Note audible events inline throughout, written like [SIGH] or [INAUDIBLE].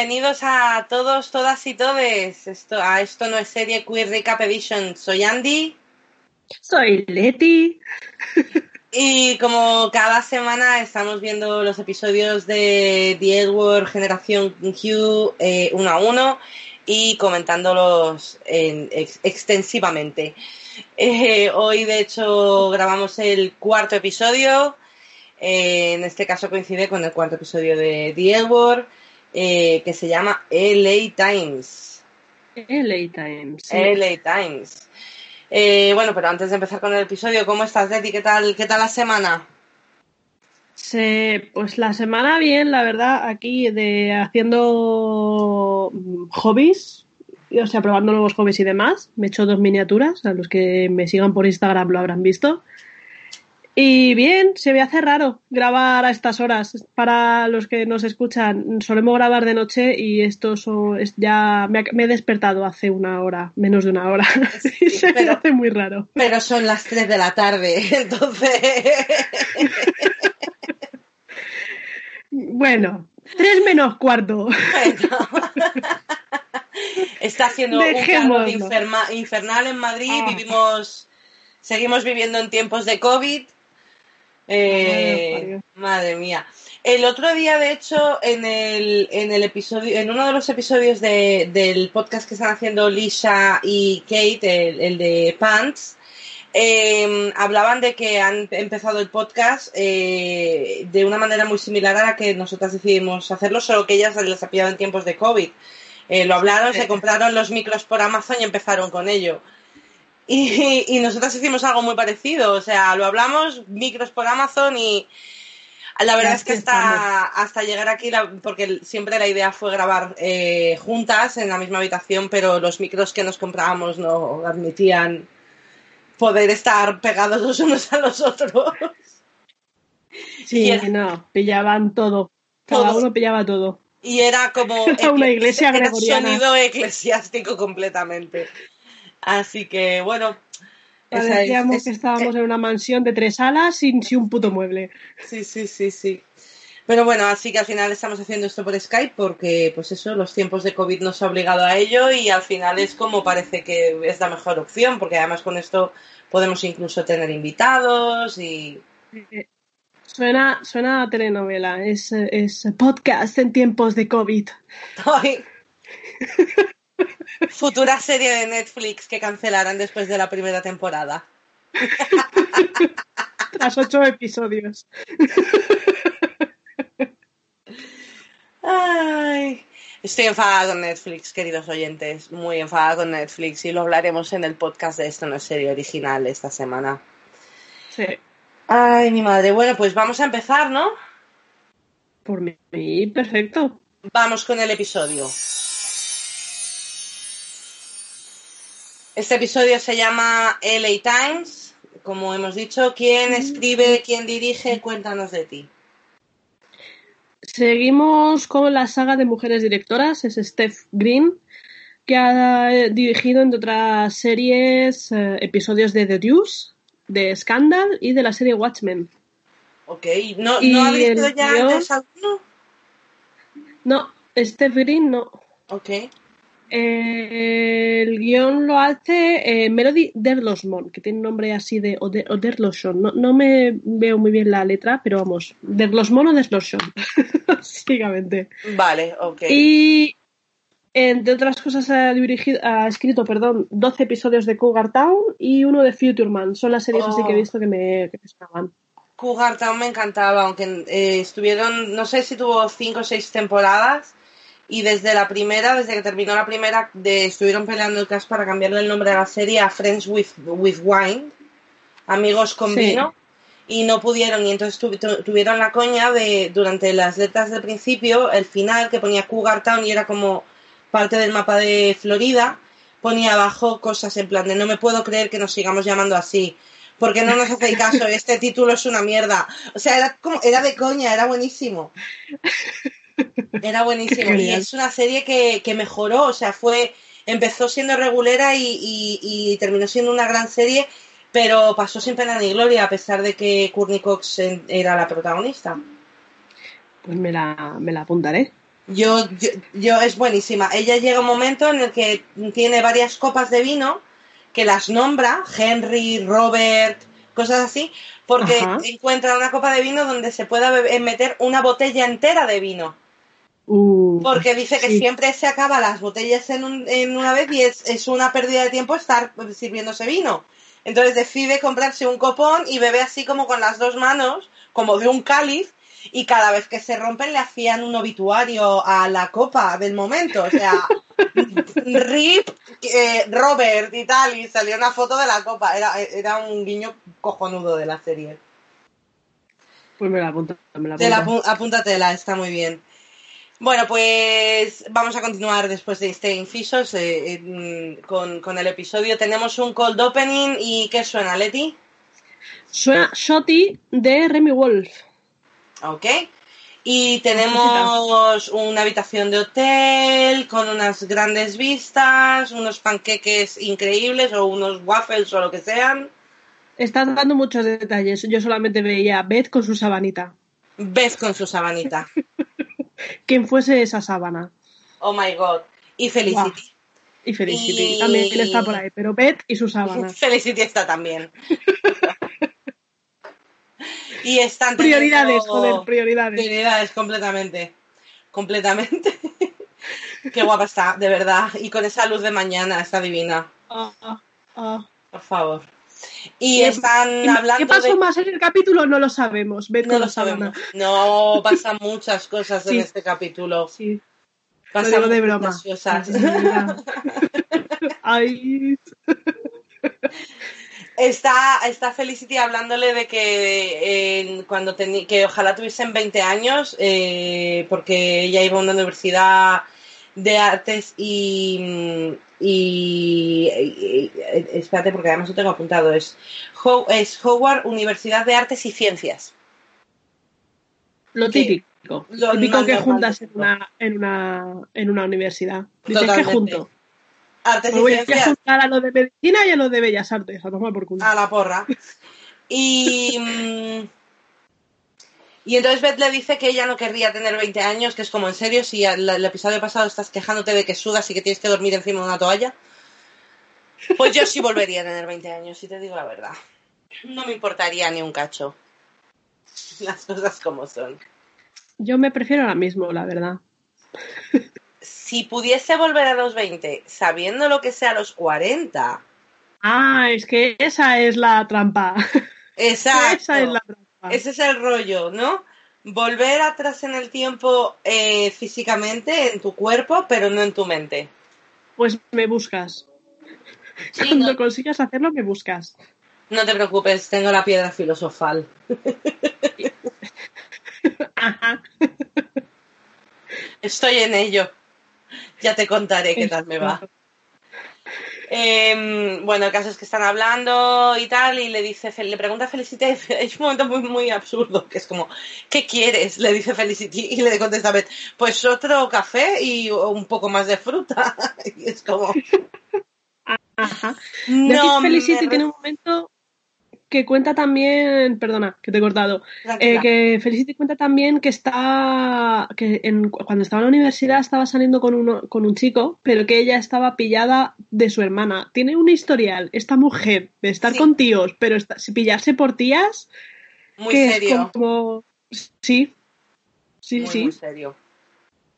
Bienvenidos a todos, todas y todes. Esto, a esto no es serie Queer Recap Edition. Soy Andy. Soy Leti. Y como cada semana estamos viendo los episodios de The Edward Generación Q eh, uno a uno y comentándolos en, ex- extensivamente. Eh, hoy, de hecho, grabamos el cuarto episodio. Eh, en este caso coincide con el cuarto episodio de The Edward, eh, que se llama LA Times. LA Times. sí. LA Times. Eh, bueno, pero antes de empezar con el episodio, ¿cómo estás, Leti? ¿Qué tal, qué tal la semana? Se- pues la semana bien, la verdad, aquí de haciendo hobbies, o sea, probando nuevos hobbies y demás. Me he hecho dos miniaturas, a los que me sigan por Instagram lo habrán visto. Y bien, se me hace raro grabar a estas horas. Para los que nos escuchan, solemos grabar de noche y esto es ya me, he despertado hace una hora, menos de una hora. [LAUGHS] y se me hace muy raro. Pero son las 3 de la tarde, [LAUGHS] entonces... Bueno, tres menos cuarto. Bueno. [LAUGHS] Está haciendo un calor infernal en Madrid. Ah. Vivimos, seguimos viviendo en tiempos de COVID. Eh, madre mía. El otro día, de hecho, en el, en el episodio, en uno de los episodios de- del podcast que están haciendo Lisha y Kate, el, el de Pants, eh, hablaban de que han empezado el podcast eh, de una manera muy similar a la que nosotras decidimos hacerlo, solo que ellas les ha pillado en tiempos de COVID. Eh, lo hablaron, se compraron los micros por Amazon y empezaron con ello. Y, y nosotras hicimos algo muy parecido, o sea, lo hablamos, micros por Amazon y la verdad es que hasta, hasta llegar aquí, la- porque siempre la idea fue grabar eh, juntas en la misma habitación, pero los micros que nos comprábamos no admitían poder estar pegados los unos a los otros. Sí, no, pillaban todo. Cada uno pillaba todo. Y era como [LAUGHS] una iglesia era gregoriana. sonido eclesiástico completamente. Así que bueno, Parecíamos es- que estábamos en una mansión de tres alas sin, sin un puto mueble. Sí, sí, sí, sí. Pero bueno, así que al final estamos haciendo esto por Skype porque, pues eso, los tiempos de COVID nos ha obligado a ello y al final es como parece que es la mejor opción porque además con esto podemos incluso tener invitados y... Suena, suena a telenovela, es, es podcast en tiempos de COVID. [LAUGHS] Futura serie de Netflix que cancelarán después de la primera temporada. Tras ocho episodios. Ay. Estoy enfadada con Netflix, queridos oyentes, muy enfadada con Netflix y lo hablaremos en el podcast de Esto no es serie original esta semana. Sí. Ay, mi madre. Bueno, pues vamos a empezar, ¿no? Por mí, perfecto. Vamos con el episodio. Este episodio se llama LA Times. Como hemos dicho, ¿quién escribe, quién dirige? Cuéntanos de ti. Seguimos con la saga de mujeres directoras, es Steph Green, que ha dirigido, entre otras series, eh, episodios de The Deuce, de Scandal y de la serie Watchmen. Ok, ¿no, Y ¿no ha dirigido el ya antes alguno? No, Steph Green no. Ok. Eh, el guion lo hace eh, Melody Derlosmon, que tiene un nombre así de. O, de, o Derloshon. No, no me veo muy bien la letra, pero vamos. Derlosmon o Derloshon. [LAUGHS] Básicamente. Vale, ok. Y. Entre otras cosas, ha, dirigido, ha escrito perdón, 12 episodios de Cougar Town y uno de Future Man. Son las series así que he Oh. visto que me, que me. Cougar Town me encantaba, aunque eh, estuvieron, no sé si tuvo cinco o seis temporadas, y desde la primera, desde que terminó la primera, de, estuvieron peleando el caso para cambiarle el nombre a la serie a Friends with, with Wine, amigos con Sí. vino, y no pudieron, y entonces tu- tuvieron la coña de, durante las letras del principio, el final que ponía Cougar Town y era como parte del mapa de Florida, ponía abajo cosas en plan de no me puedo creer que nos sigamos llamando así. Porque no nos hacéis caso, [LAUGHS] este título es una mierda. O sea, era como, era de coña, era buenísimo. Era buenísimo. [LAUGHS] Y es una serie que, que mejoró, o sea, fue, empezó siendo regulera y, y- y terminó siendo una gran serie, pero pasó sin pena ni gloria, a pesar de que Courtney Cox era la protagonista. Pues me la, me la apuntaré. Yo, yo, yo, es buenísima. Ella llega un momento en el que tiene varias copas de vino que las nombra, Henry, Robert, cosas así, porque Ajá. encuentra una copa de vino donde se pueda meter una botella entera de vino. Uh, Porque dice que sí. siempre se acaba las botellas en, un- en una vez y es, es una pérdida de tiempo estar sirviéndose vino. Entonces decide comprarse un copón y bebe así como con las dos manos, como de un cáliz, y cada vez que se rompen le hacían un obituario a la copa del momento. O sea, [LAUGHS] Rip, eh, Robert y tal, y salió una foto de la copa. Era, era un guiño cojonudo de la serie. Pues me la apunto, me la Te la apunto. apu- apúntatela, está muy bien. Bueno, pues vamos a continuar después de este incisos eh, en- con, con el episodio. Tenemos un cold opening y ¿qué suena, Leti? Suena Shotty de Remy Wolf. Ok. Y tenemos una habitación de hotel con unas grandes vistas, unos panqueques increíbles o unos waffles o lo que sean. Estás dando muchos detalles. Yo solamente veía a Beth con su sabanita. Beth con su sabanita. [LAUGHS] ¿Quién fuese esa sábana? Oh my god. Y Felicity. Y Felicity Y- también está por ahí, pero Beth y su sábana. [LAUGHS] Felicity está también. [LAUGHS] y están Prioridades, teniendo- joder, prioridades. Prioridades, completamente. Completamente. [LAUGHS] Qué guapa está, de verdad. Y con esa luz de mañana, está divina. Ah, ah, ah. Por favor. Y ¿Qué- están ¿Qué, hablando qué pasó de... más en el capítulo? No lo sabemos. No lo sabemos. No, pasan muchas cosas en este capítulo. Sí, Pasan de broma. cosas. [LAUGHS] Ay, Está, está Felicity hablándole de que eh, cuando que ojalá tuviesen 20 años, eh, porque ella iba a una universidad de artes y, y, y- y- espérate porque además lo tengo apuntado es, es Howard Universidad de Artes y Ciencias. lo ¿Qué? típico. Lo típico que juntas en una, en una, en una universidad. Dices que Totalmente. junto. Artes Me y voy a Ciencias juntar a lo de medicina y a lo de bellas artes, a tomar por culo. a la porra. Y, mm, y entonces Beth le dice que ella no querría tener 20 años, que es como en serio, si el, el episodio pasado estás quejándote de que sudas y que tienes que dormir encima de una toalla. Pues yo sí volvería a tener 20 años, si te digo la verdad. No me importaría ni un cacho. [LAUGHS] Las cosas como son. Yo me prefiero ahora mismo, la verdad. Si pudiese volver a los 20 sabiendo lo que sea a los 40, Ah, es que esa es la trampa. exacto. esa es la trampa. Ese es el rollo, ¿no? Volver atrás en el tiempo eh, físicamente, en tu cuerpo, pero no en tu mente. Pues me buscas. Sí, [LAUGHS] Cuando no, consigas hacerlo, me buscas. no te preocupes, tengo la piedra filosofal. [LAUGHS] Ajá. Estoy en ello. Ya te contaré qué tal me va. Eh, bueno, el caso es que están hablando y tal, y le dice, le pregunta a Felicity, [LAUGHS] es un momento muy, muy absurdo, que es como, ¿qué quieres? Le dice Felicity, y le contesta Beth, pues otro café y un poco más de fruta. [LAUGHS] Y es como, [LAUGHS] Ajá. No, Felicity tiene un momento que cuenta también, perdona, que te he cortado, eh, que Felicity cuenta también que está, que en- cuando estaba en la universidad estaba saliendo con, uno, con un chico, pero que ella estaba pillada de su hermana. Tiene un historial, esta mujer, de estar Sí. con tíos, pero si pillarse por tías, Muy que serio. es como... Sí, sí, muy, sí. muy serio.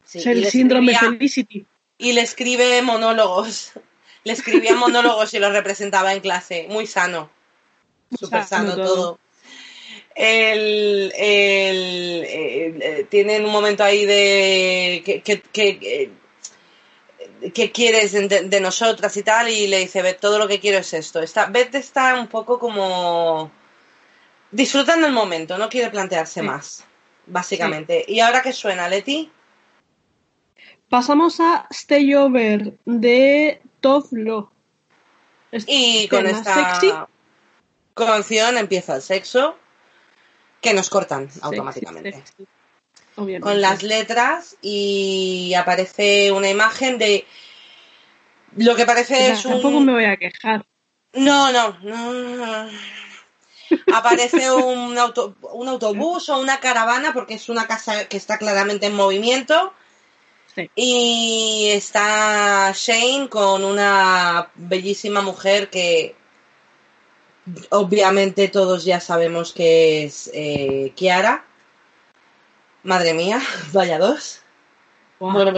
Sí, es el síndrome escribía- Felicity. Y le escribe monólogos. Le escribía monólogos y los representaba en clase. Muy sano. Súper sano todo. todo. El, el- el- eh, tienen un momento ahí de que, que, que, eh, ¿qué quieres de, de nosotras y tal? Y le dice, Beth, todo lo que quiero es esto. Está, Beth está un poco como disfrutando el momento, no quiere plantearse Sí. más, básicamente. ¿Y ahora qué suena, Leti? Pasamos a Stay Over de Tove Lo. Y con Escena esta sexy. Canción empieza el sexo, que nos cortan automáticamente. Con las letras y aparece una imagen de lo que parece O sea, es un... Tampoco me voy a quejar. No, no, no, no. Aparece un, auto- un autobús o una caravana porque es una casa que está claramente en movimiento Sí. Y está Shane con una bellísima mujer que obviamente todos ya sabemos que es eh, Kiara. Madre mía, [LAUGHS] vaya dos. Buah,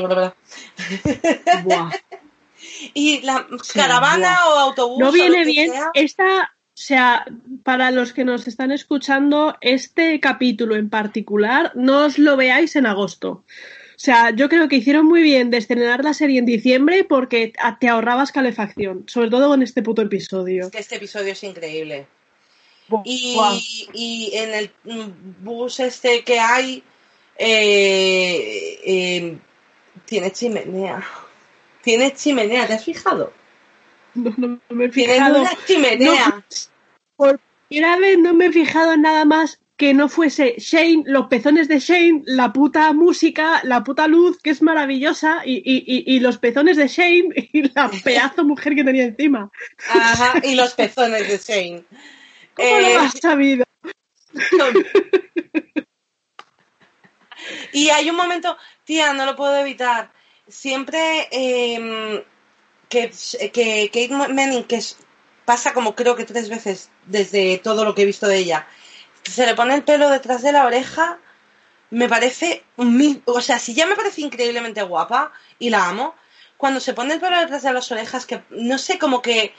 buah. [LAUGHS] y la caravana buah. o autobús. No viene bien. sea, Esta, o sea, para los que nos están escuchando, este capítulo en particular, no os lo veáis en agosto. O sea, yo creo que hicieron muy bien de estrenar la serie en diciembre porque te ahorrabas calefacción, sobre todo con este puto episodio. Es que este episodio es increíble. Y, y en el bus este que hay, eh, eh, tiene chimenea. Tiene chimenea, ¿te has fijado? No, no me he Tiene fijado. una chimenea. No, por primera vez no me he fijado nada más que no fuese Shane, los pezones de Shane, la puta música, la puta luz, que es maravillosa, y, y, y, y los pezones de Shane [LAUGHS] y la pedazo mujer que tenía encima. Ajá, y los pezones de Shane. ¿Cómo Eh, lo has sabido? [LAUGHS] Y hay un momento, tía, no lo puedo evitar. Siempre eh, que, que Kate Manning, que pasa como creo que tres veces desde todo lo que he visto de ella, se le pone el pelo detrás de la oreja, me parece, un o sea, si ya me parece increíblemente guapa y la amo, cuando se pone el pelo detrás de las orejas, que no sé, como que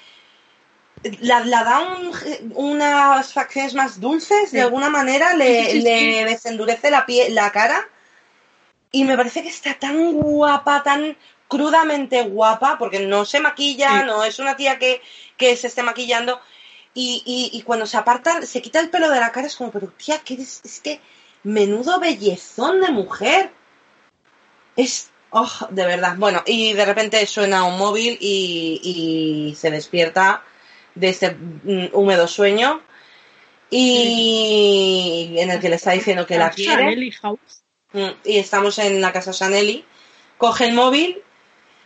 la, la da un- unas facciones más dulces, Sí. de alguna manera, le, Sí, sí, sí, le sí. desendurece la, pie, la cara. Y me parece que está tan guapa, tan crudamente guapa, porque no se maquilla, no es una tía que, que se esté maquillando. Y, y, y cuando se aparta, se quita el pelo de la cara, es como, pero tía, que eres, es que menudo bellezón de mujer. Es, oh, de verdad. Bueno, y de repente suena un móvil y, y se despierta de este mm, húmedo sueño y en el que le está diciendo que la quiere. Mm, y estamos en la casa Sanelli. Coge el móvil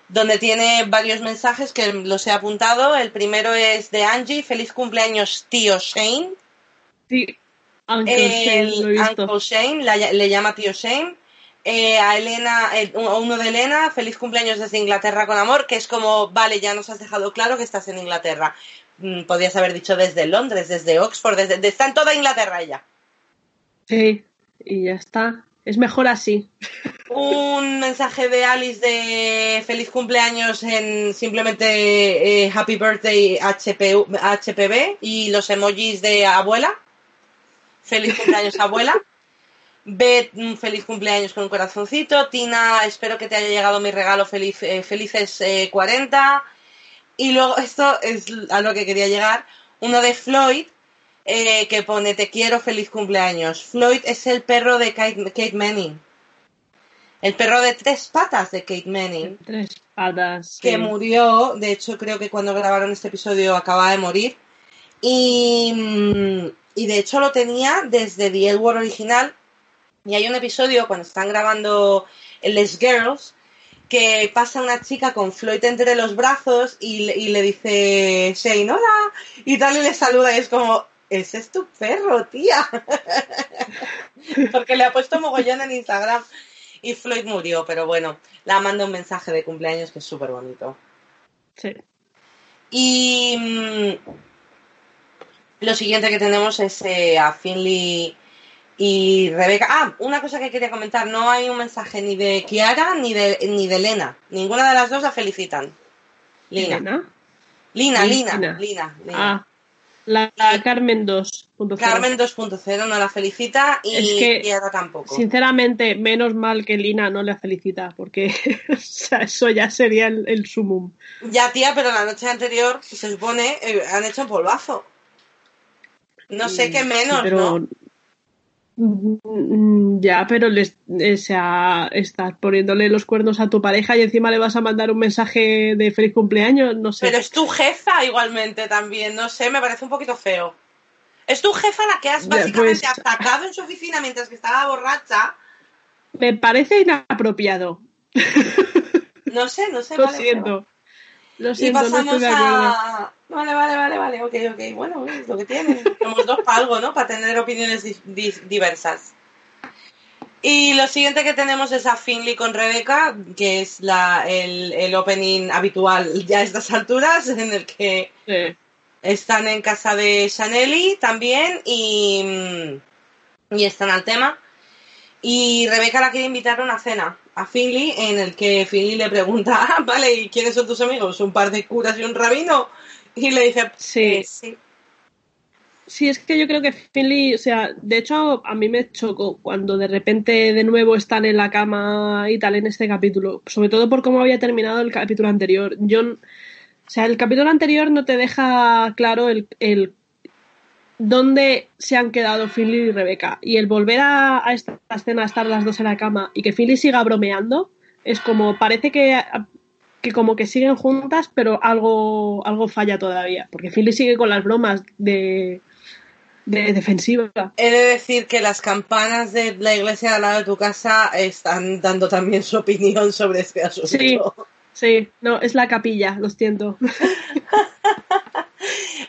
donde tiene varios mensajes que los he apuntado. El primero es de Angie, feliz cumpleaños tío Shane. Sí. Uncle Shane, lo he El visto. Uncle Shane la- le llama tío Shane. Eh, a Elena, el- uno de Elena, feliz cumpleaños desde Inglaterra con amor, que es como, vale, ya nos has dejado claro que estás en Inglaterra. Mm, Podrías haber dicho desde Londres, desde Oxford, desde, de- está en toda Inglaterra ella. Sí, y ya está. Es mejor así. Un mensaje de Alice de feliz cumpleaños en simplemente eh, Happy Birthday HPU HPV y los emojis de abuela. Feliz cumpleaños abuela. Beth, un feliz cumpleaños con un corazoncito. Tina, espero que te haya llegado mi regalo feliz, eh, felices eh, 40. Y luego, esto es a lo que quería llegar, uno de Floyd, eh, que pone te quiero, feliz cumpleaños. Floyd es el perro de Kate, Kate Manning. El perro de tres patas de Kate Manning, Tres patas. que murió, de hecho creo que cuando grabaron este episodio acaba de morir. Y, mm, y de hecho lo tenía desde The L Word original. Y hay un episodio cuando están grabando Les Girls que pasa una chica con Floyd entre los brazos y, le- y le dice Shane, hola, y tal, y le saluda y es como, ese es tu perro, tía. [LAUGHS] Porque le ha puesto mogollón en Instagram y Floyd murió, pero bueno, la manda un mensaje de cumpleaños que es súper bonito. Sí. Y mm, lo siguiente que tenemos es eh, a Finley y Rebeca. Ah, una cosa que quería comentar, no hay un mensaje ni de Kiara ni de ni de Lena. Ninguna de las dos la felicitan. Lina. Elena. Lina, Lina, Lina. Lina, Lina. Ah, la, la Carmen 2.0. Carmen 2.0 no la felicita y Es que, tampoco. Sinceramente, menos mal que Lina no le felicita, porque [LAUGHS] o sea, eso ya sería el, el sumum. Ya, tía, pero la noche anterior se supone eh, han hecho un polvazo. No sé qué menos, Sí, pero, ¿no? Mm, Ya, pero les, o sea, estás poniéndole los cuernos a tu pareja y encima le vas a mandar un mensaje de feliz cumpleaños, no sé. Pero es tu jefa igualmente también, no sé, me parece un poquito feo. Es tu jefa la que has Ya, básicamente pues- atacado en su oficina mientras que estaba borracha. Me parece inapropiado. No sé, no sé. Lo vale, siento. Lo Y siento, no estoy pasamos de acuerdo. a... Vale, vale, vale, vale, ok, ok. Bueno, es lo que tiene. [LAUGHS] Somos dos para algo, ¿no? Para tener opiniones di- di- diversas. Y lo siguiente que tenemos es a Finley con Rebeca, que es la, el, el opening habitual ya a estas alturas, [LAUGHS] en el que Sí. están en casa de Chaneli también y, y están al tema. Y Rebeca la quiere invitar a una cena a Finley, en el que Finley le pregunta, [LAUGHS] ah, vale, ¿y quiénes son tus amigos? ¿Un par de curas y un rabino? Y le dice, Sí. "Eh, sí. Sí, es que yo creo que Finley, o sea, de hecho a mí me chocó cuando de repente de nuevo están en la cama y tal en este capítulo, sobre todo por cómo había terminado el capítulo anterior. Yo, o sea, el capítulo anterior no te deja claro el, el dónde se han quedado Finley y Rebeca y el volver a, a esta escena a estar las dos en la cama y que Finley siga bromeando es como parece que que como que siguen juntas, pero algo, algo falla todavía. Porque Finley sigue con las bromas de, de defensiva. He de decir que las campanas de la iglesia al lado de tu casa están dando también su opinión sobre este asunto. Sí. Sí, no, es la capilla, lo siento. [LAUGHS]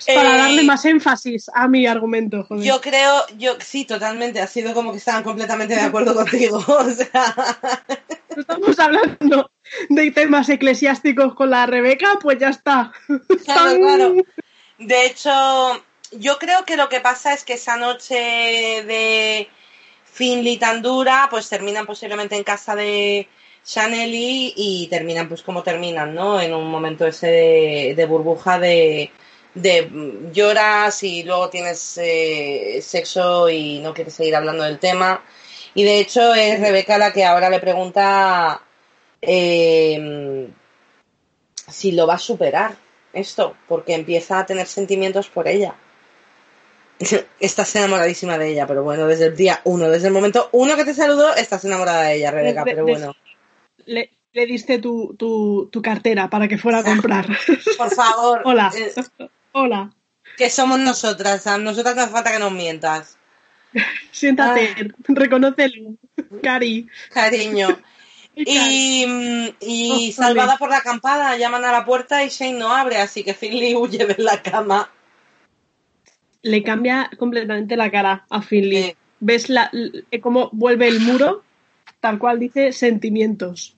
Para Eh, darle más énfasis a mi argumento, joder. Yo creo, yo sí, totalmente. Ha sido como que estaban completamente de acuerdo contigo. [LAUGHS] O sea, Estamos hablando de temas eclesiásticos con la Rebeca, pues ya está. claro, claro. De hecho, yo creo que lo que pasa es que esa noche de Finley tan dura, pues terminan posiblemente en casa de Chaneli y terminan pues como terminan, ¿no? En un momento ese de, de burbuja de, de mm, lloras y luego tienes eh, sexo y no quieres seguir hablando del tema. Y de hecho es Rebeca la que ahora le pregunta eh, si lo va a superar esto, porque empieza a tener sentimientos por ella. [LAUGHS] Estás enamoradísima de ella, pero bueno, desde el día uno, desde el momento uno que te saludó, estás enamorada de ella, Rebeca, pero bueno. Le, le diste tu, tu, tu cartera para que fuera a comprar. [LAUGHS] Por favor, [LAUGHS] Hola. eh, Hola. que somos nosotras, a nosotras no hace falta que nos mientas, Siéntate, Ah. reconócelo. Cari. cariño. Y, mm, y salvada por la acampada, llaman a la puerta y Shane no abre, así que Finley [LAUGHS] huye de la cama. Le cambia completamente la cara a Finley. ¿Ves la, cómo vuelve el muro? Tal cual dice sentimientos.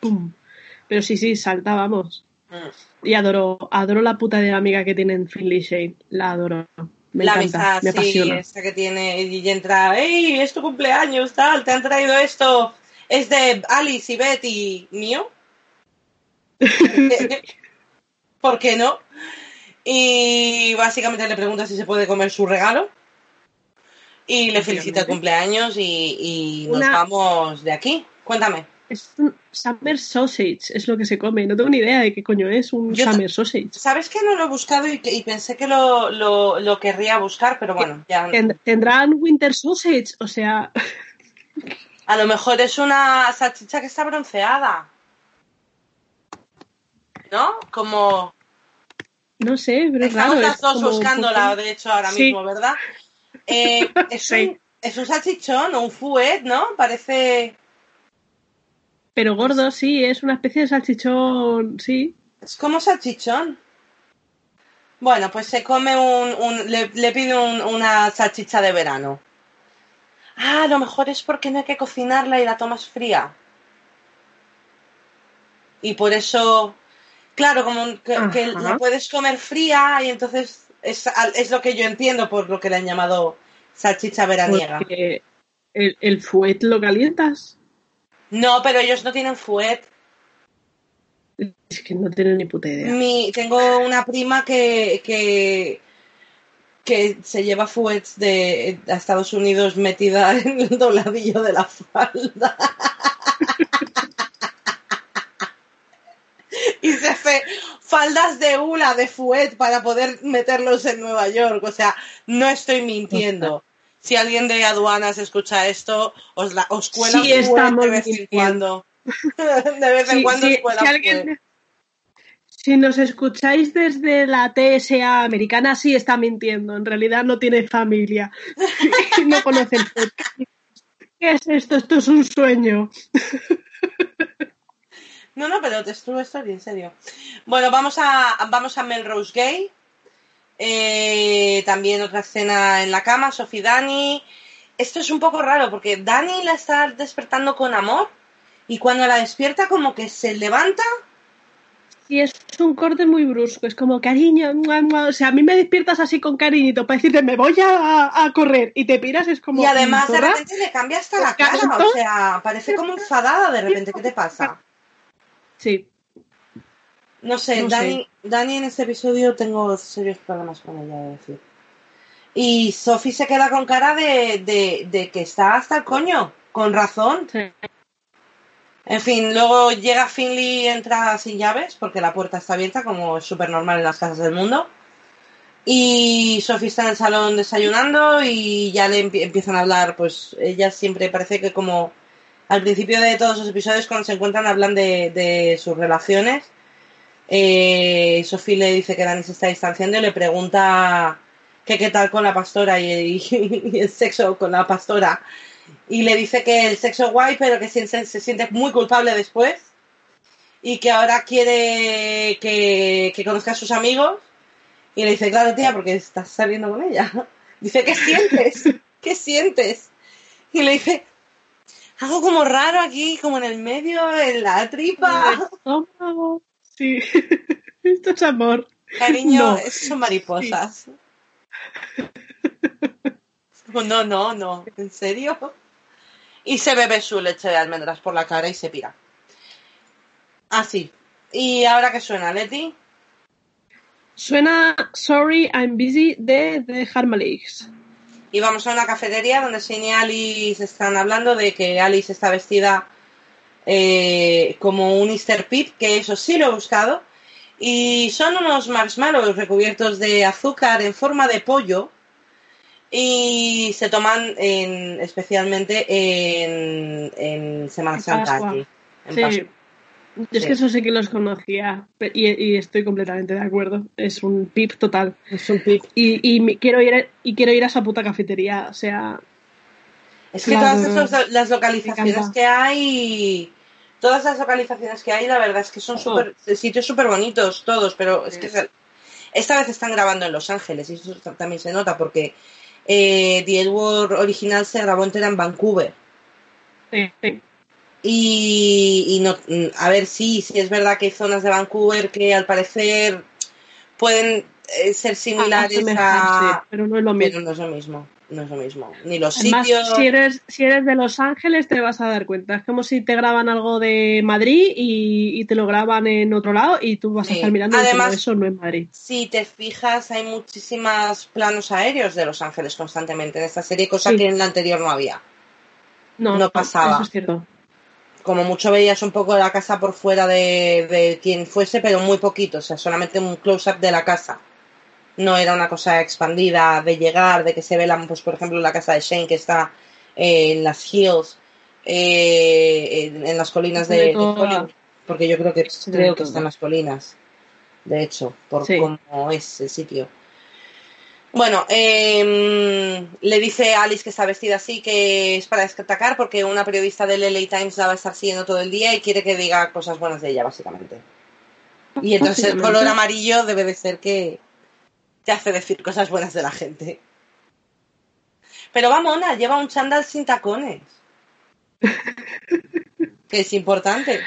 Pum. Pero sí, sí, salta, vamos. Mm. Y adoro, adoro la puta de amiga que tienen Finley y Shane. La adoro. Me la encanta, amistad, me sí, apasiona. esta que tiene y entra, ¡Ey, es tu cumpleaños, tal! ¿Te han traído esto? ¿Es de Alice y Betty mío? [LAUGHS] ¿Por qué no? Y básicamente le pregunta si se puede comer su regalo. Y le felicita el cumpleaños y, y nos Una- vamos de aquí. Cuéntame. Es un summer sausage, es lo que se come. No tengo ni idea de qué coño es un Yo summer sausage. ¿Sabes que no lo he buscado y, pensé que lo, lo, lo querría buscar? Pero bueno, ya. Ten- Tendrán winter sausage, o sea, [LAUGHS] A lo mejor es una salchicha que está bronceada. ¿No? Como. no sé, pero es Estamos raro. las es dos como- buscándola, de hecho, ahora Sí. mismo, ¿verdad? Eh, [LAUGHS] es, Sí. un, es un salchichón o un fuet, ¿no? Parece. Pero gordo, sí, es una especie de salchichón, sí. Es como salchichón. Bueno, pues se come un. un- le, le pide un- una salchicha de verano. Ah, a lo mejor es porque no hay que cocinarla y la tomas fría. Y por eso. Claro, como que, la puedes comer fría y entonces es, es lo que yo entiendo por lo que le han llamado salchicha veraniega. Porque el, el fuet lo calientas. No, pero ellos no tienen fuet. Es que no tengo ni puta idea. Mi, tengo una prima que, que, que se lleva fuets de a Estados Unidos metida [LAUGHS] en el dobladillo de la falda. [LAUGHS] y se hace faldas de hula de fuet para poder meterlos en Nueva York. O sea, no estoy mintiendo. [LAUGHS] Si alguien de aduanas escucha esto, os, la, os cuela Sí, de vez en cuando. de vez en Sí, cuando sí, os cuela si fuet. alguien- si nos escucháis desde la TSA americana, sí está mintiendo. En realidad no tiene familia. [LAUGHS] No conoce el. ¿Qué es esto? Esto es un sueño. [LAUGHS] No, no, pero te estuvo story, en serio. Bueno, vamos a, vamos a Melrose Gay. Eh, también otra escena en la cama, Sophie Dani. esto es un poco raro porque Dani la está despertando con amor y cuando la despierta como que se levanta y es un corte muy brusco, es como cariño, o sea, a mí me despiertas así con cariñito para decirte me voy a, correr y te piras, es como... Y además de repente le cambia hasta la cara, o sea, parece como enfadada de repente, ¿qué te pasa? Sí. No sé, Dani, Dani en este episodio tengo serios problemas con ella, de decir. Y Sophie se queda con cara de, de, de que está hasta el coño, con razón. Sí. En fin, luego llega Finley y entra sin llaves porque la puerta está abierta, como es súper normal en las casas del mundo. Y Sophie está en el salón desayunando y ya le empiezan a hablar, pues ella siempre parece que como al principio de todos los episodios cuando se encuentran hablan de, sus relaciones. Eh, Sophie le dice que Dani se está distanciando y le pregunta que qué tal con la pastora y [LAUGHS] el sexo con la pastora y le dice que el sexo es guay, pero que se, se siente muy culpable después y que ahora quiere que, que, conozca a sus amigos. Y le dice, claro, tía, porque estás saliendo con ella. [LAUGHS] Dice, ¿qué sientes? ¿Qué sientes? Y le dice, algo como raro aquí, como en el medio, en la tripa. Sí, [LAUGHS] esto es amor. Cariño, son mariposas. [LAUGHS] No, no, no, ¿en serio? Y se bebe su leche de almendras por la cara y se pira. Así. ¿Y ahora qué suena, Leti? Suena Sorry I'm Busy de The Harmonix. Y vamos a una cafetería donde Shane y Alice están hablando de que Alice está vestida eh, como un Easter Pip, que eso sí lo he buscado. Y son unos marshmallows recubiertos de azúcar en forma de pollo y se toman en, especialmente en, en Semana Santa aquí. sí. es que eso sí que los conocía y, estoy completamente de acuerdo. Es un pip total. Es un pip. Y, y quiero ir a, y quiero ir a esa puta cafetería. O sea. Es que todas las localizaciones que hay. Todas las localizaciones que hay, la verdad es que son super, sitios súper bonitos todos, pero es que esta vez están grabando en Los Ángeles y eso también se nota porque eh, The Edward original se grabó entera en Vancouver. Y, no, a ver, sí, sí es verdad que hay zonas de Vancouver que al parecer pueden eh, ser similares a... pero no es lo mismo. no es lo mismo no es lo mismo. Ni los sitios. Si eres, si eres de Los Ángeles, te vas a dar cuenta. Es como si te graban algo de Madrid y, te lo graban en otro lado y tú vas a estar mirando Además, eso no es Madrid. Si te fijas, hay muchísimos planos aéreos de Los Ángeles constantemente en esta serie, cosa que en la anterior no había. No, no pasaba. Eso es cierto. Como mucho veías un poco la casa por fuera de, de quien fuese, pero muy poquito, o sea, solamente un close-up de la casa no era una cosa expandida de llegar, de que se ve, la, pues, por ejemplo, la casa de Shane que está eh, en las hills, eh, en, las colinas de, Hollywood, porque yo creo que creo que está en las colinas, de hecho, por cómo es el sitio. Bueno, em, le dice a Alice que está vestida así, que es para destacar porque una periodista del LA Times la va a estar siguiendo todo el día y quiere que diga cosas buenas de ella, básicamente. Y entonces el color amarillo debe de ser que, te hace decir cosas buenas de la gente. Pero va mona, lleva un chándal sin tacones. [LAUGHS] que es importante.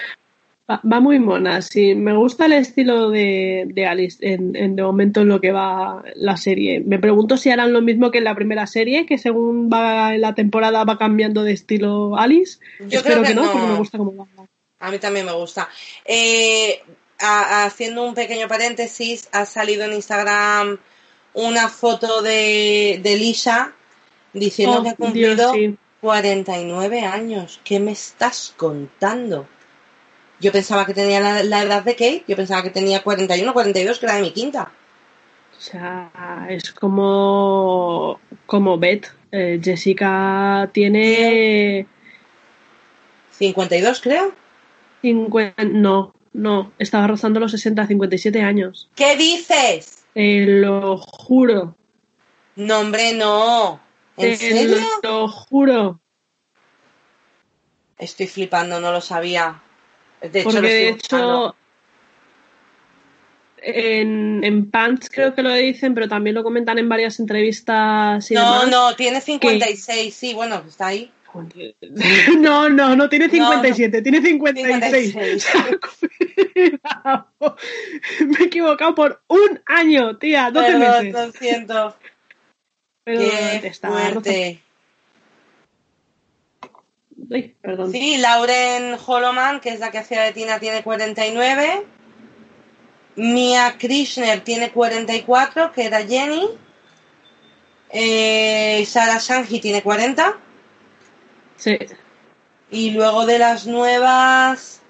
Va, muy mona, sí. Me gusta el estilo de, Alice en, en, de momento en lo que va la serie. Me pregunto si harán lo mismo que en la primera serie, que según va en la temporada va cambiando de estilo Alice. Yo Espero creo que, no, porque me gusta cómo va. A mí también me gusta. Eh, haciendo un pequeño paréntesis, ha salido en Instagram una foto de, de Lisa diciendo oh, que ha cumplido 49 años. ¿Qué me estás contando? Yo pensaba que tenía la, edad de Kate, yo pensaba que tenía 41, 42, que era de mi quinta. O sea, es como, como Beth. Eh, Jessica tiene... 52, creo. 50, no, no, estaba rozando los 60, 57 años. ¿Qué dices? Te lo juro. No, hombre, no. ¿En serio? lo juro. Estoy flipando, no lo sabía. De hecho, Porque de hecho, en, en Pants creo que lo dicen, pero también lo comentan en varias entrevistas. Y no, demás, no, tiene 56, sí, bueno, está ahí. [LAUGHS] No, no, no tiene 57, tiene 56. 56. Cuidado. Me he equivocado por un año, tía, 12 Perdón, meses. lo siento. Pero Qué está fuerte. Ay, perdón. Sí, Lauren Holoman, que es la que hacía de Tina, tiene 49. Mia Krishner tiene 44, que era Jenny. Eh, Sarah Shanji tiene 40. Sí. Y luego de las nuevas,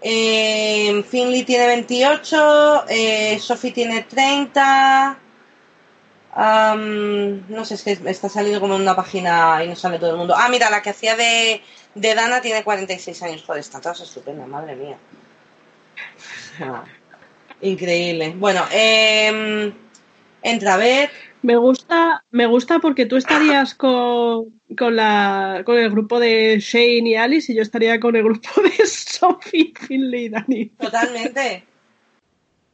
eh, Finley tiene 28, eh, Sophie tiene 30. am, no sé, es que está saliendo como en una página y no sale todo el mundo. Ah, mira, la que hacía de, de Dana tiene 46 años. Joder, está todas estupendas, madre mía. Ah, Increíble. Bueno, eh, entra a ver. Me gusta, me gusta porque tú estarías con, con, la, con el grupo de Shane y Alice y yo estaría con el grupo de [LAUGHS] Sophie, Finley y Dani. Totalmente.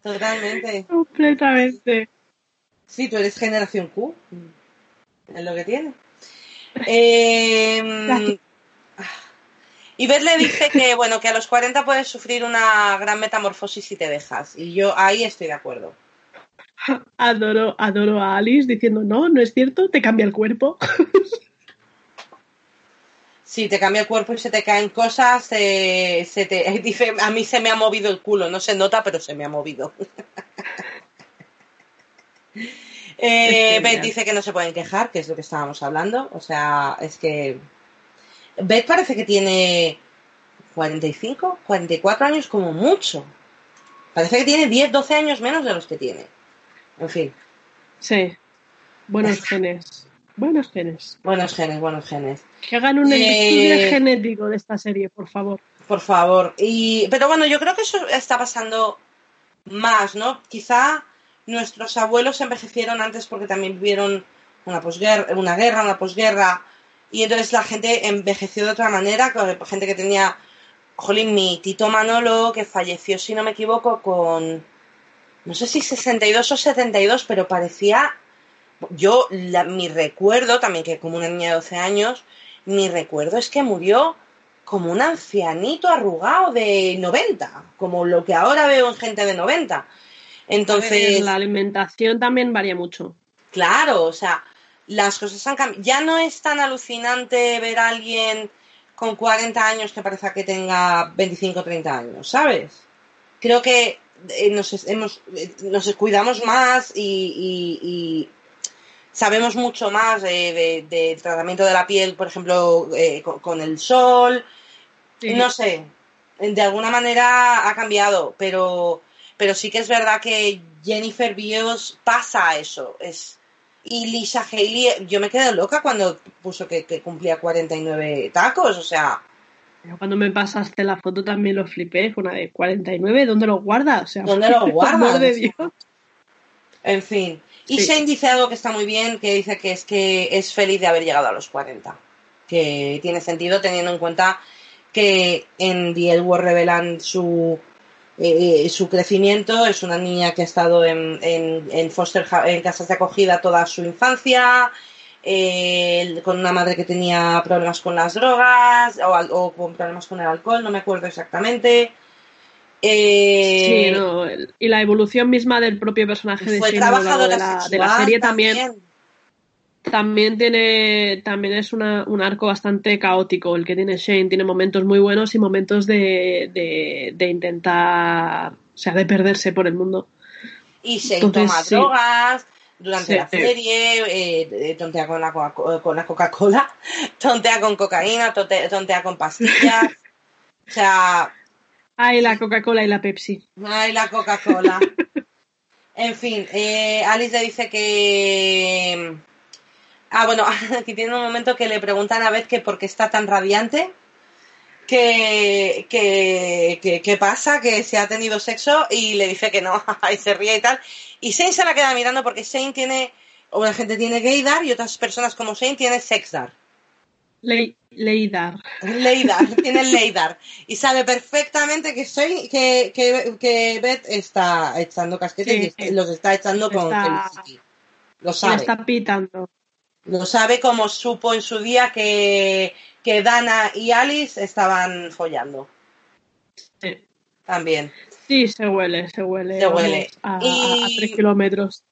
Totalmente. Completamente. Sí, tú eres generación Q. Es lo que tiene. Eh, y Beth le dice que, bueno, que a los 40 puedes sufrir una gran metamorfosis si te dejas. Y yo ahí estoy de acuerdo. [LAUGHS] Adoro, adoro a Alice diciendo, no, no es cierto, te cambia el cuerpo. [LAUGHS] Si te cambia el cuerpo y se te caen cosas, eh, se te, [LAUGHS] dice, a mí se me ha movido el culo. No se nota, pero se me ha movido. Eh, Beth dice que no se pueden quejar, que es lo que estábamos hablando. O sea, es que. Beth parece que tiene 45, 44 años como mucho. Parece que tiene 10, 12 años menos de los que tiene. En fin, Sí. Buenos genes. Buenos genes. buenos genes, buenos genes. Que hagan un Eh, estudio genético de esta serie, por favor. Por favor. Y, pero bueno, yo creo que eso está pasando más, ¿no? Quizá nuestros abuelos envejecieron antes porque también vivieron una posguerra, una guerra, una posguerra, y entonces la gente envejeció de otra manera, con gente que tenía, jolín, mi Tito Manolo, que falleció, si no me equivoco, con, no sé si 62 o 72, pero parecía, yo, la- mi recuerdo, también que como una niña de 12 años, mi recuerdo es que murió como un ancianito arrugado de 90, como lo que ahora veo en gente de 90. A ver, Entonces, la alimentación también varía mucho. claro, o sea, las cosas han cambiado. Ya no es tan alucinante ver a alguien con 40 años que parezca que tenga 25 o 30 años, ¿sabes? Creo que eh, nos, hemos, eh, nos cuidamos más y, y- y sabemos mucho más de- de- del tratamiento de la piel, por ejemplo, eh, con, con el sol. Sí. No sé, de alguna manera ha cambiado, pero, pero sí que es verdad que Jennifer Beals pasa eso. Es, y Lisa Haley, yo me quedé loca cuando puso que, que cumplía 49 tacos, o sea, Cuando me pasaste la foto también lo flipé, fue una de 49, ¿dónde lo guardas? O sea, ¿Dónde lo [LAUGHS] por amor guardas? de Dios. en fin. Y Sí. Shane dice algo que está muy bien, que dice que es que es feliz de haber llegado a los 40. Que tiene sentido teniendo en cuenta que en The L Word revelan su, eh, su crecimiento. Es una niña que ha estado en, en, en foster en casas de acogida toda su infancia, eh, con una madre que tenía problemas con las drogas o, con problemas con el alcohol, no me acuerdo exactamente. Eh, Sí, no, y la evolución misma del propio personaje de fue Shane de la, de la serie también, también. también tiene, también es una- un arco bastante caótico el que tiene Shane, tiene momentos muy buenos y momentos de, de, de intentar, o sea, de perderse por el mundo. Y Entonces, toma sí. drogas durante Sí. la serie, eh, eh, tontea con la, con la Coca-Cola, [LAUGHS] tontea con cocaína, tontea, tontea con pastillas. [LAUGHS] o sea, Ay, la Coca-Cola y la Pepsi. ay, la Coca-Cola. [LAUGHS] en fin, eh, Alice le dice que... Ah, bueno, aquí tiene un momento que le preguntan a Beth que por qué está tan radiante. Que, que, que, que pasa, que se ha tenido sexo y le dice que no, [LAUGHS] y se ríe y tal. Y Shane se la queda mirando porque Shane tiene, o la gente tiene gaydar y otras personas como Shane tiene sexdar. Le Leidar. Leidar, [LAUGHS] tiene Leidar. Y sabe perfectamente que soy, que, que, que Beth está echando casquetes y los está echando con Felicity. Lo sabe. está pitando. Lo sabe como supo en su día que, que Dana y Alice estaban follando. Sí. También. Sí, se huele, se huele. Se huele. A, a tres kilómetros.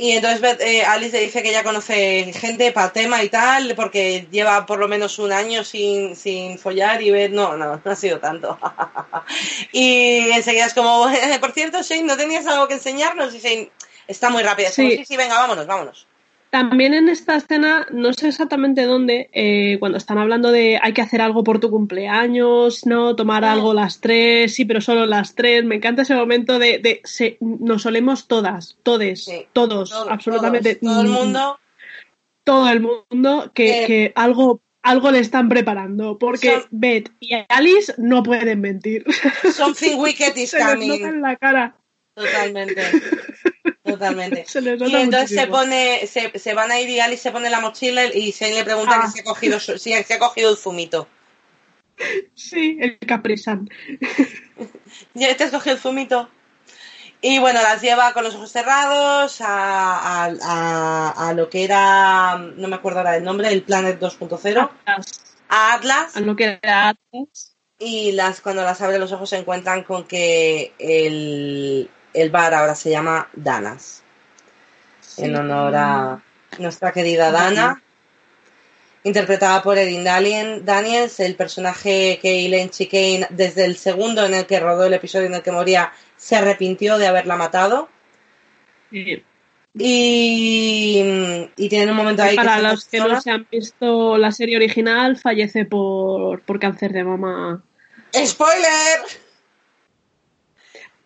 Y entonces eh, Alice le dice que ya conoce gente para tema y tal, porque lleva por lo menos un año sin, sin follar y ver, no, no, no ha sido tanto. [LAUGHS] y enseguida es como, [LAUGHS] por cierto, Shane, ¿no tenías algo que enseñarnos? Y Shane está muy rápida. Sí. sí, sí, venga, vámonos, vámonos. También en esta escena, no sé exactamente dónde, eh, cuando están hablando de hay que hacer algo por tu cumpleaños, ¿no? Tomar algo las tres, sí, pero solo las tres. Me encanta ese momento de, de se- nos solemos todas, todes, Sí. todos, Todo- absolutamente. todos, todo el mm, mundo. Todo el mundo que, Eh, que algo, algo le están preparando, porque Son- Beth y Alice no pueden mentir. Something [LAUGHS] wicked is se les nota coming. en la cara. Totalmente. [LAUGHS] Totalmente. Se Y entonces se pone, se, se van a ir y Alice se pone la mochila y Shane le pregunta Ah. que si ha cogido, su- si se ha cogido el zumito. Sí, el Caprisan. ¿Ya te has cogido el zumito? Y bueno, las lleva con los ojos cerrados a, a, a- a lo que era, no me acuerdo ahora del nombre, el Planet 2.0, a Atlas. A lo que era Atlas. Y las, cuando las abre los ojos se encuentran con que el, el bar ahora se llama Danas. En honor a nuestra querida Dana. Interpretada por Erin Daniels, el personaje que Elaine Chicane, desde el segundo en el que rodó el episodio en el que moría, se arrepintió de haberla matado. Sí. Y, y tienen un momento ahí Para los que no se han visto la serie original, fallece por, por cáncer de mama. ¡Spoiler!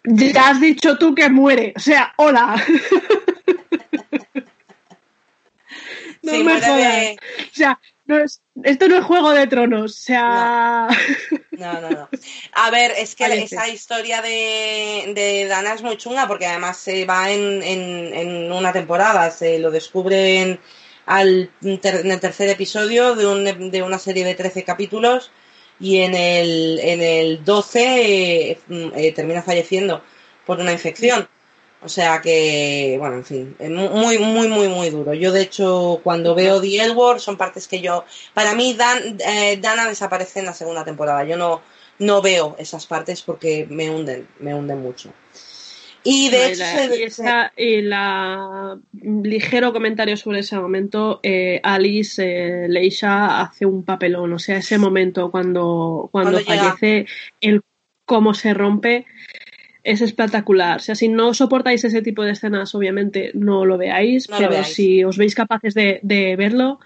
Ya has dicho tú que muere. O sea, hola. [LAUGHS] no Sí, me jodas. de- O sea, no es, esto no es Juego de Tronos. O sea, No, [LAUGHS] no, no. A ver, es que esa historia de, de Dana es muy chunga porque además se va en, en, en una temporada, se lo descubren al ter- en el tercer episodio de, un- de una serie de 13 capítulos y en el, en el 12 eh, mm, eh, termina falleciendo por una infección. O sea que, bueno, en fin, muy, muy, muy, muy duro. Yo, de hecho, cuando veo The L Word, son partes que yo. Para mí, Dan, eh, Dana desaparece en la segunda temporada. Yo no, no veo esas partes porque me hunden, me hunden mucho. Y de hecho, la, y esa- y la- ligero comentario sobre ese momento, eh, Alice eh, Leisha hace un papelón, o sea, ese momento cuando, cuando, fallece, el cómo se rompe es espectacular. O sea, si no soportáis ese tipo de escenas, obviamente no lo veáis, No lo pero veáis. si os veis capaces de, de verlo,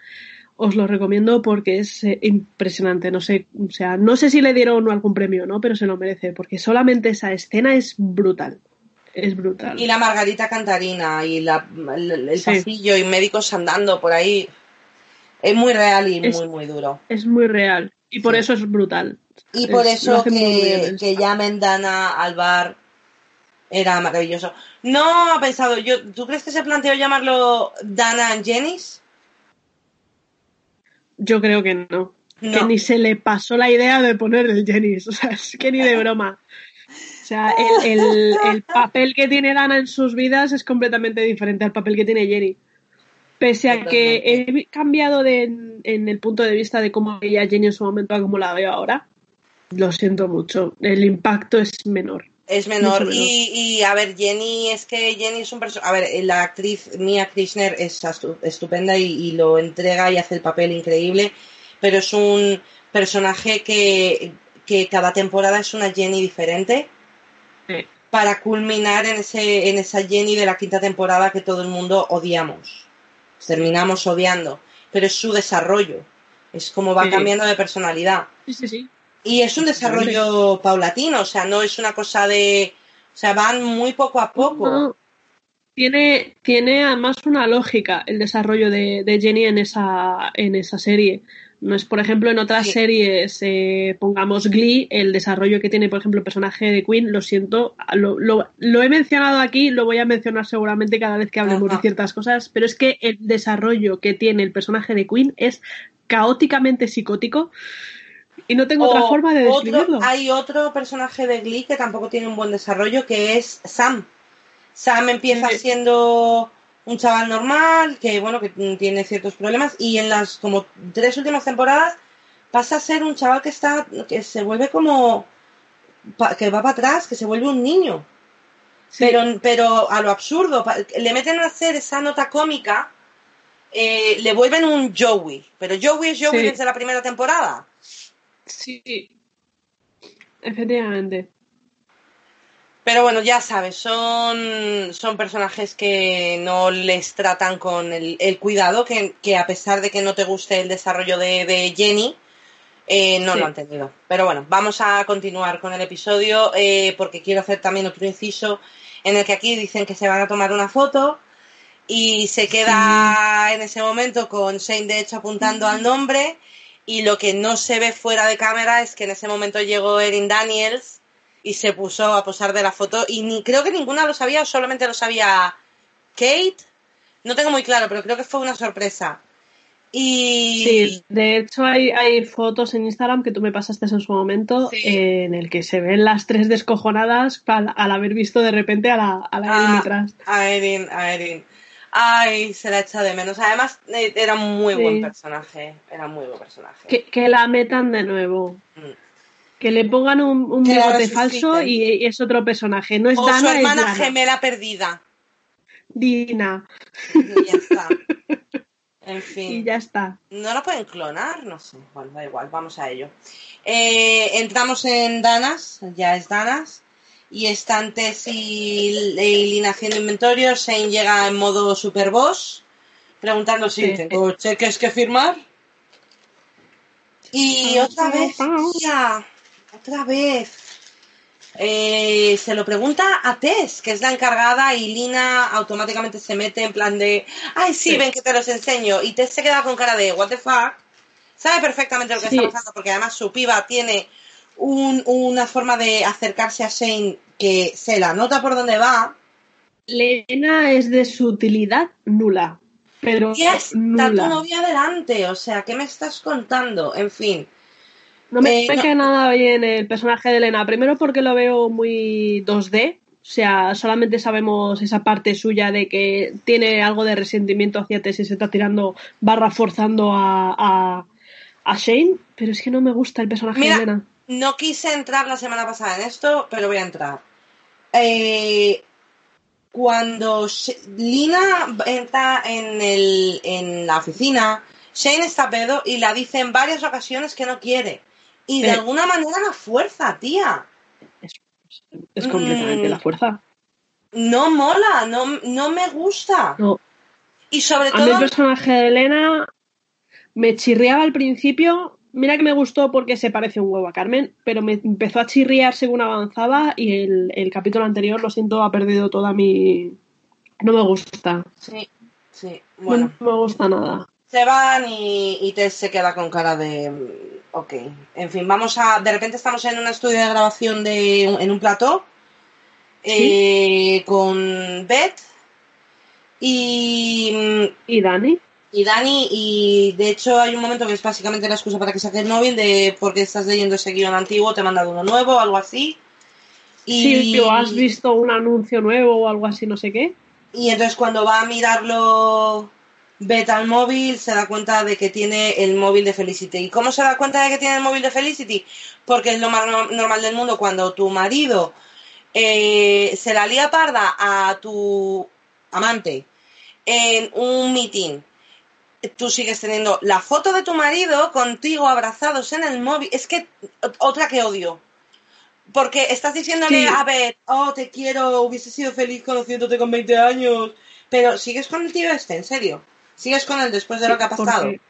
os lo recomiendo porque es eh, impresionante. No sé, o sea, no sé si le dieron algún premio, ¿no? Pero se lo merece, porque solamente esa escena es brutal. Es brutal. y la Margarita Cantarina y la, el, el Sí. pasillo y médicos andando por ahí. Es muy real y Es- muy, muy duro. Es muy real. Y por Sí. eso es brutal. Y Es- por eso que, que llamen Dana al bar era maravilloso. No ha pensado, yo, ¿tú crees que se planteó llamarlo Dana and Jennys? Yo creo que no. No. Que ni se le pasó la idea de poner el Jennys. [LAUGHS] O sea, es que ni de broma. O sea, el, el- [LAUGHS] el papel que tiene Dana en sus vidas es completamente diferente al papel que tiene Jenny. Pese a que he cambiado de, en el punto de vista de cómo veía Jenny en su momento a cómo la veo ahora, lo siento mucho. El impacto es menor. Es menor. Y, y, a ver, Jenny, es que Jenny es un personaje. A ver, la actriz Mia Krishner es estupenda y, y lo entrega y hace el papel increíble, pero es un personaje que, que cada temporada es una Jenny diferente Sí. para culminar en, ese, en esa Jenny de la quinta temporada que todo el mundo odiamos. Terminamos odiando, pero es su desarrollo. Es como va Sí. cambiando de personalidad. Sí, sí, sí. Y es un desarrollo paulatino, o sea, no es una cosa de. O sea, van muy poco a poco. No. Tiene, tiene además una lógica el desarrollo de, de Jenny en esa, en esa serie. No es, por ejemplo, en otras Sí. series, eh, pongamos Glee, el desarrollo que tiene, por ejemplo, el personaje de Queen, lo siento, lo, lo- lo he mencionado aquí, lo voy a mencionar seguramente cada vez que hablemos Ajá. de ciertas cosas, pero es que el desarrollo que tiene el personaje de Queen es caóticamente psicótico y no tengo otra forma de otro- describirlo. hay otro personaje de Glee que tampoco tiene un buen desarrollo, que es Sam. Sam empieza Sí. siendo un chaval normal, que bueno, que tiene ciertos problemas, y en las como tres últimas temporadas pasa a ser un chaval que está, que se vuelve como, que va para atrás, que se vuelve un niño. Sí. Pero, pero a lo absurdo, le meten a hacer esa nota cómica, eh, le vuelven un Joey, pero Joey es Joey Sí. desde la primera temporada. Sí, efectivamente. Pero bueno, ya sabes, son, son personajes que no les tratan con el, el cuidado que, que a pesar de que no te guste el desarrollo de, de Jenny, eh, no Sí. lo han tenido. Pero bueno, vamos a continuar con el episodio eh, porque quiero hacer también otro inciso en el que aquí dicen que se van a tomar una foto y se queda en ese momento con Shane de hecho apuntando al nombre y lo que no se ve fuera de cámara es que en ese momento llegó Erin Daniels y se puso a posar de la foto y ni creo que ninguna lo sabía o solamente lo sabía Kate no tengo muy claro pero creo que fue una sorpresa y Sí, de hecho hay, hay fotos en Instagram que tú me pasaste en su momento Sí. eh, en el que se ven las tres descojonadas al, al haber visto de repente a la, a la Erin Ah, detrás. a Erin a Erin ay se la echa de menos además eh, era un muy Sí. buen personaje era muy buen personaje Que, que la metan de nuevo. Mm. Que le pongan un, un bigote falso y, y es otro personaje. No es o Dana, su es hermana Dana. gemela perdida Dina. y ya está [LAUGHS] en fin Y ya está. ¿No la pueden clonar? No sé. Bueno, da igual, vamos a ello. Eh, entramos en Danas, ya es Danas. Y están Tess y Eileen haciendo inventario. Shane llega en modo super boss, preguntando si Sí. tengo cheques que firmar. Y otra vez, tía, otra vez. Eh, se lo pregunta a Tess, que es la encargada, y Lina automáticamente se mete en plan de, ay, sí, Sí. ven que te los enseño. Y Tess se queda con cara de, what the fuck. Sabe perfectamente lo que Sí. está pasando, porque además su piba tiene un- una forma de acercarse a Shane que se la nota por donde va. Lena es de sutilidad nula. Pero Y está tu nula. novia delante, o sea, ¿qué me estás contando? En fin. No me, Eh, no- nada bien el personaje de Elena. Primero porque lo veo muy 2D. O sea, solamente sabemos esa parte suya de que tiene algo de resentimiento hacia Tess y se está tirando barra forzando a, a, a Shane. Pero es que no me gusta el personaje Mira, de Elena. No quise entrar la semana pasada en esto, pero voy a entrar. Eh, cuando Lina entra en, el, en la oficina, Shane está pedo y la dice en varias ocasiones que no quiere. Y de Eh. alguna manera la fuerza, tía. Es completamente Mm. la fuerza. No mola, no, no me gusta. No. Y sobre A mí el todo, personaje de Elena me chirriaba al principio. Mira que me gustó porque se parece un huevo a Carmen, pero me empezó a chirriar según avanzaba y el, el capítulo anterior, lo siento, ha perdido toda mi... No me gusta. sí, sí, bueno. No me gusta nada. Se van y, y Tess se queda con cara de... Ok. En fin, vamos a... De repente estamos en un estudio de grabación de, en un plató eh, con Beth y, ¿Y Dani? y Dani y de hecho hay un momento que es básicamente la excusa para que saque el móvil de porque estás leyendo ese guion antiguo, te he mandado uno nuevo algo así. Y, Sí, o has visto un anuncio nuevo o algo así, no sé qué. Y entonces cuando va a mirarlo Beth al móvil, se da cuenta de que tiene el móvil de Felicity. ¿Y cómo se da cuenta de que tiene el móvil de Felicity? Porque es lo más no- normal del mundo cuando tu marido eh, se la lía parda a tu amante en un meeting. Tú sigues teniendo la foto de tu marido contigo abrazados en el móvil. Es que ot- otra que odio. Porque estás diciéndole Sí. a Beth, oh, te quiero, hubiese sido feliz conociéndote con 20 años. Pero sigues con el tío este, en serio. Sigues con él después de lo que ha pasado. Porque-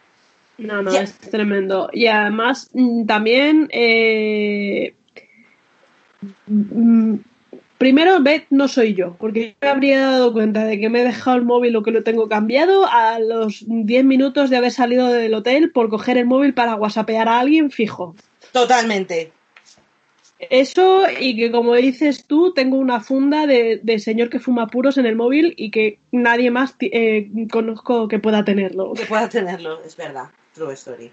No, no, es tremendo. Y además, mm, también eh, mm, Primero, Beth no soy yo, porque yo me habría dado cuenta de que me he dejado el móvil o que lo tengo cambiado a los 10 minutos de haber salido del hotel por coger el móvil para whatsappear a alguien fijo. Totalmente. Eso y que como dices tú, tengo una funda de, de señor que fuma puros en el móvil y que nadie más eh, conozco que pueda tenerlo. Que pueda tenerlo, es verdad. True story.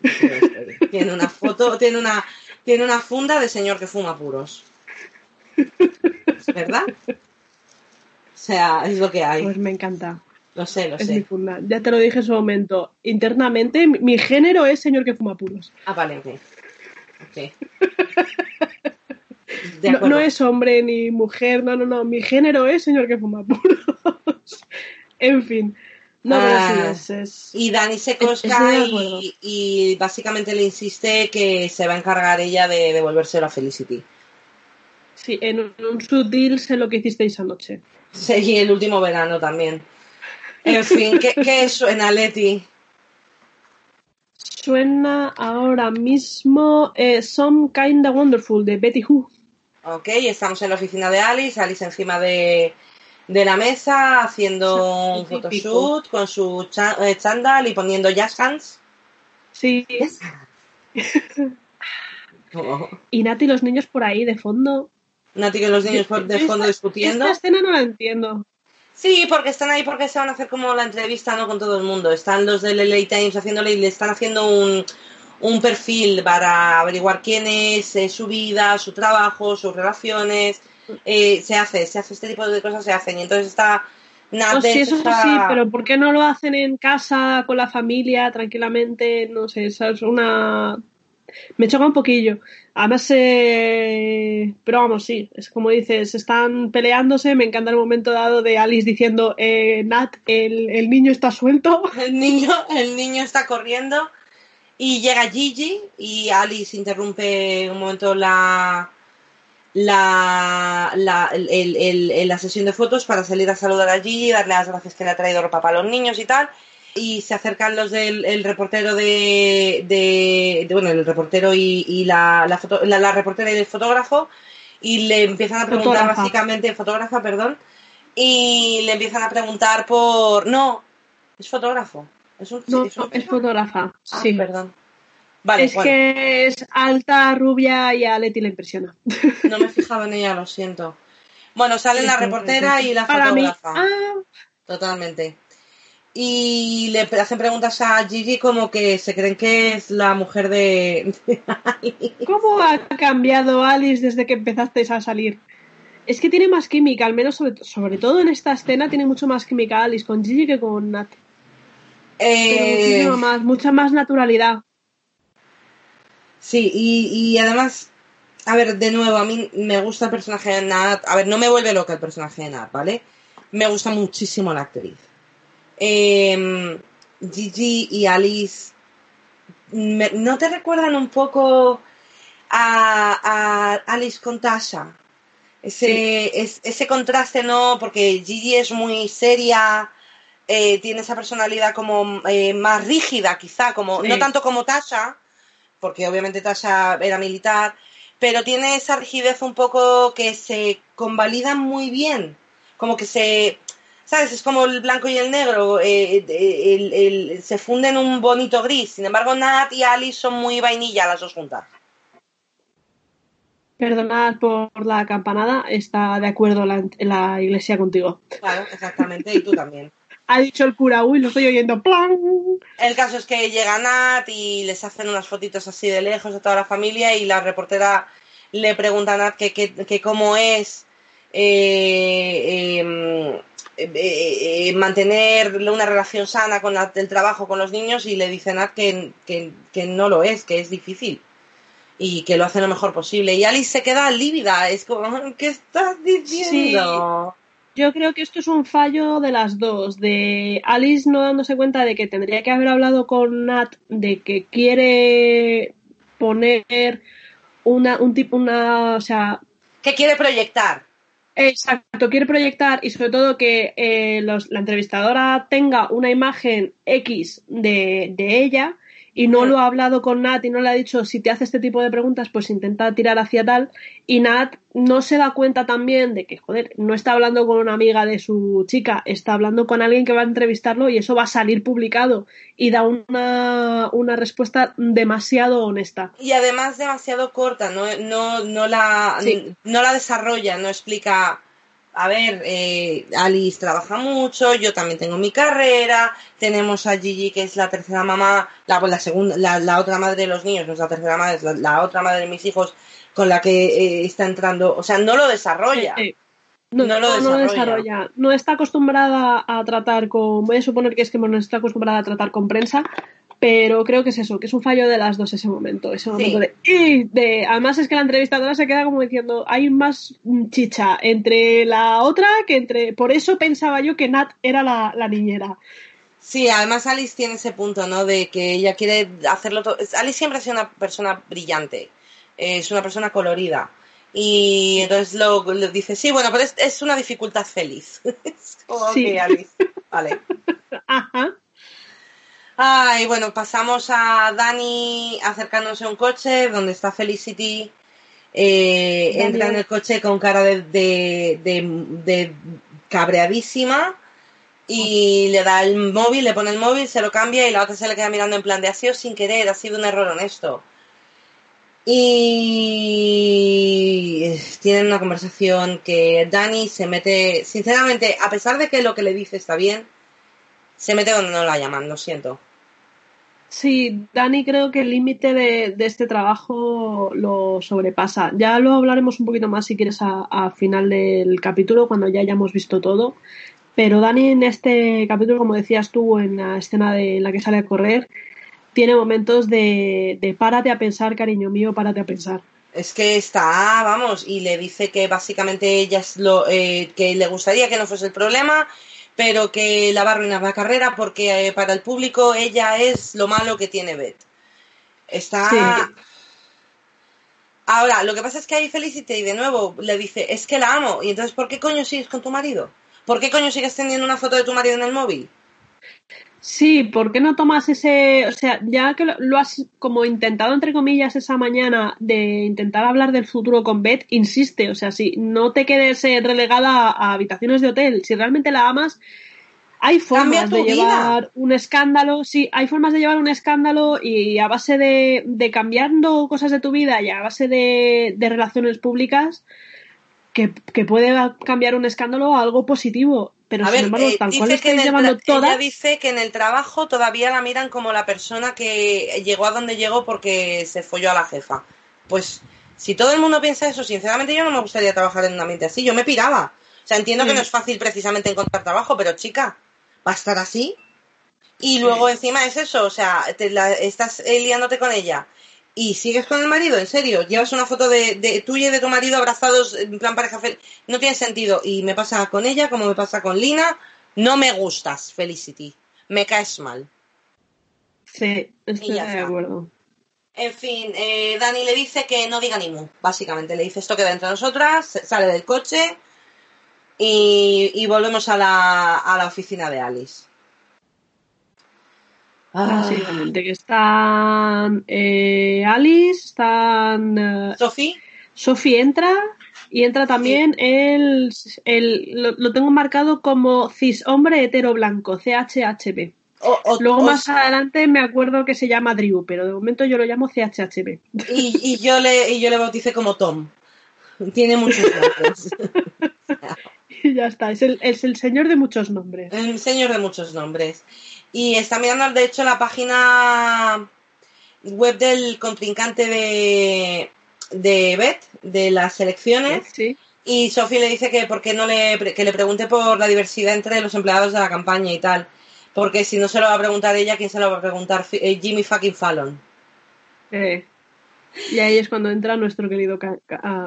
[LAUGHS] True story. tiene una foto, tiene una, tiene una funda de señor que fuma puros. ¿Verdad? O sea, es lo que hay. Pues me encanta. Lo sé, lo Es sé. mi funda. Ya te lo dije en su momento. Internamente, mi, mi género es señor que fuma puros. Ah, vale, ok. [LAUGHS] No, es hombre ni mujer, no, no, no. Mi género es señor que fuma puros. [LAUGHS] en fin. No, pero Ah. sí, es, es- Y Dani se cosca y básicamente le insiste que se va a encargar ella de devolvérselo a Felicity. Sí, en un, un sutil sé lo que hicisteis anoche. Sí, y el último verano también. En fin, ¿qué, qué [LAUGHS] suena, Leti? Suena ahora mismo eh, Some Kinda Wonderful de Betty Who. Ok, estamos en la oficina de Alice, Alice encima de, de la mesa haciendo un photoshoot con su eh, chándal y poniendo jazz hands. Sí. [LAUGHS] Oh. Y Nati y los niños por ahí de fondo. Nati que los niños por- de Esta- fondo discutiendo. Esta escena no la entiendo. Sí, porque están ahí porque se van a hacer como la entrevista no con todo el mundo. Están los del LA Times haciéndole y le están haciendo un, un perfil para averiguar quién es, eh, su vida, su trabajo, sus relaciones. Eh, se hace, se hace este tipo de cosas, se hacen. Y entonces está Nat No, sí, eso está- sí, pero ¿por qué no lo hacen en casa, con la familia, tranquilamente? No sé, esa es una... Me choca un poquillo. Además, eh... pero vamos, sí, es como dices, están peleándose. Me encanta el momento dado de Alice diciendo, eh, Nat, el, niño está suelto. [LAUGHS] El niño, el niño está corriendo y llega Gigi y Alice interrumpe un momento la la, la sesión de fotos para salir a saludar a Gigi, darle las gracias que le ha traído ropa para los niños y tal. Y se acercan los del el reportero de, de, de- bueno, el reportero y, y la, la, foto- la, la reportera y el fotógrafo y le empiezan a preguntar Fotógrafa. básicamente, fotógrafa, perdón, y le empiezan a preguntar por, no, es fotógrafo. Es un, No, es un- es fotógrafa. Ah, Sí. perdón. Vale, es bueno, que es alta, rubia y a Leti le impresiona. [LAUGHS] no me he fijado en ella, lo siento. Bueno, salen la reportera y la Para mí, fotógrafa. ah, Totalmente. Y le hacen preguntas a Gigi como que se creen que es la mujer de... de Ali. ¿Cómo ha cambiado Alice desde que empezasteis a salir? Es que tiene más química, al menos sobre, sobre todo en esta escena tiene mucho más química Alice con Gigi que con Nat. Eh, más, mucha más naturalidad. sí, y, y además, a ver, de nuevo, a mí me gusta el personaje de Nat. A ver, no me vuelve loca el personaje de Nat, ¿vale? Me gusta muchísimo la actriz. Eh, Gigi y Alice, me- ¿no te recuerdan un poco a, a Alice con Tasha? Ese, es- ese contraste, ¿no? Porque Gigi es muy seria, eh, tiene esa personalidad como eh, más rígida, quizá, como Sí. no tanto como Tasha, porque obviamente Tasha era militar, pero tiene esa rigidez un poco que se convalida muy bien, como que se, ¿sabes? Es como el blanco y el negro, eh, eh, el- el- se funden en un bonito gris. Sin embargo, Nat y Alice son muy vainilla las dos juntas. Perdonad por la campanada, está de acuerdo la, la iglesia contigo. Claro, exactamente, y tú también. [LAUGHS] Ha dicho el cura, uy, lo estoy oyendo, ¡plan! El caso es que llega Nat y les hacen unas fotitos así de lejos a toda la familia y la reportera le pregunta a Nat que, que- que cómo es eh, em, eh, eh, mantener una relación sana con la- el trabajo con los niños y le dice Nat que, que- que no lo es, que es difícil y que lo hace lo mejor posible. Y Alice se queda lívida, es como, ¿qué estás diciendo? Yo creo que esto es un fallo de las dos, de Alice no dándose cuenta de que tendría que haber hablado con Nat, de que quiere poner una, un tipo, una, o sea, ¿Qué quiere proyectar? Exacto, quiere proyectar y sobre todo que eh, los- la entrevistadora tenga una imagen X de, de ella y no lo ha hablado con Nat y no le ha dicho si te hace este tipo de preguntas, pues intenta tirar hacia tal. Y Nat no se da cuenta también de que, joder, no está hablando con una amiga de su chica, está hablando con alguien que va a entrevistarlo y eso va a salir publicado. Y da una, una respuesta demasiado honesta. Y además demasiado corta, no, no, no, la, no la desarrolla, no explica a ver, eh, Alice trabaja mucho, yo también tengo mi carrera, tenemos a Gigi que es la tercera mamá, la, la segunda, la, otra madre de los niños, no es la tercera madre, es la, otra madre de mis hijos con la que eh, está entrando, o sea, no lo desarrolla. No, no, lo desarrolla. no, desarrolla. No está acostumbrada a tratar con, voy a suponer que es que no está acostumbrada a tratar con prensa, pero creo que es eso, que es un fallo de las dos ese momento, ese momento de, de, además es que la entrevistadora se queda como diciendo, hay más chicha entre la otra que entre, por eso pensaba yo que Nat era la, niñera. Sí, además Alice tiene ese punto, ¿no? De que ella quiere hacerlo todo. Alice siempre ha sido una persona brillante, es una persona colorida. Y entonces lo, dice, sí, bueno, pero es, una dificultad feliz. [LAUGHS] sí. Alice. Vale. [LAUGHS] Ajá. Ay, bueno, pasamos a Dani acercándose a un coche donde está Felicity. Eh, entra en el coche con cara de, de, cabreadísima y le da el móvil, le pone el móvil, se lo cambia y la otra se le queda mirando en plan de ha sido sin querer, ha sido un error honesto. Y tienen una conversación que Dani se mete, sinceramente, a pesar de que lo que le dice está bien, se mete donde no la llaman, lo siento. Sí, Dani creo que el límite de, este trabajo lo sobrepasa. Ya lo hablaremos un poquito más si quieres a, final del capítulo, cuando ya hayamos visto todo. Pero Dani en este capítulo, como decías tú, en la escena de la que sale a correr, tiene momentos de, de párate a pensar, cariño mío, párate a pensar. Es que está, vamos, y le dice que básicamente ella es lo eh, que le gustaría que no fuese el problema pero que la va a arruinar la carrera porque eh, para el público ella es lo malo que tiene Beth. Está. Ahora, lo que pasa es que ahí Felicity de nuevo le dice, es que la amo, y entonces ¿por qué coño sigues con tu marido? ¿Por qué coño sigues teniendo una foto de tu marido en el móvil? Sí, ¿por qué no tomas ese, o sea, ya que lo, has como intentado entre comillas esa mañana de intentar hablar del futuro con Beth, insiste, o sea, si no te quedes eh, relegada a, habitaciones de hotel, si realmente la amas, hay formas de llevar un escándalo, sí, hay formas de llevar un escándalo y a base de, de cambiando cosas de tu vida y a base de, de relaciones públicas, que, que puede cambiar un escándalo a algo positivo pero sin embargo, eh, tal cual Ella dice que en el trabajo todavía la miran como la persona que llegó a donde llegó porque se folló a la jefa. Pues si todo el mundo piensa eso, sinceramente yo no me gustaría trabajar en un ambiente así. Yo me piraba. O sea, entiendo que no es fácil precisamente encontrar trabajo, pero chica, ¿va a estar así? Y luego encima es eso, o sea, te estás liándote con ella y sigues con el marido, en serio, llevas una foto de, de tuya y de tu marido abrazados en plan pareja feliz, no tiene sentido. Y me pasa con ella como me pasa con Lina, no me gustas, Felicity, me caes mal. Sí, estoy de acuerdo. En fin, eh, Dani le dice que no diga ni mu, básicamente. Le dice esto queda entre nosotras, sale del coche y, y volvemos a la, a la oficina de Alice. Básicamente, ah. que están eh, Alice, están... Eh, Sophie. Sophie entra y entra también el... el lo, tengo marcado como cis hombre hetero blanco, CHHB. Luego más adelante me acuerdo que se llama Drew, pero de momento yo lo llamo CHHB. Y, y yo le y yo le bauticé como Tom. Tiene muchos nombres. [LAUGHS] y ya está, es el, es el señor de muchos nombres. El señor de muchos nombres. Y está mirando, de hecho, la página web del contrincante de, de Beth, de las elecciones. Y Sophie le dice que por qué no le, que le pregunte por la diversidad entre los empleados de la campaña y tal. Porque si no se lo va a preguntar ella, ¿quién se lo va a preguntar? Eh, Jimmy fucking Fallon. Eh. Y ahí es cuando entra nuestro querido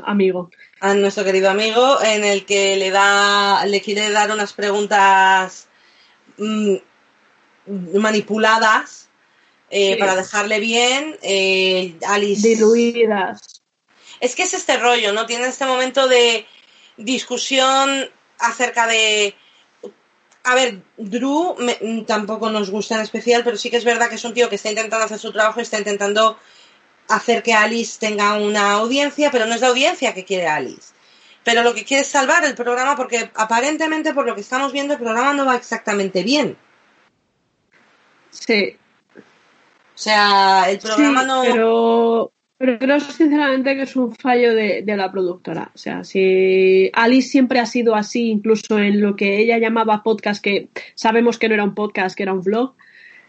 amigo. A nuestro querido amigo, en el que le da, le quiere dar unas preguntas mm, manipuladas eh, para dejarle bien. Eh, Alice. Diluidas. Es que es este rollo, ¿no? Tiene este momento de discusión acerca de a ver, Drew me- tampoco nos gusta en especial, pero sí que es verdad que es un tío que está intentando hacer su trabajo, está intentando hacer que Alice tenga una audiencia, pero no es la audiencia que quiere Alice. Pero lo que quiere es salvar el programa porque aparentemente, por lo que estamos viendo, el programa no va exactamente bien. Sí, O sea, el programa Sí, no... Pero, pero creo sinceramente que es un fallo de, de la productora. O sea, si Alice siempre ha sido así, incluso en lo que ella llamaba podcast, que sabemos que no era un podcast, que era un vlog.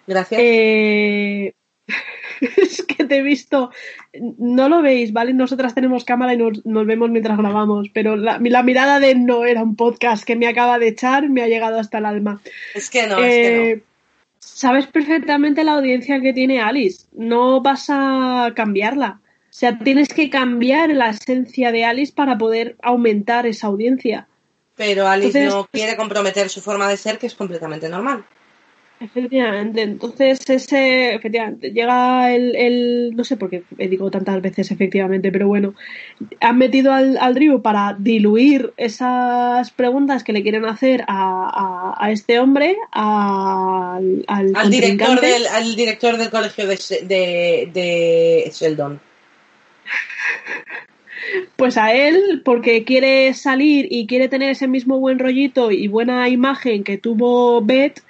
Gracias. eh, [LAUGHS] es que te he visto, no lo veis, ¿vale? Nosotras tenemos cámara y nos, nos vemos mientras grabamos, pero la, la mirada de no era un podcast que me acaba de echar me ha llegado hasta el alma. es que no, es que Eh, Sabes perfectamente la audiencia que tiene Alice. No vas a cambiarla. O sea, tienes que cambiar la esencia de Alice para poder aumentar esa audiencia. Pero Alice entonces- no quiere comprometer su forma de ser, que es completamente normal. Efectivamente. Entonces, ese, efectivamente, llega el, el- no sé por qué digo tantas veces efectivamente, pero bueno, han metido al, al Ryu para diluir esas preguntas que le quieren hacer a, a- a este hombre, al, al Al director, del, al director del colegio de, de, de Sheldon. Pues a él, porque quiere salir y quiere tener ese mismo buen rollito y buena imagen que tuvo Beth,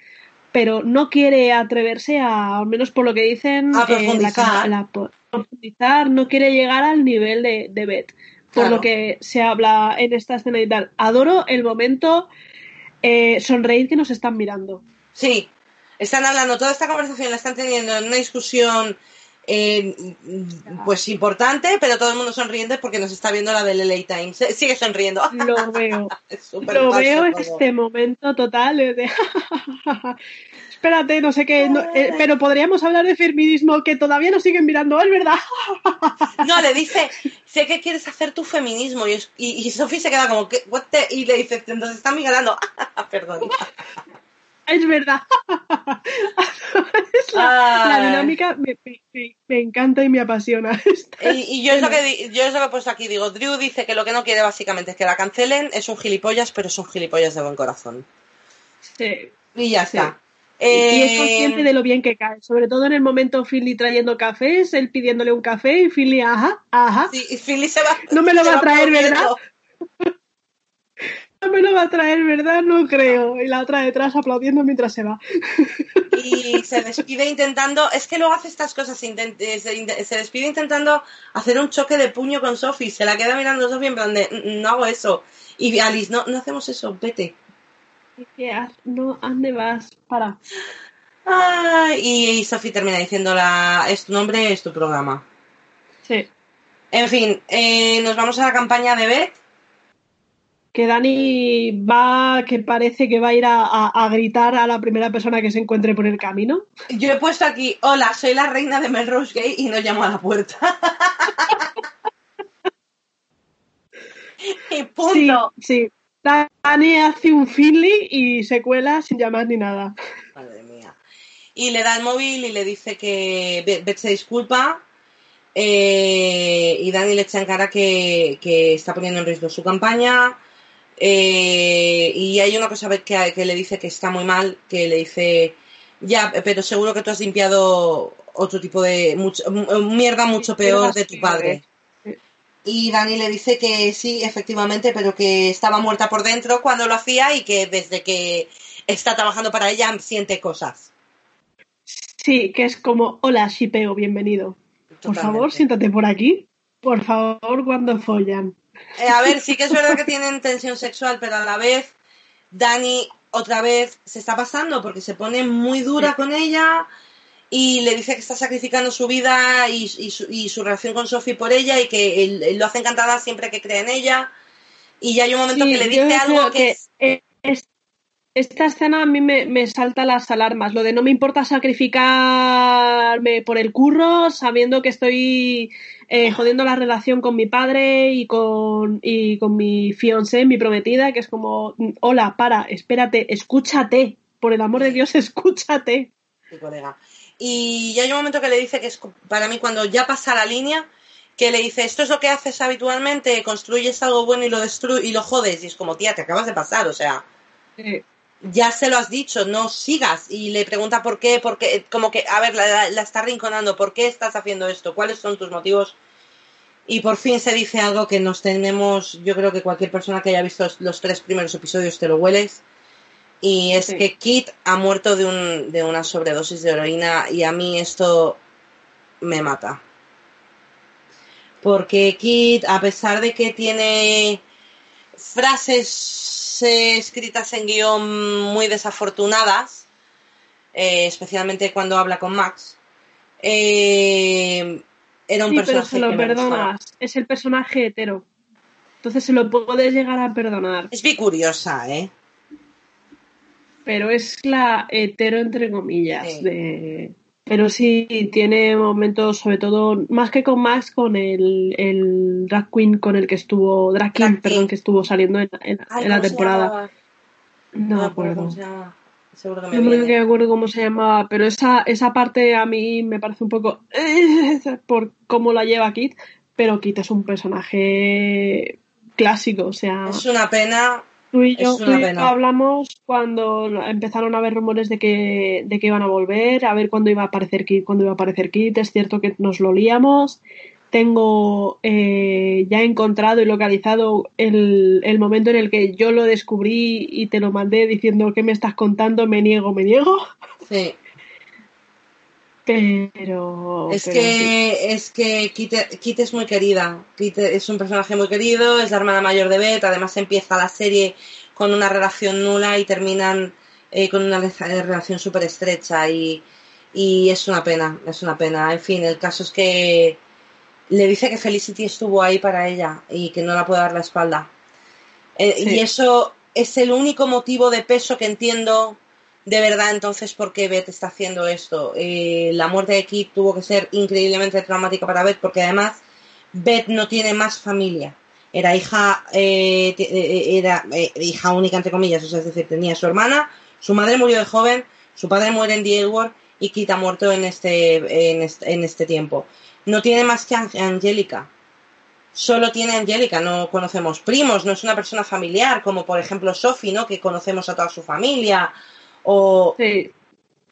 pero no quiere atreverse a, al menos por lo que dicen, A eh, la profundizar. cam- la- profundizar, no quiere llegar al nivel de, de Beth, por Claro. lo que se habla en esta escena y tal. Adoro el momento eh, sonreír que nos están mirando. Sí, están hablando, toda esta conversación la están teniendo en una discusión eh, pues importante, pero todo el mundo sonriente porque nos está viendo la del LA Times. Eh, Sigue sonriendo. Lo [LAUGHS] veo. Es Lo veo en este momento total de [LAUGHS] espérate, no sé qué, no- eh, pero podríamos hablar de feminismo que todavía nos siguen mirando, es verdad. No, le [LAUGHS] dice, sé que quieres hacer tu feminismo. Y, y, y Sophie se queda como, ¿qué? What the? Y le dice, entonces está migrando. Perdón. Es verdad. La, dinámica me, me- encanta y me apasiona. [LAUGHS] Y, y yo, es lo que, yo es lo que he puesto aquí. Digo, Drew dice que lo que no quiere básicamente es que la cancelen. Es un gilipollas, pero es un gilipollas de buen corazón. Sí. Y ya Sí. está. Y es Eh, consciente de lo bien que cae, sobre todo en el momento Philly trayendo cafés, él pidiéndole un café y Philly, ajá, ajá, Sí, y Philly se va. No me lo se va a traer. ¿verdad? [LAUGHS] me lo va a traer, ¿verdad? No creo. Y la otra detrás aplaudiendo mientras se va. Y se despide intentando. Es que luego hace estas cosas. eh, se, despide intentando hacer un choque de puño con Sophie. Se la queda mirando Sophie en plan de, "Mm, no hago eso. Y Alice, no, no hacemos eso, vete. No, ¿a dónde vas? Para. Ah, y, Sophie termina diciendo, la, es tu nombre, es tu programa. Sí. En fin, eh, nos vamos a la campaña de Beth. Que Dani va, que parece que va a ir a, a- a gritar a la primera persona que se encuentre por el camino. Yo he puesto aquí, hola, soy la reina de Melrose Gay y no llamo a la puerta. [LAUGHS] y punto. Sí, sí. Dani hace un Finley y se cuela sin llamar ni nada. Madre mía. Y le da el móvil y le dice que Be- Beth se disculpa. eh, y Dani le echa en cara que, que está poniendo en riesgo su campaña. Eh, y hay una cosa que, que le dice que está muy mal, que le dice, ya, pero seguro que tú has limpiado otro tipo de mucho, m- mierda mucho peor de tu padre. Y Dani le dice que sí, efectivamente, pero que estaba muerta por dentro cuando lo hacía y que desde que está trabajando para ella siente cosas. Sí, que es como, hola, Shipeo, bienvenido. Por favor, siéntate por aquí. Por favor, cuando follan. Eh, a ver, sí que es verdad que tienen tensión sexual, pero a la vez Dani otra vez se está pasando porque se pone muy dura con ella y le dice que está sacrificando su vida y, y su, y su relación con Sophie por ella y que él, él lo hace encantada siempre que cree en ella. Y ya hay un momento Sí, que le dice algo que, es- es- esta escena a mí me, me salta las alarmas. Lo de no me importa sacrificarme por el curro, sabiendo que estoy eh, jodiendo la relación con mi padre y con, y con mi fiancé, mi prometida, que es como, hola, para, espérate, escúchate. Por el amor de Dios, [LAUGHS] escúchate. mi colega. Y ya hay un momento que le dice que es para mí cuando ya pasa la línea, que le dice, esto es lo que haces habitualmente, construyes algo bueno y lo destruyes y lo jodes. Y es como, tía, te acabas de pasar, o sea, Eh, ya se lo has dicho, no sigas. Y le pregunta por qué, porque, como que, a ver, la, la, está rinconando, ¿por qué estás haciendo esto? ¿Cuáles son tus motivos? Y por fin se dice algo que nos tenemos, yo creo que cualquier persona que haya visto los, tres primeros episodios te lo hueles. Y es que Kit ha muerto de, un, de una sobredosis de heroína y a mí esto me mata. Porque Kit, a pesar de que tiene frases eh, escritas en guion muy desafortunadas, eh, especialmente cuando habla con Max, eh, era un personaje. Pero se lo perdonas, es el personaje hetero. Entonces se lo puedes llegar a perdonar. Es bien curiosa, ¿eh? Pero es la hetero entre comillas de pero sí tiene momentos, sobre todo, más que con Max, con el, el drag queen con el que estuvo, drag king, perdón, que estuvo saliendo en, la temporada. No, me acuerdo. Seguro que me no me acuerdo cómo se llamaba, pero esa, esa parte a mí me parece un poco [LAUGHS] por cómo la lleva Kit, pero Kit es un personaje clásico, o sea... Es una pena Tú y yo, hablamos cuando empezaron a haber rumores de que, de que iban a volver, a ver cuándo iba a aparecer Kit, cuándo iba a aparecer Kit. Es cierto que nos lo líamos. Tengo eh, ya encontrado y localizado el, el, momento en el que yo lo descubrí y te lo mandé diciendo que me estás contando, me niego, me niego. Sí. Pero. Es que, es que Kit, es muy querida. Kit es un personaje muy querido, es la hermana mayor de Beth. Además, empieza la serie con una relación nula y terminan eh, con una relación súper estrecha. Y, y es una pena, es una pena. En fin, el caso es que le dice que Felicity estuvo ahí para ella y que no la puede dar la espalda. Eh, y eso es el único motivo de peso que entiendo de verdad entonces por qué Beth está haciendo esto. Eh, la muerte de Kit tuvo que ser increíblemente traumática para Beth porque además Beth no tiene más familia. Era hija, eh, eh, era hija única entre comillas, es decir, tenía su hermana, su madre murió de joven, su padre muere en The War y Kit ha muerto en este, en este, en este tiempo. No tiene más que Angélica. Solo tiene Angélica, no conocemos primos, no es una persona familiar, como por ejemplo Sophie, ¿no? Que conocemos a toda su familia, o, sí.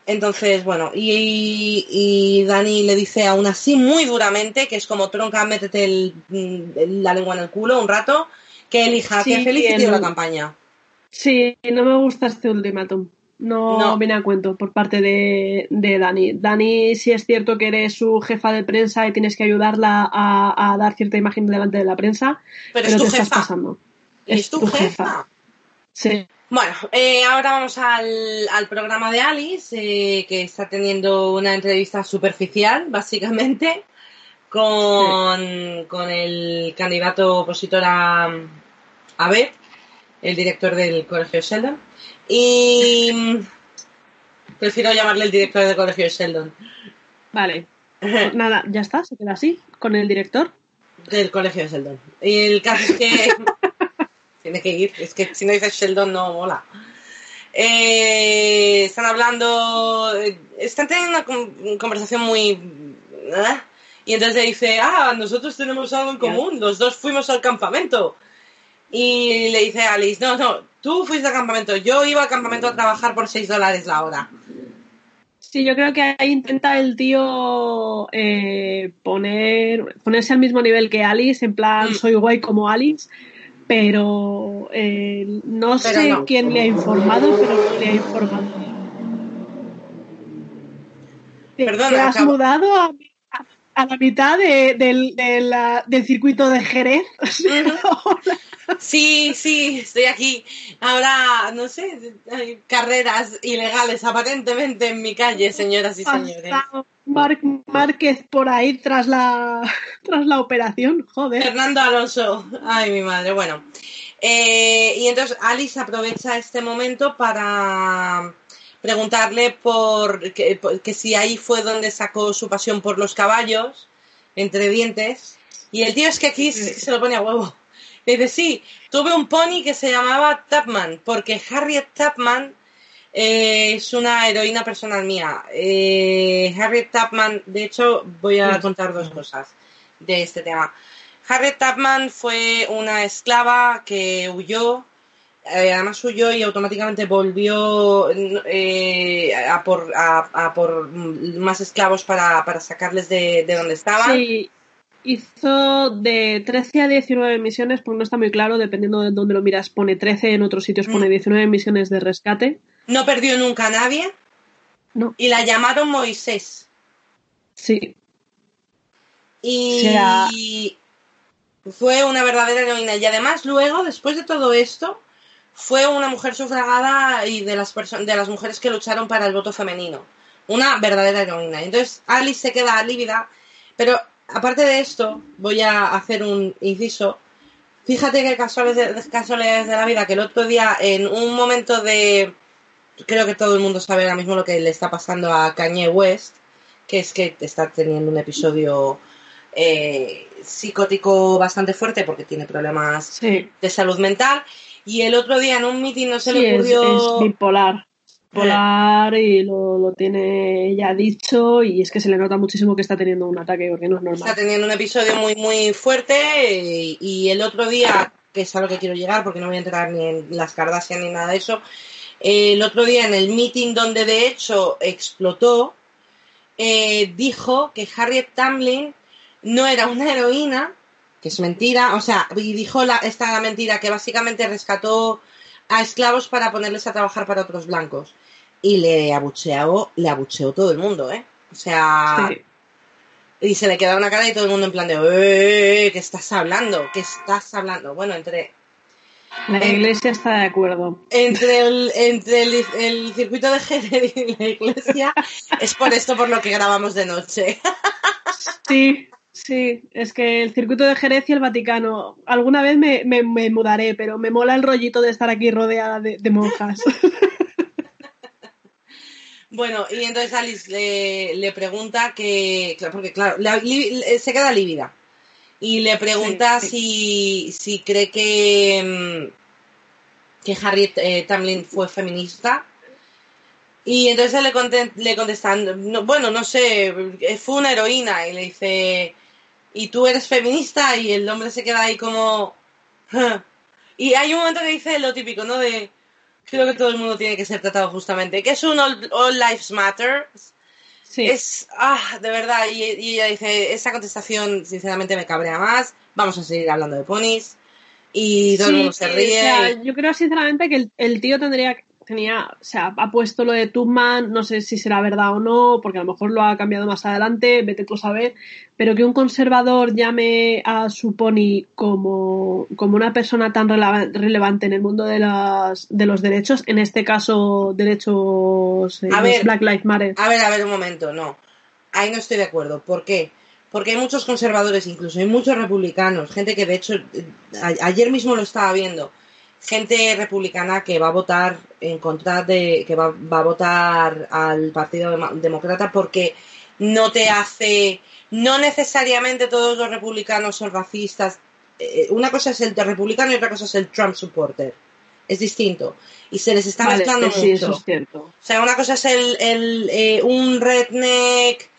Entonces, bueno, y, y, Dani le dice aún así muy duramente, que es como tronca, métete la lengua en el culo un rato, que elija que Felicity o la campaña. Sí, no me gusta este ultimátum. No, viene a cuento por parte de, de, Dani. Dani, sí es cierto que eres su jefa de prensa y tienes que ayudarla a, dar cierta imagen delante de la prensa. Pero, es tu jefa. pasando. Es, tu, jefa. Sí. Bueno, eh, ahora vamos al, al, programa de Alice, eh, que está teniendo una entrevista superficial, básicamente, con, con el candidato opositor a, a el director del Colegio Sheldon. Y [LAUGHS] prefiero llamarle el director del Colegio Sheldon. Vale. [LAUGHS] Nada, ya está, se queda así, con el director. Del Colegio Sheldon. Y el caso es que [LAUGHS] tiene que ir. Es que si no dices Sheldon no mola. Eh, están hablando, están teniendo una conversación muy... ¿eh? Y entonces le dice, ah, nosotros tenemos algo en común, los dos fuimos al campamento. Y le dice a Alice, no, no, tú fuiste al campamento, yo iba al campamento a trabajar por 6 dólares la hora. Sí, yo creo que ahí intenta el tío eh, poner, ponerse al mismo nivel que Alice, en plan, mm. soy guay como Alice, pero eh, no sé quién le ha informado, pero no le ha informado. Perdona, ¿Te has mudado a, a, la mitad de, del, del circuito de Jerez? [LAUGHS] Sí, sí, estoy aquí. Ahora, no sé, hay carreras ilegales aparentemente en mi calle, señoras y señores. Mar Márquez por ahí tras la, tras la operación, joder. Fernando Alonso, ay mi madre, bueno. Eh, y entonces Alice aprovecha este momento para preguntarle por que, que, si ahí fue donde sacó su pasión por los caballos, entre dientes. Y el tío es que aquí se lo pone a huevo. Dice, sí, tuve un pony que se llamaba Tapman, porque Harriet Tapman eh, es una heroína personal mía. Eh, Harriet Tapman, de hecho, voy a contar dos cosas de este tema. Harriet Tapman fue una esclava que huyó eh, además huyó y automáticamente volvió eh, a, por, a, por más esclavos para, para sacarles de, de, donde estaban. Sí, hizo de 13 a 19 misiones, porque no está muy claro, dependiendo de dónde lo miras, pone 13, en otros sitios pone 19 mm. misiones de rescate. No perdió nunca a nadie. No. Y la llamaron Moisés. Sí. Y fue una verdadera heroína. Y además, luego, después de todo esto, fue una mujer sufragada y de las, de las mujeres que lucharon para el voto femenino. Una verdadera heroína. Entonces, Alice se queda lívida. Pero aparte de esto, voy a hacer un inciso. Fíjate que casualidades de la vida, que el otro día, en un momento de. Creo que todo el mundo sabe ahora mismo lo que le está pasando a Kanye West, que es que está teniendo un episodio eh, psicótico bastante fuerte porque tiene problemas de salud mental. Y el otro día en un mitin no se le ocurrió. Es, bipolar. Bipolar y lo, tiene ya dicho y es que se le nota muchísimo que está teniendo un ataque porque no es normal. Está teniendo un episodio muy, muy fuerte y, el otro día, que es a lo que quiero llegar porque no voy a entrar ni en las Kardashian ni nada de eso, el otro día en el meeting donde de hecho explotó, eh, dijo que Harriet Tamlin no era una heroína, que es mentira, o sea, y dijo la, esta mentira que básicamente rescató a esclavos para ponerles a trabajar para otros blancos. Y le abucheó, le abucheó todo el mundo, ¿eh? O sea... Y se le quedaba una cara y todo el mundo en plan de, eh, ¿qué estás hablando? ¿Qué estás hablando? Bueno, entre... La iglesia está de acuerdo. Entre el, entre el, circuito de Jerez y la iglesia es por esto por lo que grabamos de noche. Sí, Sí, es que el circuito de Jerez y el Vaticano. Alguna vez me, me, mudaré, pero me mola el rollito de estar aquí rodeada de, monjas. [LAUGHS] bueno, y entonces Alice le, pregunta que, porque claro, se queda lívida. Y le pregunta Si, si cree que, mm, que Harriet eh, Tamlin fue feminista. Y entonces le, le contestan, bueno, no sé, fue una heroína. Y le dice, y tú eres feminista y el hombre se queda ahí como... y hay un momento que dice lo típico, ¿no? De creo que todo el mundo tiene que ser tratado justamente, que es un All, Lives Matter. Sí. Es, ah, de verdad, y, ella dice, esa contestación sinceramente me cabrea más, vamos a seguir hablando de ponis. Y todo el mundo se ríe. Yo creo sinceramente que el, el tío tendría tenía, o sea, ha puesto lo de Tubman, no sé si será verdad o no, porque a lo mejor lo ha cambiado más adelante, vete tú a saber, pero que un conservador llame a su pony como, como una persona tan relevante en el mundo de, las, de los derechos, en este caso derechos eh, Black Lives Matter. A ver, a ver un momento, no, ahí no estoy de acuerdo, ¿por qué? Porque hay muchos conservadores incluso, hay muchos republicanos, gente que de hecho, eh, ayer mismo lo estaba viendo, gente republicana que va a votar en contra de, que va, a votar al Partido Demócrata porque no te hace, no necesariamente todos los republicanos son racistas. Eh, una cosa es el republicano y otra cosa es el Trump supporter. Es distinto. Y se les está mezclando mucho. O sea, una cosa es el, el eh, un redneck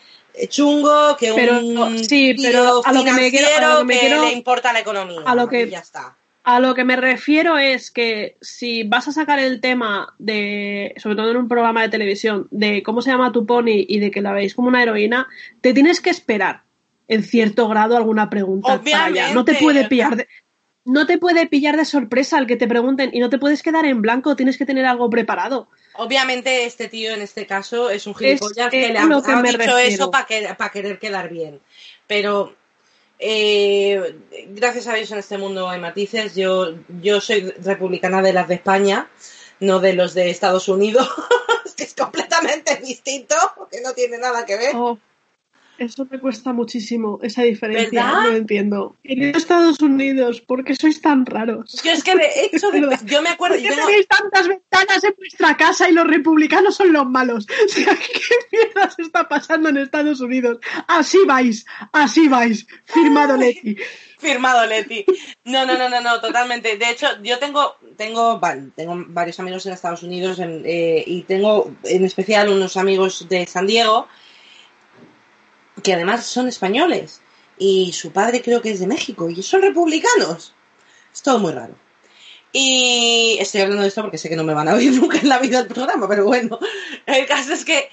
chungo que un sí, pero a lo que me quiero, que, le importa la economía. A lo que, ya está a lo que me refiero es que si vas a sacar el tema de, sobre todo en un programa de televisión, de cómo se llama tu pony y de que la veis como una heroína, te tienes que esperar en cierto grado alguna pregunta. No te puede pillar de, no te puede pillar de sorpresa al que te pregunten y no te puedes quedar en blanco, tienes que tener algo preparado. Obviamente este tío en este caso es un gilipollas que le ha, dicho eso para querer quedar bien. Pero eh, gracias a Dios en este mundo hay matices. Yo, yo soy republicana de las de España, no de los de Estados Unidos, [LAUGHS] que es completamente distinto, que no tiene nada que ver. Oh, eso me cuesta muchísimo, esa diferencia. No entiendo. En Estados Unidos, ¿por qué sois tan raros? Yo es que de hecho, [LAUGHS] yo me acuerdo. ¿Por qué tenéis tantas ventanas en vuestra casa y los republicanos son los malos? [LAUGHS] ¿qué mierda se está pasando en Estados Unidos? Así vais, así vais. Firmado Leti. Firmado Leti. No, no, no, no, no, totalmente. De hecho, yo tengo, tengo, tengo varios amigos en Estados Unidos eh, y tengo en especial unos amigos de San Diego que además son españoles y su padre creo que es de México y son republicanos. Es todo muy raro. Y estoy hablando de esto porque sé que no me van a oír [LAUGHS] nunca en la vida del programa, pero bueno, el caso es que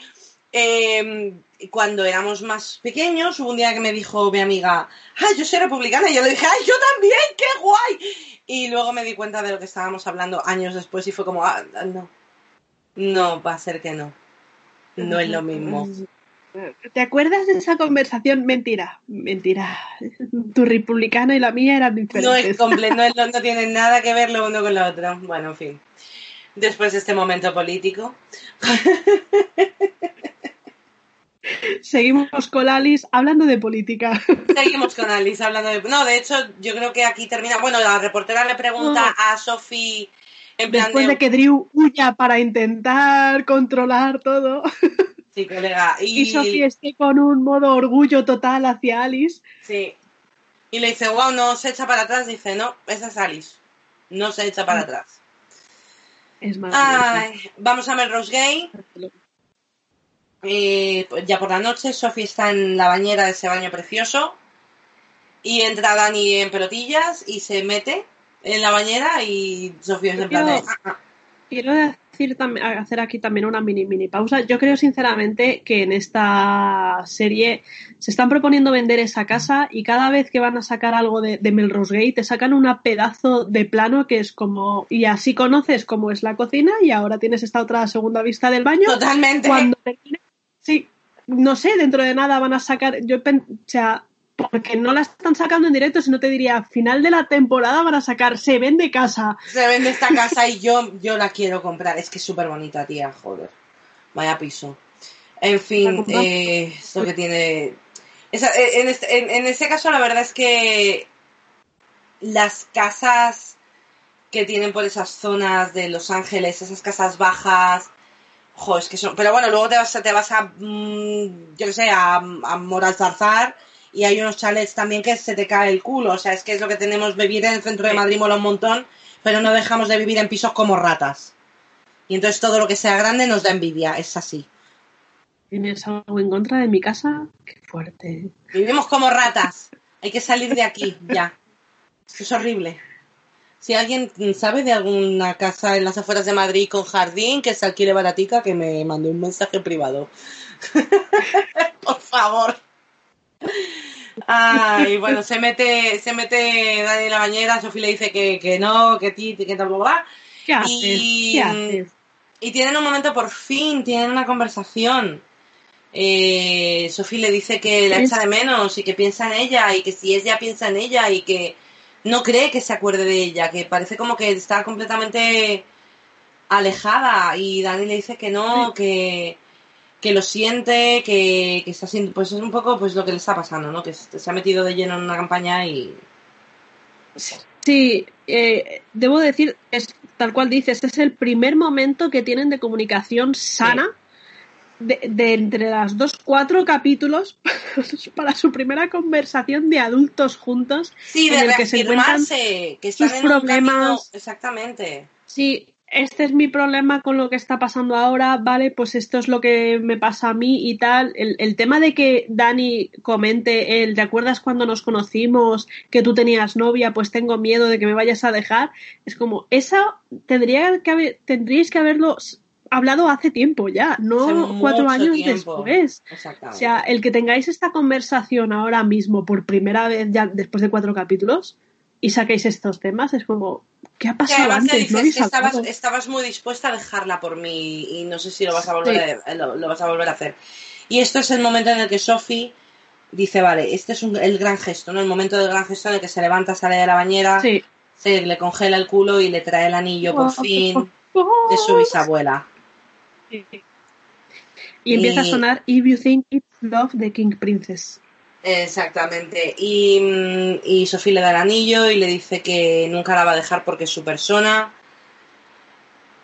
eh, cuando éramos más pequeños, hubo un día que me dijo mi amiga, ¡ay, yo soy republicana! Y yo le dije, ¡ay, yo también! ¡Qué guay! Y luego me di cuenta de lo que estábamos hablando años después y fue como, ah, no, no, va a ser que no. No es lo mismo. [LAUGHS] ¿Te acuerdas de esa conversación? Mentira, mentira. Tu republicana y la mía eran diferentes. No es completo, no, [LAUGHS] tienen nada que ver lo uno con lo otro. Bueno, en fin. Después de este momento político. [LAUGHS] Seguimos con Alice hablando de política. [LAUGHS] Seguimos con Alice hablando de. No, de hecho, yo creo que aquí termina. Bueno, la reportera le pregunta a Sophie. En plan Después de... que Drew huya para intentar controlar todo. Sí, colega. Y, y Sophie esté con un modo orgullo total hacia Alice. Sí. Y le dice, wow, no se echa para atrás. Dice, no, esa es Alice. No se echa para atrás. Es más. Ay, vamos a Melrose Gay. Eh, ya por la noche, Sophie está en la bañera de ese baño precioso. Y entra Dani en pelotillas y se mete en la bañera y Sofía es en plan de... Ah, ah. Quiero decir, hacer aquí también una mini mini pausa. Yo creo sinceramente que en esta serie se están proponiendo vender esa casa y cada vez que van a sacar algo de, de Melrose Gate te sacan un pedazo de plano que es como y así conoces cómo es la cocina y ahora tienes esta otra segunda vista del baño. Totalmente. Cuando termine, sí, no sé, dentro de nada van a sacar, yo o sea, porque no la están sacando en directo, sino te diría, final de la temporada van a sacar, se vende casa. Se vende esta casa y yo, yo la quiero comprar. Es que es súper bonita, tía, joder. Vaya piso. En fin, eh, esto que tiene... Esa, en, este, en, en ese caso la verdad es que las casas que tienen por esas zonas de Los Ángeles, esas casas bajas, jo, es que son... Pero bueno, luego te vas, te vas a, mmm, yo qué sé, a, a Moralzarzar y hay unos chalets también que se te cae el culo. O sea, es que es lo que tenemos, vivir en el centro de Madrid mola un montón, pero no dejamos de vivir en pisos como ratas. Y entonces todo lo que sea grande nos da envidia, es así. ¿Tienes algo en contra de mi casa? Qué fuerte. Vivimos como ratas. Hay que salir de aquí, ya. Es horrible. Si alguien sabe de alguna casa en las afueras de Madrid con jardín que se alquile baratica, que me mande un mensaje privado. [LAUGHS] Por favor. Ay, bueno, se mete, se mete Dani en la bañera, Sofía le dice que, que no, que ti, que tal, bla, ¿Qué haces? Y, ¿Qué haces? y tienen un momento, por fin, tienen una conversación. Eh, Sofía le dice que la echa de menos y que piensa en ella y que si ella piensa en ella y que no cree que se acuerde de ella, que parece como que está completamente alejada y Dani le dice que no, que, que lo siente, que, que está siendo, pues es un poco pues lo que le está pasando, ¿no? Que se ha metido de lleno en una campaña y... Sí, eh, debo decir, es tal cual dices, este es el primer momento que tienen de comunicación sana sí. de, de, entre las dos, cuatro capítulos [LAUGHS] para su primera conversación de adultos juntos. Sí, de en el que se encuentran que sus problemas. Camino, exactamente. Sí, este es mi problema con lo que está pasando ahora, vale, pues esto es lo que me pasa a mí y tal. El, el, tema de que Dani comente el, ¿te acuerdas cuando nos conocimos que tú tenías novia? Pues tengo miedo de que me vayas a dejar. Es como, esa tendría que haber, tendríais que haberlo hablado hace tiempo ya, no cuatro años tiempo. después. O sea, el que tengáis esta conversación ahora mismo por primera vez ya después de cuatro capítulos y saquéis estos temas, es como, ¿qué ha pasado antes? Dices, ¿no que estabas, estabas, muy dispuesta a dejarla por mí y no sé si lo vas a volver, sí. a, lo, lo, vas a, volver a hacer. Y esto es el momento en el que Sophie dice, vale, este es un, el gran gesto, ¿no? El momento del gran gesto en el que se levanta, sale de la bañera, sí. se le congela el culo y le trae el anillo por fin de su bisabuela. Sí. Y empieza a sonar If You Think It's Love de King Princess. Exactamente. Y, y Sofía le da el anillo y le dice que nunca la va a dejar porque es su persona.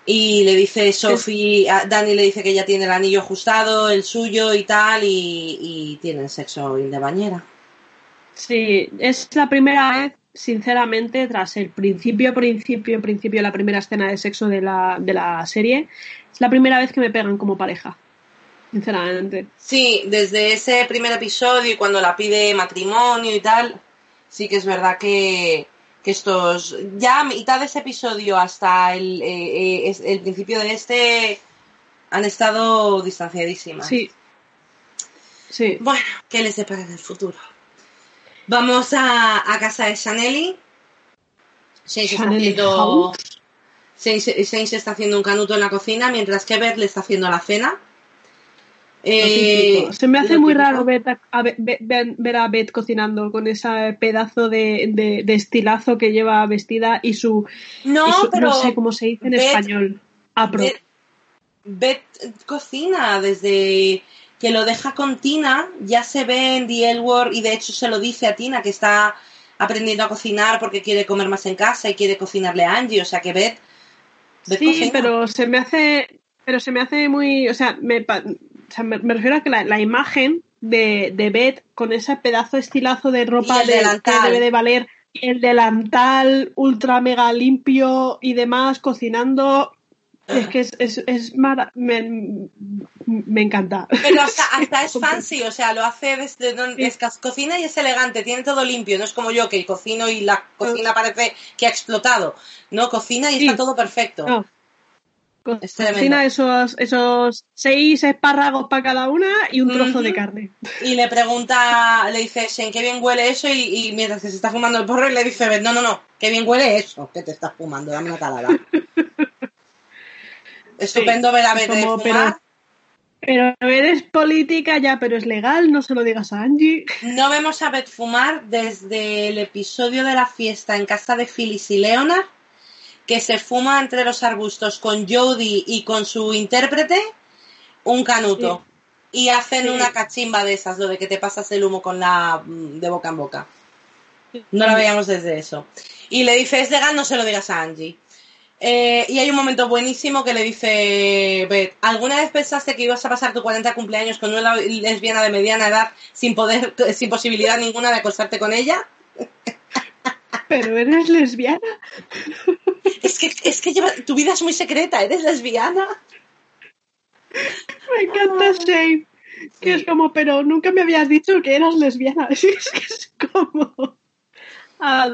Y le dice Sophie, Dani le dice que ya tiene el anillo ajustado, el suyo y tal, y, y tienen sexo de bañera. Sí, es la primera vez, sinceramente, tras el principio, principio, principio, la primera escena de sexo de la, de la serie, es la primera vez que me pegan como pareja sinceramente. Sí, desde ese primer episodio y cuando la pide matrimonio y tal, sí que es verdad que, que estos, ya a mitad de ese episodio hasta el, eh, eh, el principio de este han estado distanciadísimas. Sí. Sí. Bueno, ¿qué les depara en el futuro? Vamos a, a casa de Chaneli. Shane se está haciendo, está haciendo un canuto en la cocina mientras que Beth le está haciendo la cena. Eh. Se me hace muy típico. raro ver a, a- ver- ver- a Beth cocinando con ese pedazo de, de- de estilazo que lleva vestida y su, No, y su- pero no sé cómo se dice en Beth- español. Apro. Beth, Beth cocina desde que lo deja con Tina, ya se ve en The L Word y de hecho se lo dice a Tina que está aprendiendo a cocinar porque quiere comer más en casa y quiere cocinarle a Angie, o sea que Beth, Beth Sí, cocina. pero se me hace, pero se me hace muy, o sea, me, o sea, me, me refiero a que la, la imagen de, de Beth con ese pedazo estilazo de ropa el de, que delantal. debe de valer, el delantal ultra mega limpio y demás, cocinando, es que es, es, es mara- me, me encanta. Pero hasta, [LAUGHS] hasta es fancy, o sea, lo hace desde donde es cocina y es elegante, tiene todo limpio, no es como yo que cocino y la cocina parece que ha explotado. No, cocina y Sí. está todo perfecto. No. Es. Cocina esos, esos seis espárragos para cada una y un trozo de carne. Y le pregunta, le dice, Shane, qué bien huele eso, y, y mientras que se está fumando el porro, y le dice, no, no, no, qué bien huele eso que te estás fumando, dame una calada. [LAUGHS] Estupendo ver a Beth de Como, fumar. Pero eres política ya, pero es legal, no se lo digas a Angie. No vemos a Beth fumar desde el episodio de la fiesta en casa de Phyllis y Leonard, que se fuma entre los arbustos con Jodie y con su intérprete un canuto. Y hacen Sí. una cachimba de esas, lo de que te pasas el humo con la mm, de boca en boca. No la veíamos desde eso. Y le dice, es legal, no se lo digas a Angie. Eh, y hay un momento buenísimo que le dice Beth, ¿alguna vez pensaste que ibas a pasar tu 40 cumpleaños con una lesbiana de mediana edad sin poder, [LAUGHS] sin posibilidad ninguna de acostarte con ella? Pero eres lesbiana. Es que, es que lleva- tu vida es muy secreta, eres lesbiana. Me encanta Shane. Que es como, pero nunca me habías dicho que eras lesbiana. [LAUGHS] Es que es como. Ah,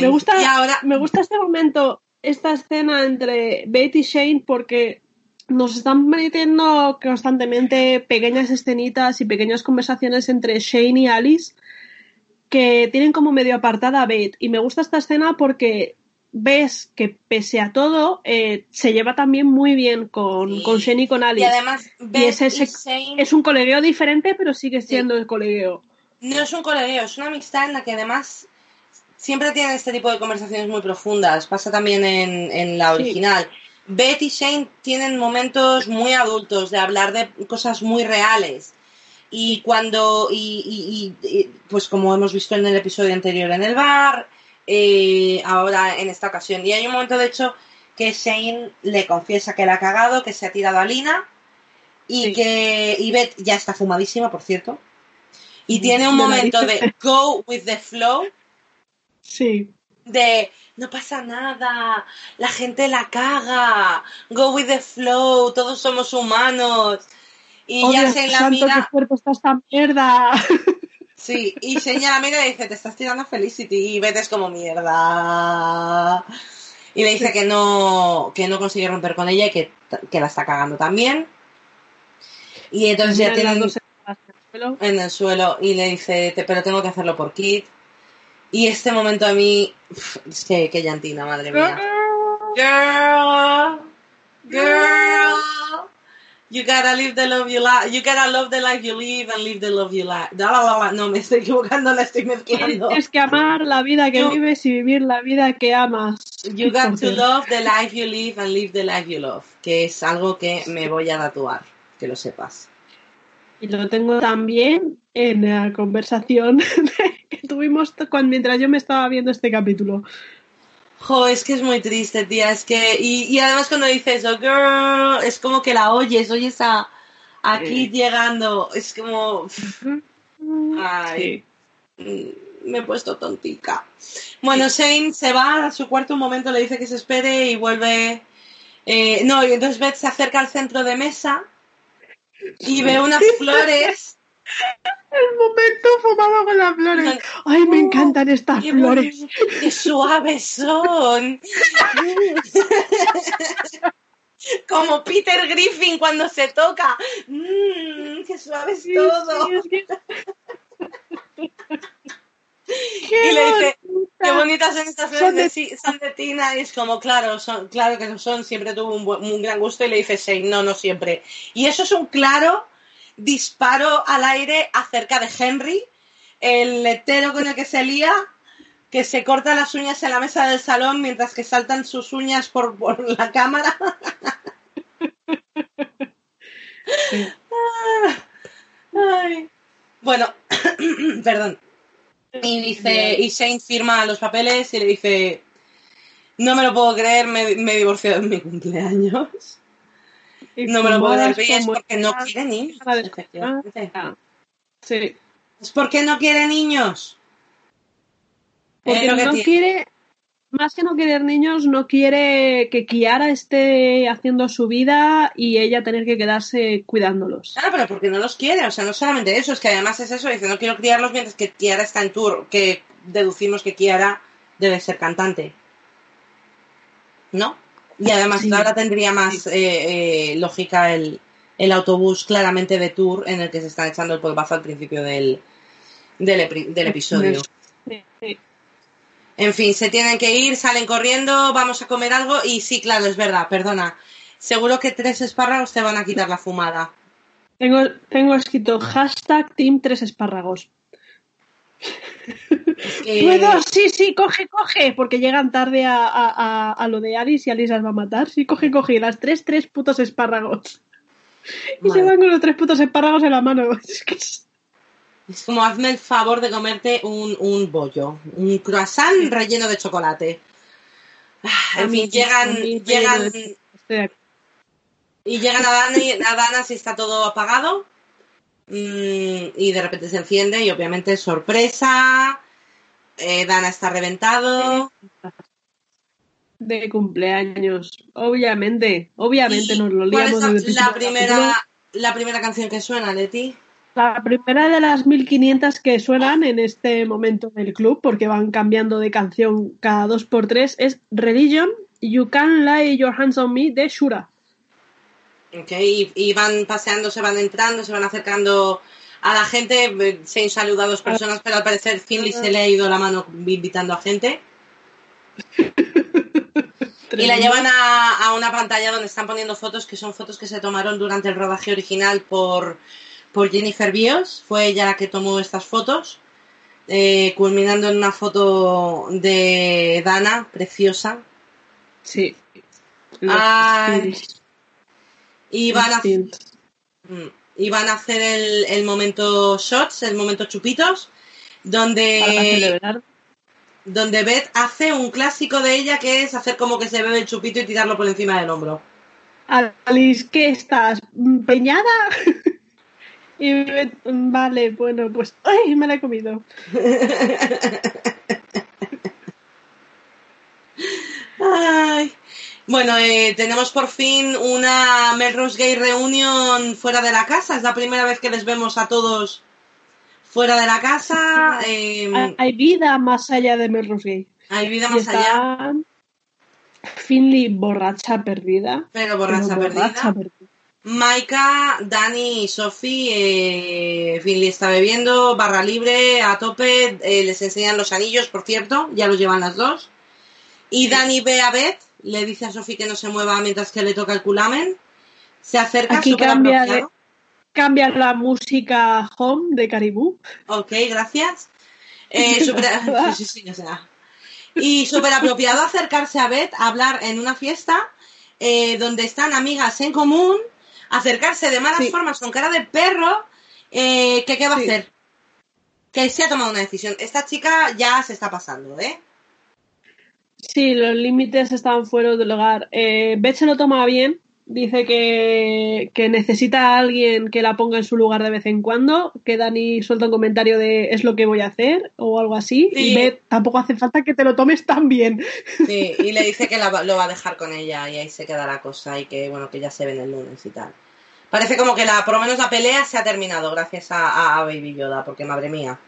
me gusta, Y ahora, me gusta este momento, esta escena entre Beth y Shane, porque nos están metiendo constantemente pequeñas escenitas y pequeñas conversaciones entre Shane y Alice que tienen como medio apartada a Beth. Y me gusta esta escena porque ves que pese a todo eh, se lleva también muy bien con, Sí. con Shane y con y Alice. además, Beth es ese- y Shane Es un colegueo diferente, pero sigue siendo el colegueo. no es un colegueo, es una amistad en la que además siempre tienen este tipo de conversaciones muy profundas. Pasa también en, en la Sí. original. Beth y Shane tienen momentos muy adultos de hablar de cosas muy reales. Y cuando, y, y- y- pues como hemos visto en el episodio anterior en el bar, eh, ahora en esta ocasión. Y hay un momento, de hecho, que Shane le confiesa que la ha cagado, que se ha tirado a Lina y Sí. que y Beth ya está fumadísima, por cierto. Y Mm, tiene un momento de go with the flow, Sí. de no pasa nada, la gente la caga, go with the flow, todos somos humanos. Y ya se la santo, qué mira, fuerte está esta mierda. [LAUGHS] sí, y Shane la mira y dice, te estás tirando a Felicity, y Beth es como mierda. Y le dice que no, que no consigue romper con ella y que, que la está cagando también. Y entonces ya sentadas en el suelo. y le dice, "Te- pero tengo que hacerlo por Kid. Y este momento a mí, es que, que llantina, madre mía. Girl, girl, you gotta live the love you like, you gotta love the life you live and live the love you la. No, me estoy equivocando, la estoy mezclando. Tienes que amar la vida que You- vives y vivir la vida que amas. You got to love the life you live and live the life you love. Que es algo que me voy a tatuar, que lo sepas. Y lo tengo también en la conversación [LAUGHS] que tuvimos cuando, mientras yo me estaba viendo este capítulo. Jo, es que es muy triste, tía. Es que. Y, y además cuando dice eso, girl, es como que la oyes, oyes a. Aquí llegando. Es como. Ay. Sí. mm, Me he puesto tontica. Bueno, Shane se va a su cuarto un momento, le dice que se espere y vuelve. eh, no, y entonces Beth se acerca al centro de mesa y ve unas [LAUGHS] flores El momento fumado con las flores. Ay, me encantan estas Qué flores. ¡Qué suaves son! Como Peter Griffin cuando se toca. ¡Mmm! ¡Qué suave es Sí, todo! sí, es que- [LAUGHS] y ¡Qué le dice, bonita! qué bonitas son estas flores Son de, de- sí- son de Tina. Y es como, claro, son, claro que lo son, siempre tuvo un, buen- un gran gusto. Y le dice, sí, no, no siempre. Y eso es un claro disparo al aire acerca de Henry, el letero con el que se lía, que se corta las uñas en la mesa del salón mientras que saltan sus uñas por, por la cámara. [LAUGHS] Sí. Ay. Bueno, [CLEARS THROAT] perdón. Y dice, y Shane firma los papeles y le dice, no me lo puedo creer, me, me he divorciado en mi cumpleaños. No me lo puedo y es porque no estas, quiere niños. Ah, Sí. Es porque no quiere niños. Porque no quiere, más que no querer niños, no quiere que Kiara esté haciendo su vida y ella tener que quedarse cuidándolos. Claro, pero porque no los quiere, o sea, no solamente eso, es que además es eso, dice, no quiero criarlos mientras que Kiara está en tour, que deducimos que Kiara debe ser cantante. ¿No? Y además Sí. ahora tendría más eh, eh, lógica el, el autobús claramente de tour en el que se están echando el polvazo al principio del, del, epi- del episodio. Sí, sí. En fin, se tienen que ir, salen corriendo, vamos a comer algo y sí, claro, es verdad, perdona. Seguro que tres espárragos te van a quitar la fumada. Tengo, tengo escrito hashtag Team 3 espárragos. ¿Puedo? Sí, sí, coge, coge. Porque llegan tarde a, a- a- lo de Alice y Alice las va a matar. Sí, coge, coge. Y las tres, tres putos espárragos. Y se Madre. van con los tres putos espárragos en la mano. [LAUGHS] Es que es- Es como hazme el favor de comerte un, un bollo, un croissant relleno de chocolate. Ah, A En mí- fin, llegan, llegan de- y llegan a a Dana si está todo apagado. Y de repente se enciende y obviamente sorpresa. eh, Dana está reventado. de cumpleaños. Obviamente, obviamente ¿Y nos lo ¿Cuál es liamos la, la primera, la primera canción que suena, Leti? La primera de las 1500 que suenan en este momento del club, porque van cambiando de canción cada dos por tres, es Religion, You Can Lay Your Hands on Me de Shura. Ok, y, y van paseando, se van entrando, se van acercando a la gente. Se han saludado dos personas, pero al parecer Finley se le ha ido la mano invitando a gente. Y la llevan a, a una pantalla donde están poniendo fotos que son fotos que se tomaron durante el rodaje original por, por Jennifer Bios. Fue ella la que tomó estas fotos, eh, culminando en una foto de Dana, preciosa. Sí. Ay. Los Y van a, distintos. mm, y van a hacer el, el momento shots, el momento chupitos, donde, donde Beth hace un clásico de ella que es hacer como que se bebe el chupito y tirarlo por encima del hombro. Alice, ¿qué estás? ¿Peñada? [LAUGHS] y me- vale, bueno, pues ¡ay! me la he comido. [LAUGHS] Ay. Bueno, eh, tenemos por fin una Melrose Gay reunión fuera de la casa. Es la primera vez que les vemos a todos fuera de la casa. eh, Hay- Hay vida más allá de Melrose Gay. hay vida más allá, Finley borracha perdida. pero borracha pero perdida. perdida. Maika, Dani y Sophie, eh, Finley está bebiendo, barra libre, a tope, eh, les enseñan los anillos, por cierto, ya los llevan las dos. Y Dani ve a Beth, le dice a Sophie que no se mueva mientras que le toca el culamen. Se acerca, Aquí cambia de-. Cambia la home de Caribú. Ok, gracias. [LAUGHS] Eh, súper- sí, sí, sí, o sea. Y súper apropiado acercarse a Beth a hablar en una fiesta eh, donde están amigas en común, acercarse de malas formas con cara de perro, eh, que qué va a hacer. Que se ha tomado una decisión. Esta chica ya se está pasando, ¿eh? Sí, los límites estaban fuera del hogar. Eh, Beth se lo toma bien. Dice que, que necesita a alguien que la ponga en su lugar de vez en cuando. Que Dani suelta un comentario de es lo que voy a hacer o algo así. Sí. Y Beth tampoco hace falta que te lo tomes tan bien. Sí, y le dice que la va- lo va a dejar con ella y ahí se queda la cosa y que, bueno, que ya se ven el lunes y tal. Parece como que la, por lo menos la pelea se ha terminado gracias a, a Baby Yoda, porque madre mía.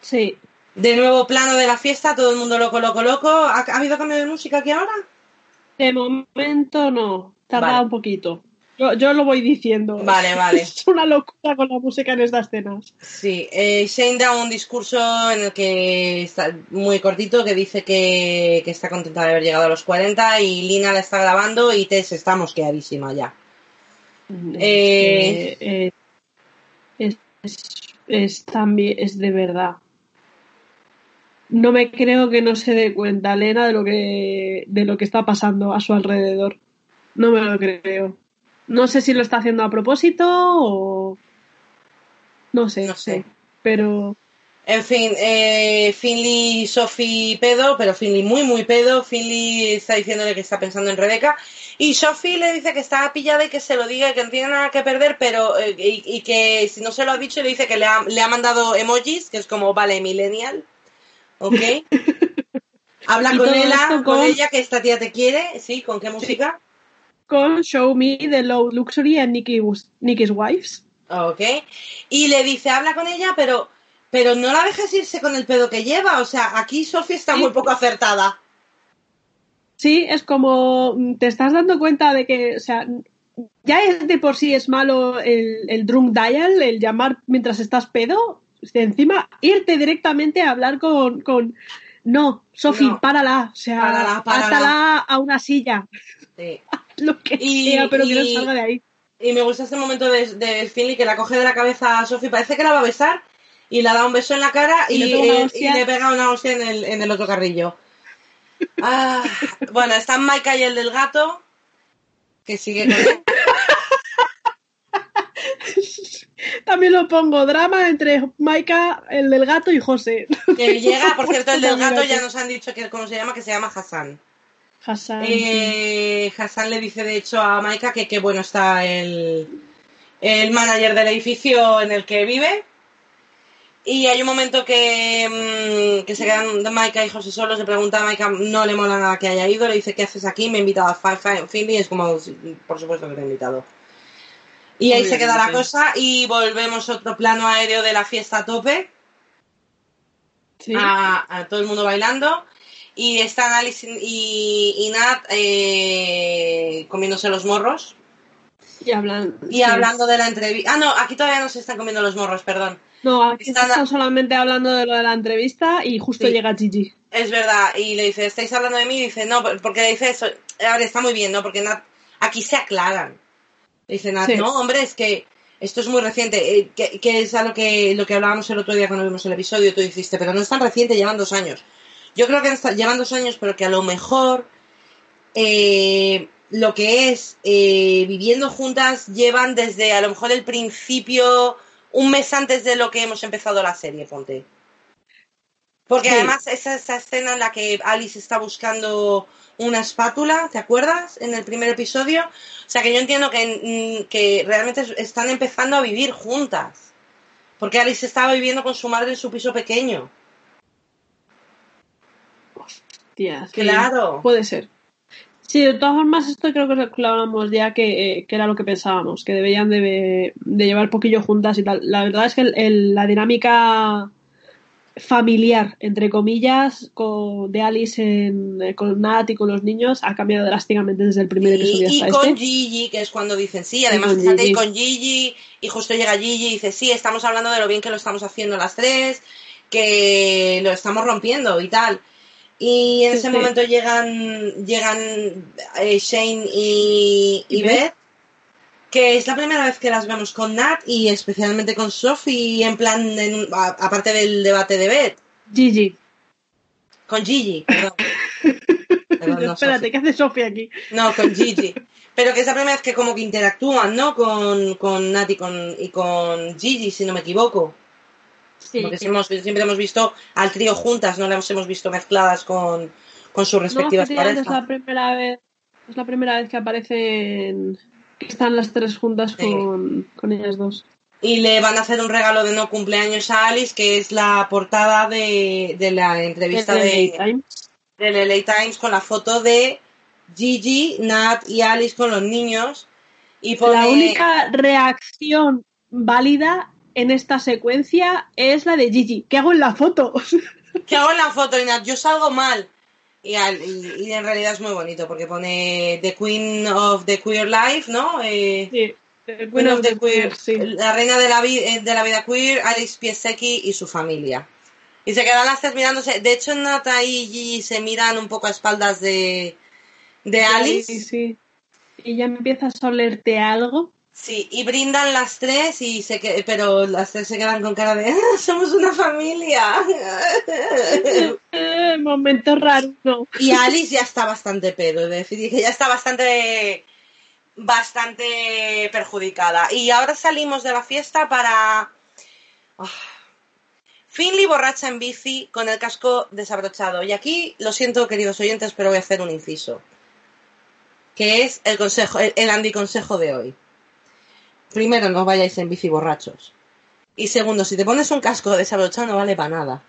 Sí. De nuevo plano de la fiesta, todo el mundo loco, loco, loco. ¿Ha, ha habido cambio de música aquí ahora? De momento no, tarda Vale. un poquito. Yo, yo lo voy diciendo. Vale, vale. [LAUGHS] Es una locura con la música en estas escenas. Sí, eh, Shane da un discurso en el que está muy cortito que dice que, que está contenta de haber llegado a los 40 y Lina la está grabando y Tess está mosqueadísima ya. Eh, Eh, eh, es, es- es también, es de verdad. No me creo que no se dé cuenta Elena de lo que, de lo que está pasando a su alrededor. No me lo creo. No sé si lo está haciendo a propósito o. No sé, No sé. Pero. En fin, eh, Finley Sophie pedo, pero Finley muy, muy pedo. Finley está diciéndole que está pensando en Rebeca. Y Sophie le dice que está pillada y que se lo diga, que no tiene nada que perder, pero eh, y, y que si no se lo ha dicho, le dice que le ha, le ha mandado emojis, que es como, vale, millennial. ¿Ok? [LAUGHS] Habla con ella, con con- ella, que esta tía te quiere. ¿Sí? ¿Con qué música? Con Show Me the Low Luxury and Nicky, Nicky's Wives. Ok. Y le dice, habla con ella, pero, pero no la dejes irse con el pedo que lleva. O sea, aquí Sophie está Sí. muy poco acertada. Sí, es como mm, te estás dando cuenta de que, o sea, ya es de por sí es malo el, el drunk dial, el llamar mientras estás pedo, de encima irte directamente a hablar con, con no, Sofi, No. párala, o sea, Párala, párala. átala a una silla, Sí. [LAUGHS] lo que Y- sea, pero que no y- salga de ahí. Y me gusta este momento de, de Finley que la coge de la cabeza a Sophie, parece que la va a besar y le da un beso en la cara y, Y le pega una eh, hostia. y le pega una hostia en el, en el otro carrillo. Ah, bueno, están Maika y el del gato, que sigue con él. También lo pongo, drama entre Maika, el del gato y José. [LAUGHS] Que llega, por cierto, el del gato ya nos han dicho que cómo se llama, que se llama Hassan. Hassan. Eh, Hassan le dice de hecho a Maika que qué bueno está el, el manager del edificio en el que vive. Y hay un momento que, mm, que se quedan Maika y José solos, le pregunta a Maika, no le mola nada que haya ido, le dice, ¿qué haces aquí? Me he invitado a Fi- Fi- Finley, es como, "Sí, por supuesto que te he invitado. Y ahí se queda la cosa y volvemos otro plano aéreo de la fiesta a tope Sí. a, a todo el mundo bailando y están Alice y, y Nat eh, comiéndose los morros y hablan. y sí. hablando de la entrevista. Ah, no, aquí todavía no se están comiendo los morros, perdón. No, aquí Están- están solamente hablando de lo de la entrevista y justo Sí. llega Gigi. Es verdad, y le dice, ¿estáis hablando de mí? Y dice, no, porque le dice eso. A ver, está muy bien, ¿no? Porque Nat, aquí se aclaran. Le dice Nat, Sí. no, hombre, es que esto es muy reciente, eh, que, que es a lo que, lo que hablábamos el otro día cuando vimos el episodio, tú dijiste, pero no es tan reciente, llevan dos años. Yo creo que llevan dos años, pero que a lo mejor eh, lo que es eh, viviendo juntas llevan desde a lo mejor el principio, un mes antes de lo que hemos empezado la serie, ponte. Porque Sí. además esa, esa escena en la que Alice está buscando una espátula, ¿te acuerdas? En el primer episodio. O sea que yo entiendo que, mm, que realmente es- están empezando a vivir juntas. Porque Alice estaba viviendo con su madre en su piso pequeño. Sí, Claro. Puede ser. Sí, de todas formas, esto creo que lo hablábamos ya que, eh, que era lo que pensábamos, que deberían de, de llevar poquillo juntas y tal. La verdad es que el- el- la dinámica familiar, entre comillas, con, de Alice en- eh, con Nat y con los niños ha cambiado drásticamente desde el primer Y, episodio y hasta con este. Gigi, que es cuando dicen sí, además con fíjate, y Gigi. con Gigi, y justo llega Gigi y dice sí, estamos hablando de lo bien que lo estamos haciendo las tres, que lo estamos rompiendo y tal. Y en Sí, ese sí. momento llegan, llegan eh, Shane y, y Y Beth, Beth. Que es la primera vez que las vemos con Nat y especialmente con Sophie, en plan, en- a- aparte del debate de Beth, Gigi. con Gigi, perdón. [LAUGHS] Perdón, no, Espérate, Sophie. ¿qué hace Sofía aquí? No, con Gigi. Pero que es la primera vez que como que interactúan, ¿no? Con, con Nat y con, y con Gigi, si no me equivoco. Sí. Porque siempre hemos, siempre hemos visto al trío juntas, no las hemos visto mezcladas con, con sus No, respectivas es parejas. la primera vez, es la primera vez que aparecen, están las tres juntas Sí. con, con ellas dos. Y le van a hacer un regalo de no cumpleaños a Alice, que es la portada de, de la entrevista El de, LA Times. del LA Times con la foto de Gigi, Nat y Alice con los niños. Y pone... La única reacción válida en esta secuencia es la de Gigi. ¿Qué hago en la foto? [LAUGHS] ¿Qué hago en la foto, Inat? Yo salgo mal. Y, al- y- y en realidad es muy bonito porque pone The Queen of the Queer Life, ¿no? Eh, Sí, el Queen of the the Queer, sí. la reina de la, eh, de la vida queer, Alice Piesecki y su familia. Y se quedan las tres mirándose. De hecho, Nata y Gigi se miran un poco a espaldas de, de Alice. Sí, sí. Y ya empiezas a olerte algo. Sí, y brindan las tres, y se que- pero las tres se quedan con cara de "Ah, [LAUGHS] somos una familia. [LAUGHS] Momento raro, no. y Alice ya está bastante pedo, es decir, que ya está bastante bastante perjudicada. Y ahora salimos de la fiesta para Ah. Finley borracha en bici con el casco desabrochado. Y aquí, lo siento, queridos oyentes, pero voy a hacer un inciso. Que es el consejo, el, el anticonsejo de hoy. Primero, no vayáis en bici borrachos. Y segundo, si te pones un casco desabrochado no vale para nada.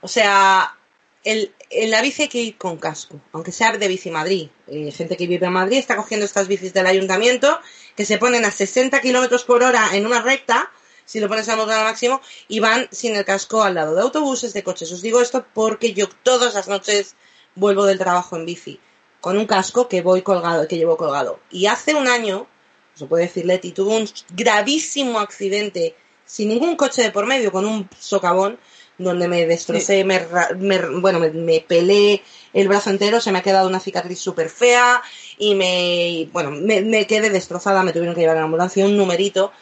O sea, el, en la bici hay que ir con casco, aunque sea de Bici Madrid. Eh, gente que vive en Madrid está cogiendo estas bicis del ayuntamiento que se ponen a 60 kilómetros por hora en una recta, si lo pones a motor al máximo, y van sin el casco al lado de autobuses, de coches. Os digo esto porque yo todas las noches vuelvo del trabajo en bici, con un casco que voy colgado, que llevo colgado. Y hace un año, lo puede decir Leti, tuvo un gravísimo accidente sin ningún coche de por medio, con un socavón, donde me destrocé, me, me- bueno, me, me pelé el brazo entero, se me ha quedado una cicatriz súper fea y me, bueno, me, me quedé destrozada, me tuvieron que llevar a la ambulancia un numerito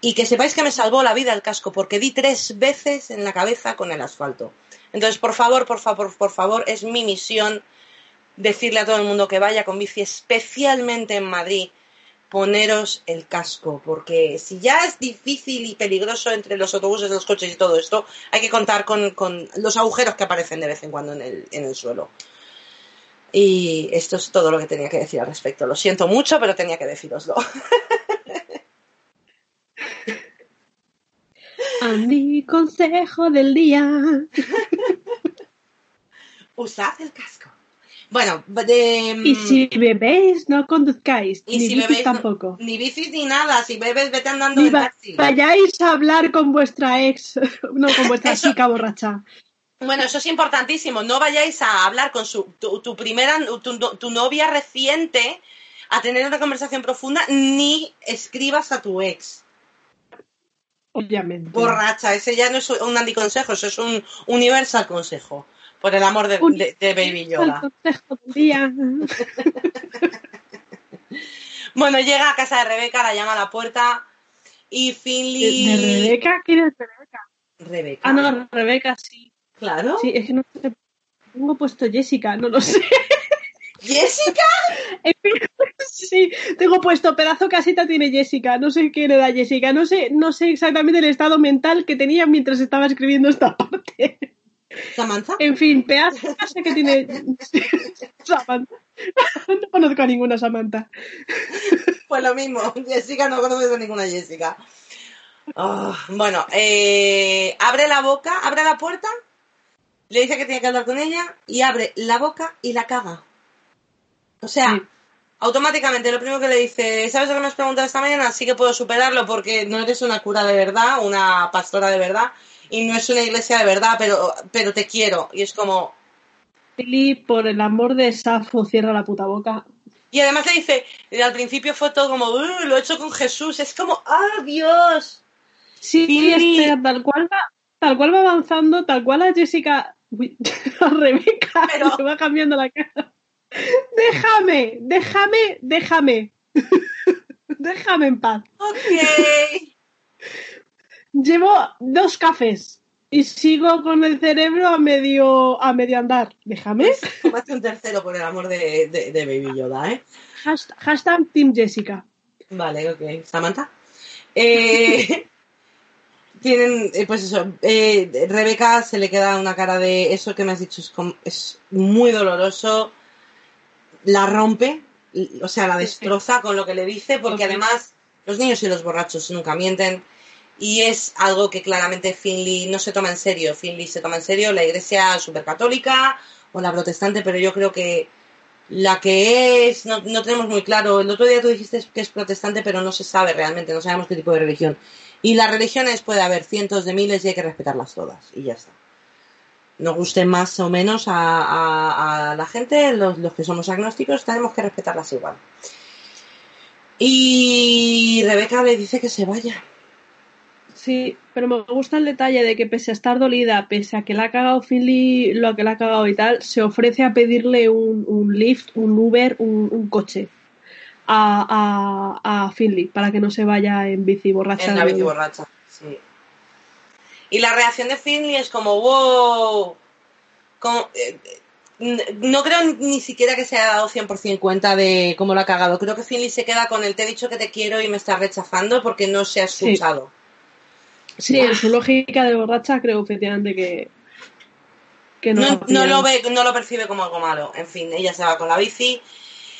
y que sepáis que me salvó la vida el casco porque di tres veces en la cabeza con el asfalto. Entonces, por favor, por favor, por favor, es mi misión decirle a todo el mundo que vaya con bici, especialmente en Madrid, poneros el casco, porque si ya es difícil y peligroso entre los autobuses, los coches y todo esto, hay que contar con, con los agujeros que aparecen de vez en cuando en el, en el suelo. Y esto es todo lo que tenía que decir al respecto. Lo siento mucho, pero tenía que deciroslo. [LAUGHS] Andy, consejo del día. [LAUGHS] Usad el casco. Bueno, de, Y si bebéis, no conduzcáis. y ni si bicis bebéis, no- tampoco. ni bicis ni nada. Si bebes, vete andando Ni en va- taxi. vayáis a hablar con vuestra ex, [LAUGHS] no, con vuestra Eso. chica borracha. Bueno, eso es importantísimo. No vayáis a hablar con su, tu, tu primera, tu, tu novia reciente a tener una conversación profunda, ni escribas a tu ex. Obviamente. Borracha, ese ya no es un anticonsejo, eso es un universal consejo. Por el amor de, de- de Baby Yoda. [LAUGHS] Bueno, llega a casa de Rebeca, la llama a la puerta y ¿De, Finley. de Rebeca? ¿Quién es Rebeca? Rebeca. Ah, no, Rebeca sí. Claro. Sí, es que no sé. Tengo puesto Jessica, no lo sé. [LAUGHS] Jessica. [LAUGHS] Sí, tengo puesto pedazo casita tiene Jessica. No sé quién era Jessica. No sé, no sé exactamente el estado mental que tenía mientras estaba escribiendo esta parte. Samantha. En fin, pedazo que tiene [LAUGHS] Samantha. No conozco a ninguna Samantha. Pues lo mismo, Jessica no conoces a ninguna Jessica. Ah, bueno, eh, abre la boca, abre la puerta, le dice que tiene que hablar con ella y abre la boca y la caga. O sea, Sí. automáticamente lo primero que le dice, ¿sabes lo que me has preguntado esta mañana? Sí que puedo superarlo porque no eres una cura de verdad, una pastora de verdad y no es una iglesia de verdad, pero, pero te quiero. Y es como, Lili, por el amor de Safo, cierra la puta boca. Y además le dice, al principio fue todo como, "Uh, lo he hecho con Jesús. Es como, ¡ah, Dios! Sí, Lili. este, tal cual va, tal cual va avanzando, tal cual a Jessica, uy, [LAUGHS] a Rebeca, [LAUGHS] Pero- se va cambiando la cara. Déjame, déjame, déjame. [LAUGHS] déjame en paz. Ok. Llevo dos cafés y sigo con el cerebro a medio, a medio andar. Déjame. [LAUGHS] Tómate un tercero por el amor de, de, de Baby Yoda, ¿eh? Hashtag, hashtag Team Jessica. Vale, ok. Samantha. Eh, [LAUGHS] tienen, eh, pues eso, eh, Rebeca se le queda una cara de eso que me has dicho, es, como- es muy doloroso. La rompe, o sea, la destroza con lo que le dice, porque además los niños y los borrachos nunca mienten. Y es algo que claramente Finley no se toma en serio. Finley se toma en serio la iglesia supercatólica o la protestante, pero yo creo que la que es, no, no, tenemos muy claro. El otro día tú dijiste que es protestante, pero no se sabe realmente, no sabemos qué tipo de religión. Y las religiones puede haber cientos de miles y hay que respetarlas todas. Y ya está. Nos guste más o menos a, la gente, los, los, que somos agnósticos, tenemos que respetarlas igual. Y Rebeca le dice que se vaya. Sí, pero me gusta el detalle de que pese a estar dolida, pese a que la ha cagado Finley, lo que la ha cagado y tal, se ofrece a pedirle un, un lift, un Uber, un, un coche a, a, a, Finley para que no se vaya en bici borracha. En la bici borracha, sí. Y la reacción de Finley es como, wow, como, eh, no creo ni siquiera que se haya dado 100% cuenta de cómo lo ha cagado. Creo que Finley se queda con el te he dicho que te quiero y me está rechazando porque no se ha escuchado. Sí, sí en su lógica de borracha creo efectivamente que, que no, no, no, lo ve, no lo percibe como algo malo. En fin, ella se va con la bici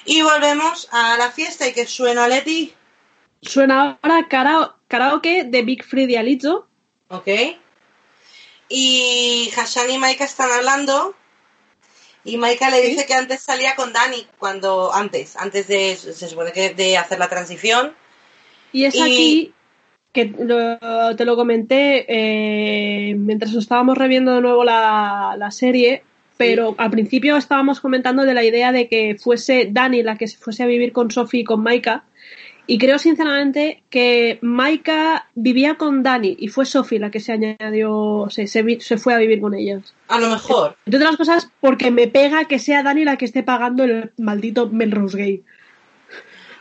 y volvemos a la fiesta y que suena Leti. Suena ahora karaoke de Big Freddy Alizo. Ok. Y Hassan y Maika están hablando. Y Maika le dice que antes salía con Dani, cuando antes, antes de, se supone que de hacer la transición. Y es y... aquí que lo, te lo comenté eh, mientras estábamos reviendo de nuevo la, la serie, pero sí. al principio estábamos comentando de la idea de que fuese Dani la que se fuese a vivir con Sophie y con Maika. Y creo sinceramente que Maika vivía con Dani y fue Sophie la que se añadió, se, se, se, fue a vivir con ellos. A lo mejor. Entre otras cosas, porque me pega que sea Dani la que esté pagando el maldito Melrose Gay.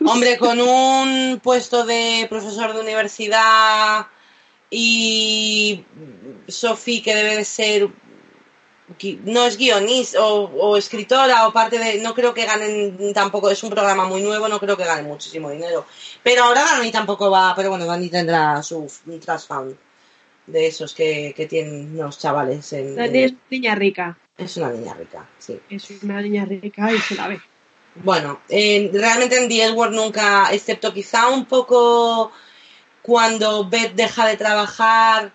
Hombre, con un puesto de profesor de universidad y Sophie que debe de ser no es guionista o, o, escritora o parte de no creo que ganen tampoco es un programa muy nuevo no creo que ganen muchísimo dinero. Pero ahora Dani tampoco va pero bueno Dani tendrá su trust fund de esos que, que tienen los chavales en, Dani es niña rica. Es una niña rica sí. Es una niña rica y se la ve bueno eh, realmente en The Edward nunca excepto quizá un poco cuando Beth deja de trabajar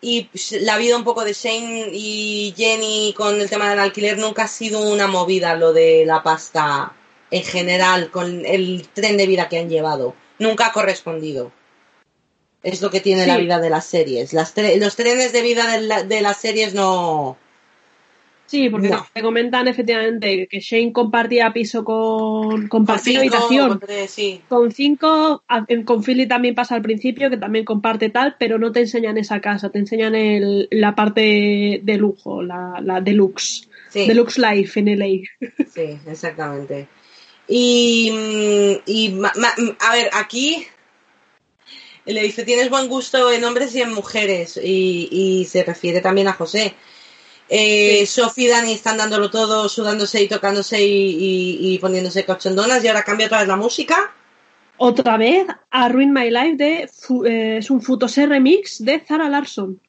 y la vida un poco de Shane y Jenny con el tema del alquiler nunca ha sido una movida lo de la pasta en general con el tren de vida que han llevado. Nunca ha correspondido. Es lo que tiene sí. la vida de las series. Las tre los trenes de vida de, la de, las series no. Sí, porque no. te comentan efectivamente que Shane compartía piso con compartía habitación con, tres, sí. con cinco, con Philly también pasa al principio que también comparte tal, pero no te enseñan esa casa, te enseñan el, la parte de lujo, la, la deluxe, sí. deluxe life en LA. Sí, exactamente. Y, y a ver, aquí le dice tienes buen gusto en hombres y en mujeres y, y se refiere también a José eh, sí. Sophie y Dani están dándolo todo, sudándose y tocándose y, y, y poniéndose cochondonas y ahora cambia otra vez la música. Otra vez a Ruin My Life de eh, es un Futose remix de Zara Larson.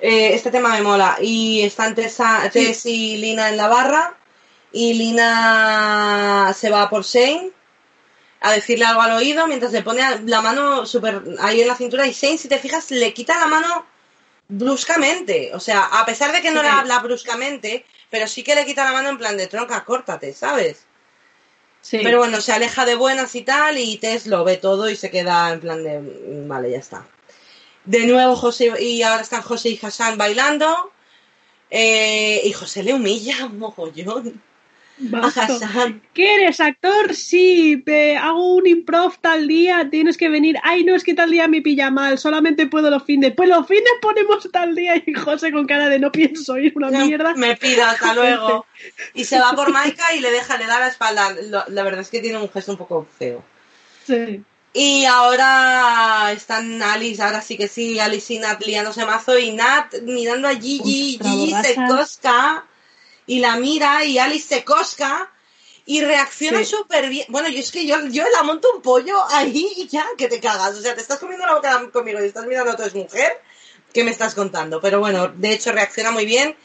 Eh, este tema me mola. Y están Tessa, sí. Tess y Lina en la barra. Y Lina se va por Shane a decirle algo al oído mientras le pone la mano super ahí en la cintura. Y Shane, si te fijas, le quita la mano bruscamente. O sea, a pesar de que no sí. le habla bruscamente, pero sí que le quita la mano en plan de tronca, córtate, ¿sabes? Sí. Pero bueno, se aleja de buenas y tal, y Tess lo ve todo y se queda en plan de mm, vale, ya está. De nuevo José y ahora están José y Hassan bailando. Eh, y José le humilla un mogollón. ¿Qué eres actor? Sí, te hago un improv tal día, tienes que venir. Ay, no, es que tal día me pilla mal, solamente puedo los fines. Pues los fines ponemos tal día y José con cara de no pienso ir una mierda. Me pida, hasta [LAUGHS] luego. Y se va por Maika y le deja, le da la espalda. La verdad es que tiene un gesto un poco feo. Sí. Y ahora están Alice, ahora sí que sí, Alice y Nat liándose mazo y Nat mirando a Gigi, Gigi se cosca y la mira y Alice se cosca y reacciona sí. súper bien. Bueno, yo es que yo, yo la monto un pollo ahí y ya, que te cagas. O sea, te estás comiendo la boca conmigo y estás mirando a tu mujer. ¿Qué me estás contando? Pero bueno, de hecho reacciona muy bien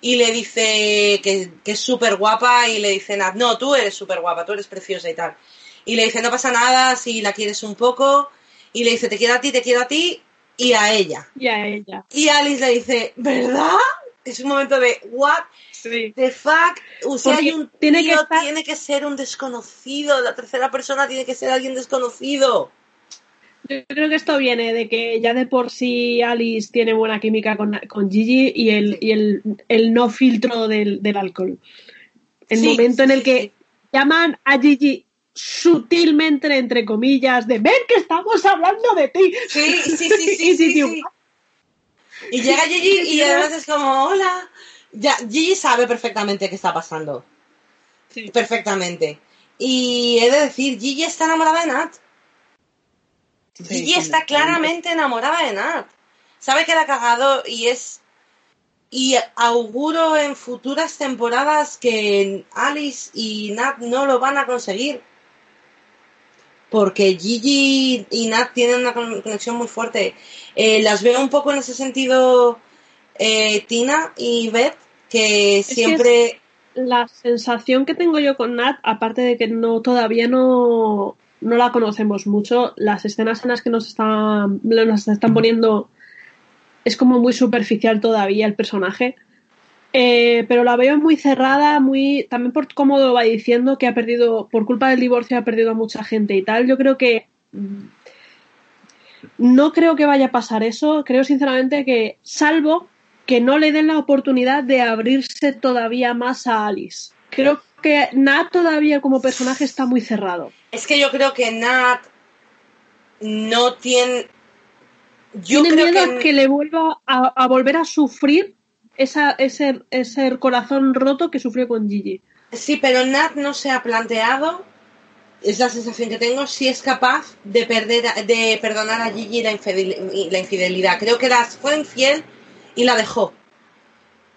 y le dice que, que es súper guapa y le dice, no, tú eres súper guapa, tú eres preciosa y tal. Y le dice, no pasa nada si la quieres un poco. Y le dice, te quiero a ti, te quiero a ti y a ella. Y a ella. Y Alice le dice, ¿verdad? Es un momento de what Sí. the fuck. O sea, hay un tiene tío, que estar- tiene que ser un desconocido. La tercera persona tiene que ser alguien desconocido. Yo creo que esto viene de que ya de por sí Alice tiene buena química con, con Gigi y el, Sí. y el, el no filtro del, del alcohol. El Sí, momento en el que llaman a Gigi sutilmente, entre comillas, de ven que estamos hablando de ti. Sí, sí, sí, [LAUGHS] Y sí, sí, Gigi, sí. Y llega Gigi y [LAUGHS] además es como, hola. Ya, Gigi sabe perfectamente qué está pasando. Sí. Perfectamente. Y he de decir, Gigi está enamorada de Nat. Sí, Gigi está claramente enamorada de Nat. Sabe que la ha cagado y es. Y auguro en futuras temporadas que Alice y Nat no lo van a conseguir. Porque Gigi y Nat tienen una con- conexión muy fuerte. Eh, las veo un poco en ese sentido eh, Tina y Beth, que siempre. La sensación que tengo yo con Nat, aparte de que no todavía no, no la conocemos mucho, las escenas en las que nos están, nos están poniendo es como muy superficial todavía el personaje. Eh, pero la veo muy cerrada, muy también por cómo lo va diciendo que ha perdido, por culpa del divorcio ha perdido a mucha gente y tal. Yo creo que mm, no creo que vaya a pasar eso. Creo sinceramente que, salvo que no le den la oportunidad de abrirse todavía más a Alice. Creo que Nat todavía como personaje está muy cerrado. Es que yo creo que Nat no tiene. Yo Tiene creo miedo que, a que le vuelva a, a volver a sufrir esa, ese, ese corazón roto que sufrió con Gigi. Sí, pero Nat no se ha planteado, es la sensación que tengo, si es capaz de perder, de perdonar a Gigi la, infidelidad. Creo que la fue infiel y la dejó.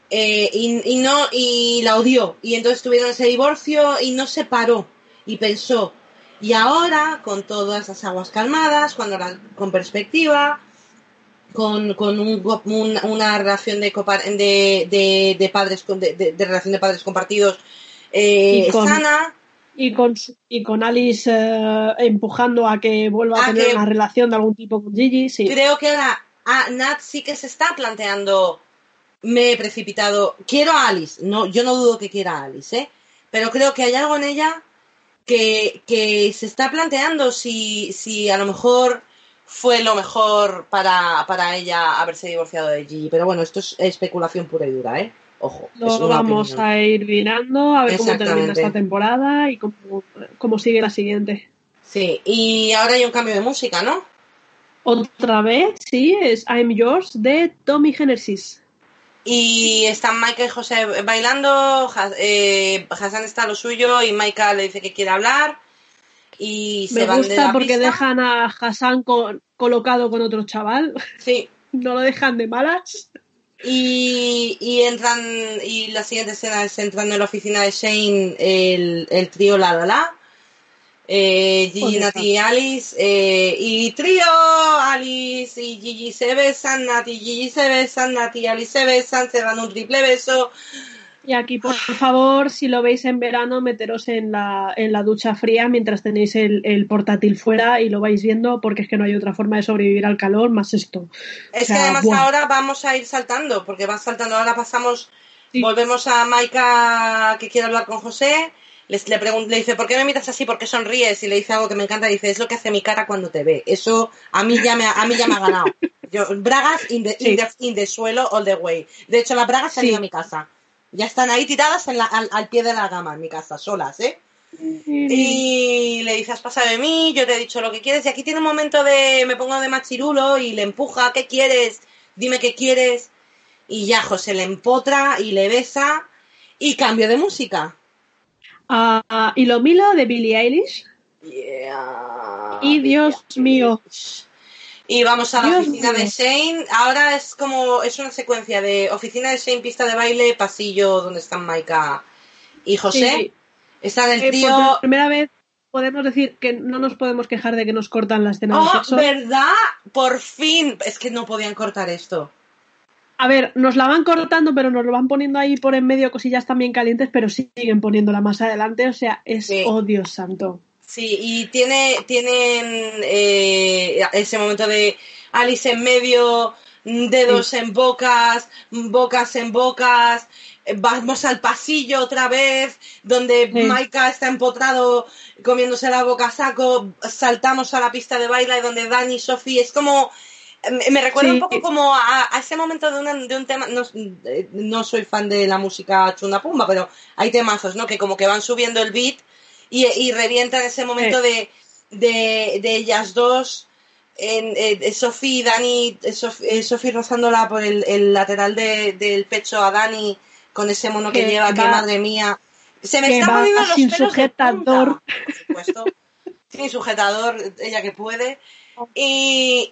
Eh, y, y no, y la odió. Y entonces tuvieron ese divorcio y no se paró. Y pensó. Y ahora, con todas las aguas calmadas, cuando la- con perspectiva, con, con un un- una relación de, de, de, de padres de, relación de padres compartidos eh, Y con- sana Y con, y con Alice eh, empujando a que vuelva a A tener que- una relación de algún tipo con Gigi, sí. creo que ahora a Nat sí que se está planteando me he precipitado quiero a Alice no yo no dudo que quiera a Alice ¿eh? pero creo que hay algo en ella que, que se está planteando si, si a lo mejor fue lo mejor para, para ella haberse divorciado de Gigi pero bueno esto es especulación pura y dura ¿eh? ojo Lo vamos opinión. a ir mirando a ver cómo termina esta temporada y cómo, cómo sigue la siguiente. sí y ahora hay un cambio de música ¿no? Otra vez, sí, es I'm Yours de Tommy Genesis. Y están Maika y José bailando, eh, Hassan está a lo suyo y Maika le dice que quiere hablar y se Me van de gusta la porque pista. dejan a Hassan con- colocado con otro chaval, Sí, [LAUGHS] no lo dejan de malas. y, y entran, y la siguiente escena es entrando en la oficina de Shane el, el trío La La La, eh, Gigi, Nati y Alice, eh, y trío Alice y Gigi se besan, Nati Gigi se besan, Nati y Alice se besan, se dan un triple beso, Y aquí, por favor, si lo veis en verano, meteros en la, en la ducha fría mientras tenéis el, el portátil fuera y lo vais viendo, porque es que no hay otra forma de sobrevivir al calor más esto. Es O sea, que además ahora vamos a ir saltando, porque va saltando. Ahora pasamos, Sí. volvemos a Maika que quiere hablar con José. Les, le, le dice, ¿por qué me miras así? ¿Por qué sonríes? Y le dice algo que me encanta. Dice, es lo que hace mi cara cuando te ve. Eso a mí ya me, ha- a mí ya me ha ganado. Yo, bragas in the, in, the, in the suelo all the way. De hecho, las bragas se han ido a mi casa. Ya están ahí tiradas en la- al, al pie de la cama en mi casa, solas, ¿eh? Y le dice, has pasado de mí, yo te he dicho lo que quieres. Y aquí tiene un momento de, me pongo de machirulo y le empuja, ¿qué quieres? Dime qué quieres. Y ya José le empotra y le besa. Y cambio de música. Ah, y lo milo de Billie Eilish. Yeah. Y Dios mío. Y vamos a la Dios oficina mío. de Shane. Ahora es como, es una secuencia de oficina de Shane, pista de baile, pasillo donde están Maika y José. Sí. Están el Eh, por primera vez podemos decir que no nos podemos quejar de que nos cortan la escena de ¡Oh, sexo. verdad! Por fin. Es que no podían cortar esto. A ver, nos la van cortando, pero nos lo van poniendo ahí por en medio cosillas también calientes, pero siguen poniéndola más adelante. O sea, es Sí. oh Dios santo. Sí, y tiene, tienen eh, ese momento de Alice en medio, dedos en bocas, bocas en bocas, eh, vamos al pasillo otra vez, donde Maika está empotrado comiéndose la boca a saco, saltamos a la pista de baile donde Dani y Sophie es como me recuerda un poco como a, ese momento de, de un tema, eh, no, soy fan de la música chunda pumba, pero hay temazos, ¿no? Que como que van subiendo el beat y, y revientan ese momento de, de, ellas dos, en, eh, Sophie y Dani, eh, Sophie, rozándola por el, lateral del pecho a Dani con ese mono que, lleva, que, madre mía. Se me está poniendo los sin pelos sujetador. por supuesto. sin sujetador, ella que puede y,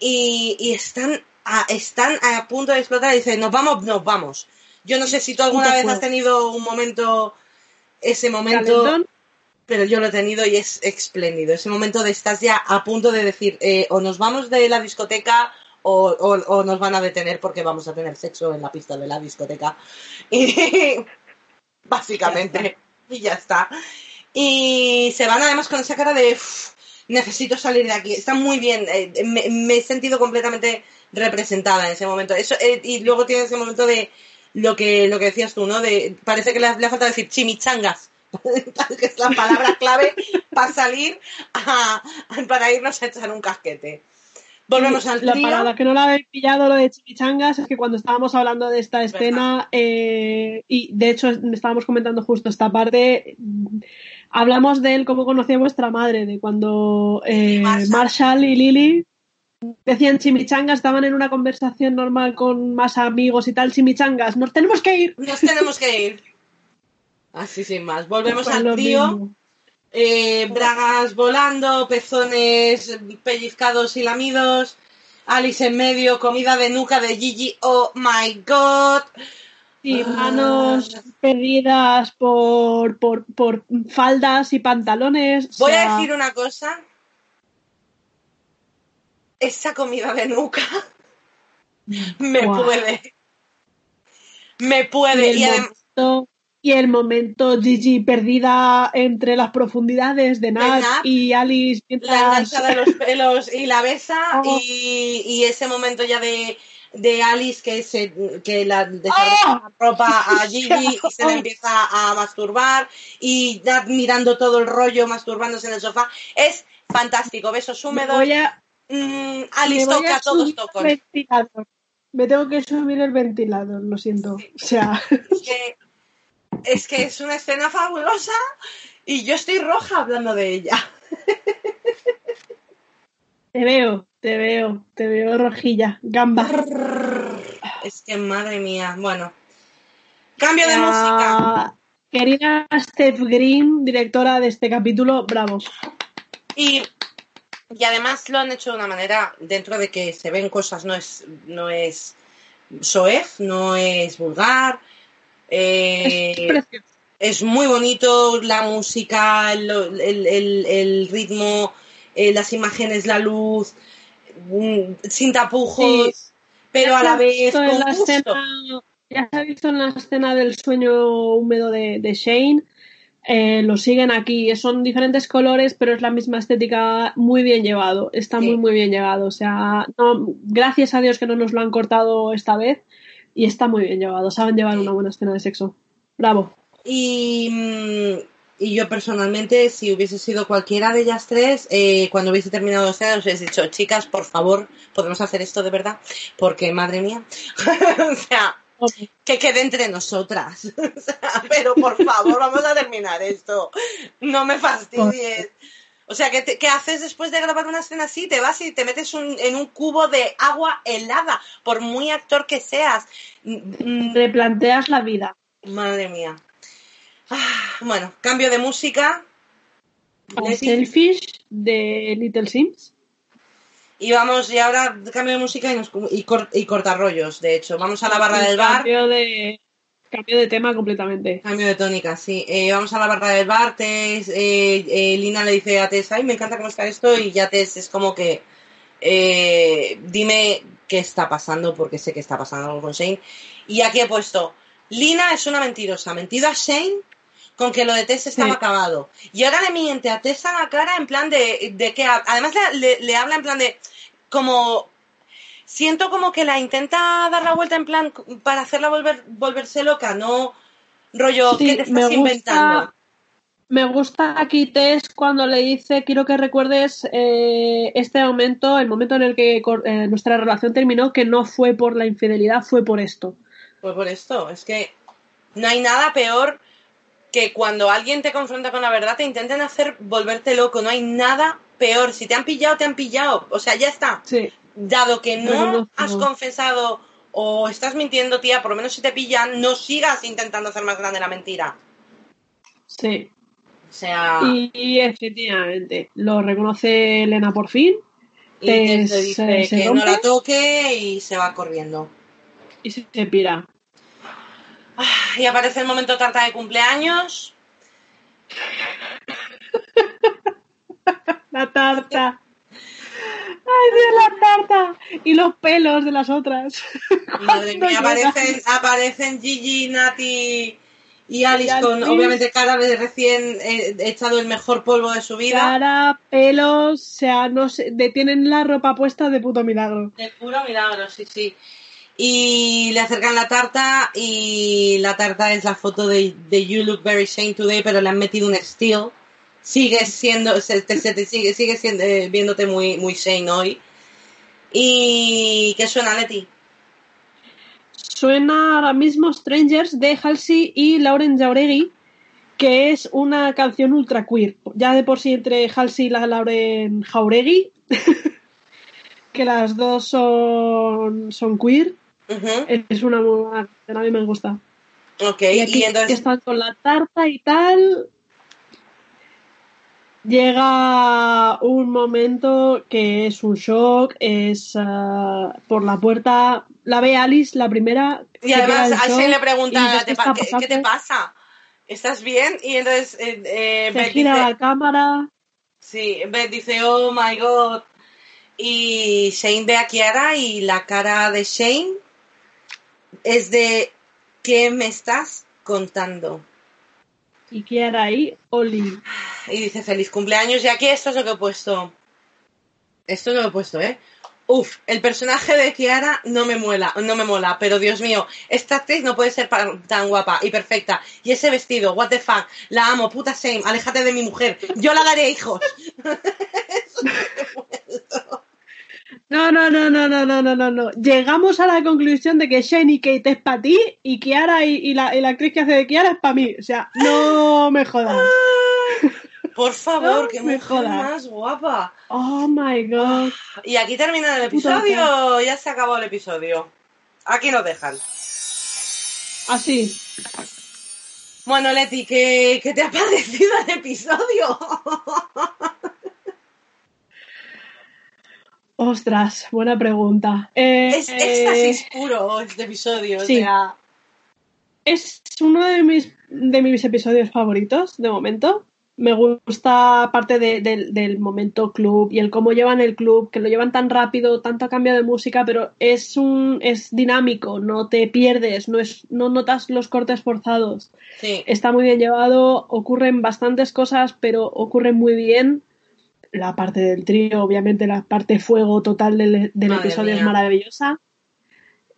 y, están, a, están a punto de explotar y dicen, nos vamos, nos vamos. Yo no sé si tú alguna vez has tenido un momento, ese momento, pero yo lo he tenido y es espléndido. Ese momento de estás ya a punto de decir, eh, o nos vamos de la discoteca o, o, nos van a detener porque vamos a tener sexo en la pista de la discoteca. [LAUGHS] Y básicamente, y ya está. Y se van además con esa cara de necesito salir de aquí. Está muy bien, eh, me, he sentido completamente representada en ese momento. Eso, eh, y luego tiene ese momento de lo que, lo que decías tú, ¿no? De, parece que le, le ha faltado decir chimichangas. [LAUGHS] que es la palabra clave para salir a, para irnos a echar un casquete. Volvemos al. Para los que no la habéis pillado lo de chimichangas es que cuando estábamos hablando de esta escena eh, y de hecho estábamos comentando justo esta parte hablamos de él como conocía vuestra madre, de cuando eh, Marshall. y Lily decían chimichangas, estaban en una conversación normal con más amigos y tal, chimichangas, nos tenemos que ir. Nos tenemos que ir. [LAUGHS] Así sin más. Volvemos al tío. Eh, bragas volando, pezones pellizcados y lamidos. Alice en medio, comida de nuca de Gigi. Oh my god. Y manos perdidas por, por, por, faldas y pantalones. Voy a decir una cosa. Esa comida de nuca [LAUGHS] me puede. Me puede. Y, el, momento, y el momento Gigi perdida entre las profundidades de Nat, y Alice mientras... La de los pelos y la besa [LAUGHS] oh. y, y ese momento ya de de Alice que se que la ¡Ah! la ropa a [LAUGHS] Gigi y se le empieza a masturbar y mirando todo el rollo masturbándose en el sofá. Es fantástico besos húmedos. mm, Alice toca todos tocos me tengo que subir el ventilador lo siento. O sea. Es que, es que es una escena fabulosa y yo estoy roja hablando de ella. Te veo te veo, te veo rojilla, gamba. Es que madre mía, bueno. Cambio de música. Querida Steph Green, directora de este capítulo, bravo. Y, y además lo han hecho de una manera, dentro de que se ven cosas, no es, no es soez, no es vulgar. Eh, es, muy bonito la música, el, el, ritmo, eh, las imágenes, la luz. Sin tapujos, pero a la vez con la escena, ya se ha visto en la escena del sueño húmedo de, Shane. Eh, lo siguen aquí, son diferentes colores, pero es la misma estética muy bien llevado, está muy muy bien llevado, o sea, gracias a Dios que no nos lo han cortado esta vez y está muy bien llevado, saben llevar una buena escena de sexo, bravo. Y mm, y yo personalmente, si hubiese sido cualquiera de ellas tres, eh, cuando hubiese terminado la escena, os hubiese dicho, chicas, por favor, podemos hacer esto de verdad, porque madre mía, [LAUGHS] o sea, que quede entre nosotras. [LAUGHS] pero por favor, vamos a terminar esto. No me fastidies. O sea, ¿qué, ¿qué, haces después de grabar una escena así? Te vas y te metes en un cubo de agua helada, por muy actor que seas. Replanteas la vida. Madre mía. Ah, bueno, cambio de música. Selfish de Little Sims. Y vamos, y ahora cambio de música y, nos, y, corta rollos, de hecho. Vamos a la barra del bar. Cambio de, cambio de tema completamente. Cambio de tónica, sí. Eh, vamos a la barra del bar. Tess, eh, eh, Lina le dice a Tess, ay, me encanta cómo está esto. Y ya Tess es como que, dime qué está pasando, porque sé que está pasando algo con Shane. Y aquí he puesto, Lina es una mentirosa. Mentido a Shane con que lo de Tess estaba acabado. Y ahora le miente a Tess a la cara en plan de, de que, además le, habla en plan de, como, siento como que la intenta dar la vuelta en plan para hacerla volver, volverse loca, no rollo Sí, que te estás me gusta- inventando. Me gusta aquí Tess cuando le dice, quiero que recuerdes eh, este momento, el momento en el que eh, nuestra relación terminó, que no fue por la infidelidad, fue por esto. Pues por esto, es que no hay nada peor que cuando alguien te confronta con la verdad te intenten hacer volverte loco, no hay nada peor. Si te han pillado, te han pillado. O sea, ya está. Sí, Dado que no has confesado o estás mintiendo, tía, por lo menos si te pillan, no sigas intentando hacer más grande la mentira. sí. O sea, Y, y efectivamente, lo reconoce Elena por fin y te- dice eh, se que no rompe. la toque y se va corriendo. y se, se pira. Ah, Y aparece el momento tarta de cumpleaños. [LAUGHS] La tarta. Ay, Dios, la tarta. Y los pelos de las otras. Madre [LAUGHS] mía, aparecen, aparecen Gigi, Nati y Alice Y con obviamente cara de recién eh, echado el mejor polvo de su vida. Cara, pelos, o sea, no sé, de- tienen la ropa puesta de puto milagro. De puro milagro, sí, sí. Y le acercan la tarta y la tarta es la foto de, You Look Very Shane Today, pero le han metido un steel. Sigues siendo, se, te, se te sigue, sigue siendo, eh, viéndote muy, muy Shane hoy. ¿Y qué suena, Leti? Suena ahora mismo Strangers de Halsey y Lauren Jauregui, que es una canción ultra queer. Ya de por sí entre Halsey y la Lauren Jauregui, [LAUGHS] que las dos son, son queer, Es una muy- a mí me gusta. Ok, Y aquí y entonces están con la tarta y tal. Llega un momento que es un shock, es ah, por la puerta, la ve Alice, la primera. Y además en a shock, Shane le pregunta, dices, "¿Te ¿qué pa- está ¿qué, qué pasando? te pasa? ¿Estás bien? Y entonces eh, eh, Se Beth gira dice, la cámara. sí, Beth dice, oh my god. Y Shane ve a Kiara y la cara de Shane es de, ¿qué me estás contando? Y Kiara ahí, Oli. Y dice, feliz cumpleaños. Y aquí esto es lo que he puesto. Esto es lo que he puesto, ¿eh? Uf, el personaje de Kiara no me mola, no me mola, pero Dios mío, esta actriz no puede ser tan guapa y perfecta. Y ese vestido, what the fuck, la amo, puta shame, aléjate de mi mujer, yo la daré hijos. [LAUGHS] No, no, no, no, no, no, no, no, no. Llegamos a la conclusión de que Shane y Kate es para ti y Kiara y, y la, y la actriz que hace de Kiara es para mí. O sea, no me jodas. [LAUGHS] Por favor, No qué me jodas. más guapa. Oh my god. Y aquí termina el episodio, ya se acabó el episodio. Aquí nos dejan. Así. Bueno, Leti, ¿qué, qué te ha [LAUGHS] parecido el episodio? [LAUGHS] Ostras, buena pregunta. Eh, Es éxtasis puro este episodio, sí. o sea... es uno de mis, de mis episodios favoritos de momento. Me gusta parte de- del- del momento club y el cómo llevan el club, que lo llevan tan rápido, tanto cambio de música, pero es un es dinámico, no te pierdes, no es no notas los cortes forzados. Sí. Está muy bien llevado, ocurren bastantes cosas, pero ocurren muy bien. La parte del trío, obviamente la parte fuego total del, episodio es maravillosa.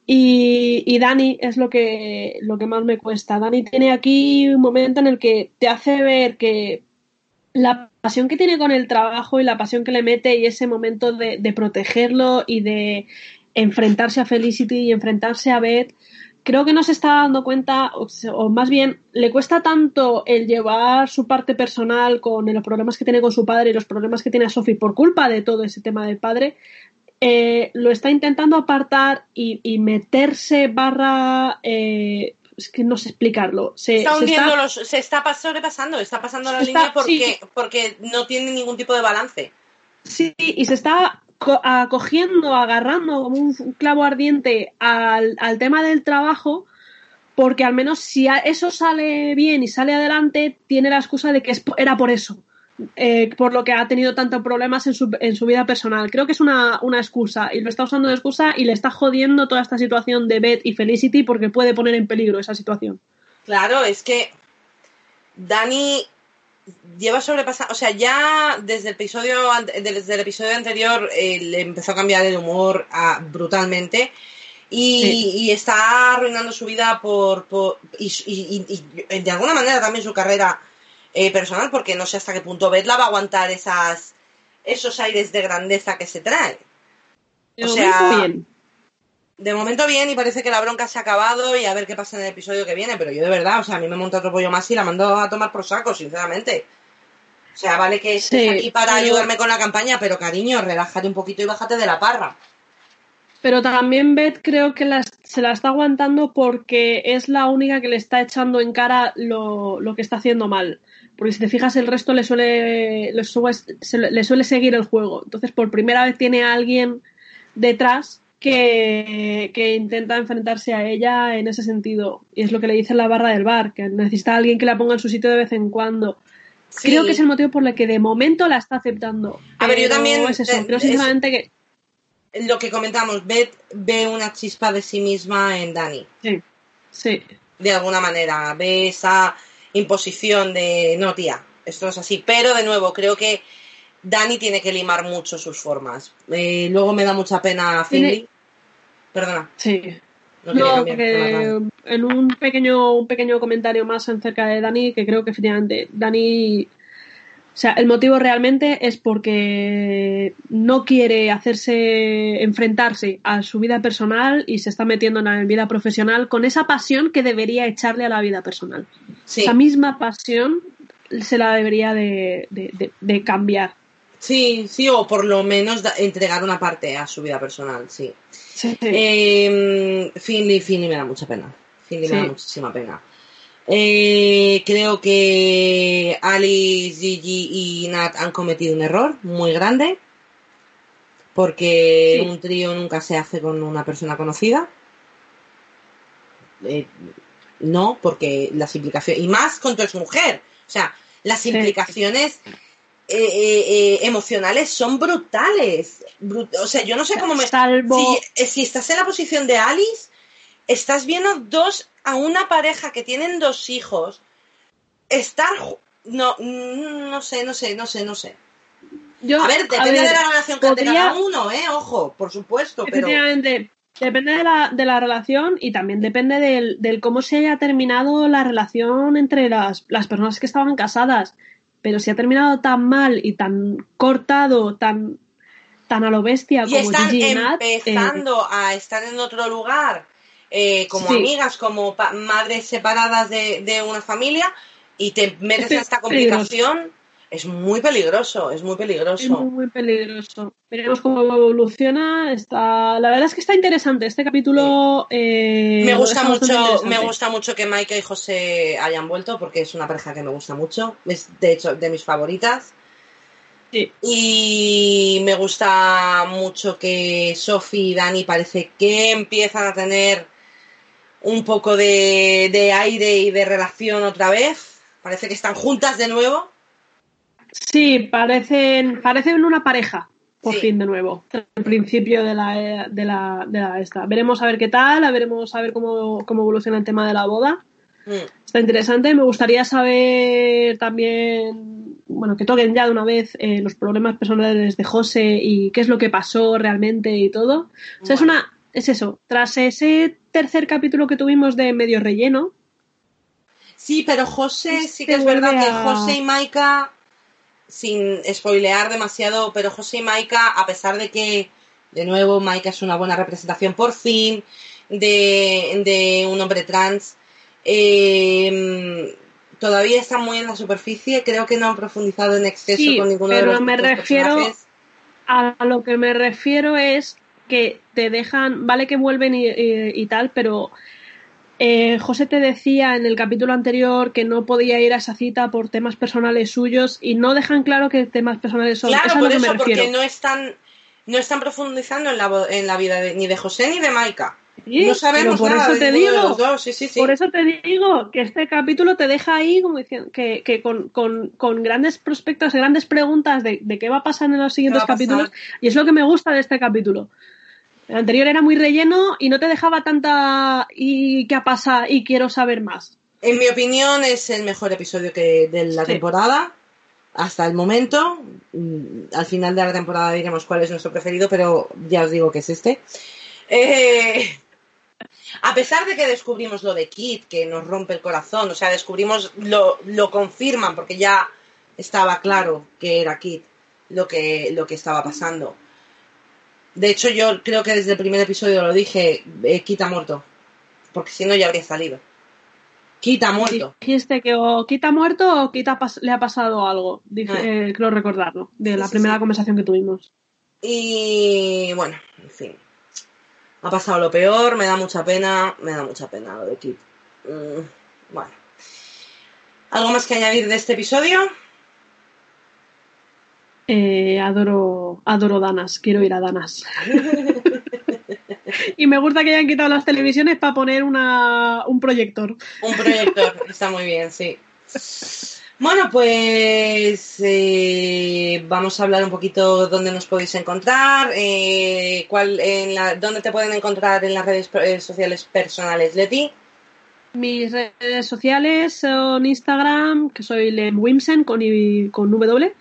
Y, y Dani es lo que, lo que más me cuesta. Dani tiene aquí un momento en el que te hace ver que la pasión que tiene con el trabajo y la pasión que le mete y ese momento de, de protegerlo y de enfrentarse a Felicity y enfrentarse a Beth, creo que no se está dando cuenta, o, más bien le cuesta tanto el llevar su parte personal con los problemas que tiene con su padre y los problemas que tiene a Sophie por culpa de todo ese tema del padre, eh, lo está intentando apartar y, y meterse barra... eh, es que no sé explicarlo. Se, Está se está- los, se está pas- sobrepasando, está pasando la está- línea porque, sí. porque no tiene ningún tipo de balance. Sí, y se está acogiendo, agarrando como un clavo ardiente al, al tema del trabajo, porque al menos si eso sale bien y sale adelante, tiene la excusa de que era por eso, eh, por lo que ha tenido tantos problemas en su, en su vida personal. Creo que es una, una excusa y lo está usando de excusa y le está jodiendo toda esta situación de Beth y Felicity porque puede poner en peligro esa situación. Claro, es que Dani lleva sobrepasando, o sea, ya desde el episodio, desde el episodio anterior eh, le empezó a cambiar el humor a, brutalmente y, está arruinando su vida por, y, de alguna manera también su carrera eh, personal porque no sé hasta qué punto Betla va a aguantar esas esos aires de grandeza que se trae. o sea, bien. De momento bien y parece que la bronca se ha acabado y a ver qué pasa en el episodio que viene, pero yo de verdad, o sea, a mí me monta otro pollo más y la mando a tomar por saco, sinceramente. O sea, vale que estés aquí para ayudarme con la campaña, pero cariño, relájate un poquito y bájate de la parra. Pero también Beth creo que se la está aguantando porque es la única que le está echando en cara lo, que está haciendo mal. Porque si te fijas, el resto le suele, le suele, seguir el juego. Entonces, por primera vez tiene a alguien detrás que, intenta enfrentarse a ella en ese sentido. Y es lo que le dice en la barra del bar, que necesita a alguien que la ponga en su sitio de vez en cuando. Creo que es el motivo por el que de momento la está aceptando. A ver, yo también. Es eso. Creo sinceramente que lo que comentamos, Beth ve una chispa de sí misma en Dani. Sí, sí. De alguna manera, ve esa imposición de, no, tía, esto es así. Pero de nuevo, creo que Dani tiene que limar mucho sus formas. Eh, luego me da mucha pena Finley. Perdona. Sí. No, porque en un pequeño, un pequeño comentario más acerca de Dani, que creo que efectivamente Dani o sea, el motivo realmente es porque no quiere hacerse, enfrentarse a su vida personal y se está metiendo en la vida profesional con esa pasión que debería echarle a la vida personal. Esa misma pasión se la debería de, cambiar. Sí, sí, o por lo menos entregar una parte a su vida personal, sí. sí. Eh, Finley, Finley me da mucha pena. Finley me da muchísima pena. Eh, creo que Alice, Gigi y Nat han cometido un error muy grande. Porque un trío nunca se hace con una persona conocida. Eh, no, porque las implicaciones. Y más con tu exmujer. O sea, las implicaciones eh, emocionales son brutales. o sea, yo no sé cómo me. Salvo... Si, si estás en la posición de Alice, estás viendo dos a una pareja que tienen dos hijos estar no no sé no sé no sé no sé a ver depende de la relación que tenga cada uno eh ojo por supuesto efectivamente depende de la, de la relación y también depende del, del, cómo se haya terminado la relación entre las, las personas que estaban casadas pero si ha terminado tan mal y tan cortado tan tan a lo bestia y están empezando a estar en otro lugar eh, como amigas, como madres separadas de, una familia y te metes en esta complicación. Es muy peligroso, es muy peligroso. Es muy, peligroso. Veremos cómo evoluciona. Está... La verdad es que está interesante. Este capítulo. Eh, me gusta mucho, me gusta mucho que Maika y José hayan vuelto, porque es una pareja que me gusta mucho. Es de hecho de mis favoritas. Y me gusta mucho que Sophie y Dani parece que empiezan a tener un poco de, aire y de relación otra vez. Parece que están juntas de nuevo. Sí, parecen, parecen una pareja, por fin de nuevo. Al principio de la, de la, de la esta. Veremos a ver qué tal, a veremos a ver cómo, cómo evoluciona el tema de la boda. Mm. Está interesante. Me gustaría saber también, bueno, que toquen ya de una vez eh, los problemas personales de José y qué es lo que pasó realmente y todo. O sea, es una, es eso. Tras ese tercer capítulo que tuvimos de medio relleno. Sí, pero José, sí que es verdad que José y Maika, sin spoilear demasiado, pero José y Maika, a pesar de que, de nuevo, Maika es una buena representación por fin de, un hombre trans, em, todavía está muy en la superficie. Creo que no han profundizado en exceso con ninguno de los me refiero A lo que me refiero es que te dejan, vale que vuelven y, tal, pero eh, José te decía en el capítulo anterior que no podía ir a esa cita por temas personales suyos y no dejan claro que temas personales son. Claro, por eso, porque no están, no están profundizando en la, en la vida ni de José ni de Maika. no sabemos por nada eso te digo, Por eso te digo que este capítulo te deja ahí como diciendo que, que con, con, con, grandes prospectos, grandes preguntas de, de, qué va a pasar en los siguientes capítulos. Y es lo que me gusta de este capítulo. El anterior era muy relleno y no te dejaba tanta y qué ha pasado y quiero saber más. En mi opinión es el mejor episodio que de la Sí. temporada hasta el momento. Mm, Al final de la temporada diremos cuál es nuestro preferido, pero ya os digo que es este. Eh, a pesar de que descubrimos lo de Kit, que nos rompe el corazón, o sea, descubrimos, lo, lo confirman, porque ya estaba claro que era Kit lo que, lo que estaba pasando. De hecho, yo creo que desde el primer episodio lo dije, eh, ha muerto, porque si no ya habría salido. Ha muerto. Dijiste que o ha muerto o pas- le ha pasado algo. Dije, Ah. eh, creo recordarlo, de Sí, la sí, primera sí. conversación que tuvimos. Y bueno, en fin. Ha pasado lo peor, me da mucha pena, me da mucha pena lo de Kit. Mm, bueno. ¿Algo más que añadir de este episodio? Eh, adoro, adoro Danas, quiero ir a Danas. [LAUGHS] y me gusta que hayan quitado las televisiones para poner una, un proyector. Un proyector, está muy bien, sí. Bueno, pues eh, vamos a hablar un poquito dónde nos podéis encontrar, eh, cuál, en la, dónde te pueden encontrar en las redes eh, sociales personales, Leti. Mis redes sociales son Instagram, que soy Lem Wimsen con, I- con W,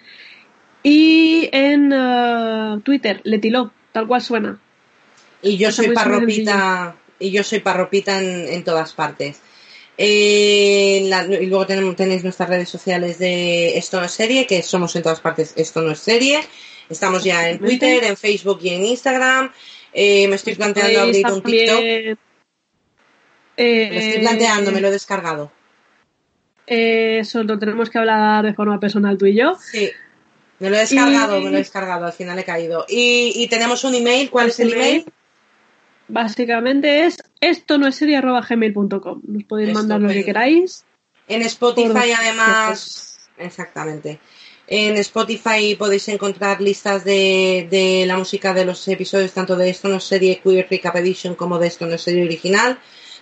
y en eh, Twitter, Letilo, tal cual suena. Y yo soy parropita, y yo soy parropita en, en todas partes. Eh, la- y luego tenemos, tenéis nuestras redes sociales de Esto no es serie, que somos en todas partes Esto no es serie. Estamos ya en. Twitter, en Facebook y en Instagram. Eh, me estoy planteando Podéis abrir un TikTok. eh, Me estoy planteando, me lo he descargado. eh, eso lo tenemos que hablar de forma personal tú y yo. Sí. Me lo he descargado, Y- me lo he descargado, al final he caído. Y, y tenemos un email, ¿cuál es el email? Básicamente es esto no es serie arroba gmail.com. Nos podéis Esto, mandar lo que queráis. En Spotify además, exactamente. En Spotify podéis encontrar listas de, de la música de los episodios, tanto de Esto no es serie Queer Recap Edition como de Esto no es serie original,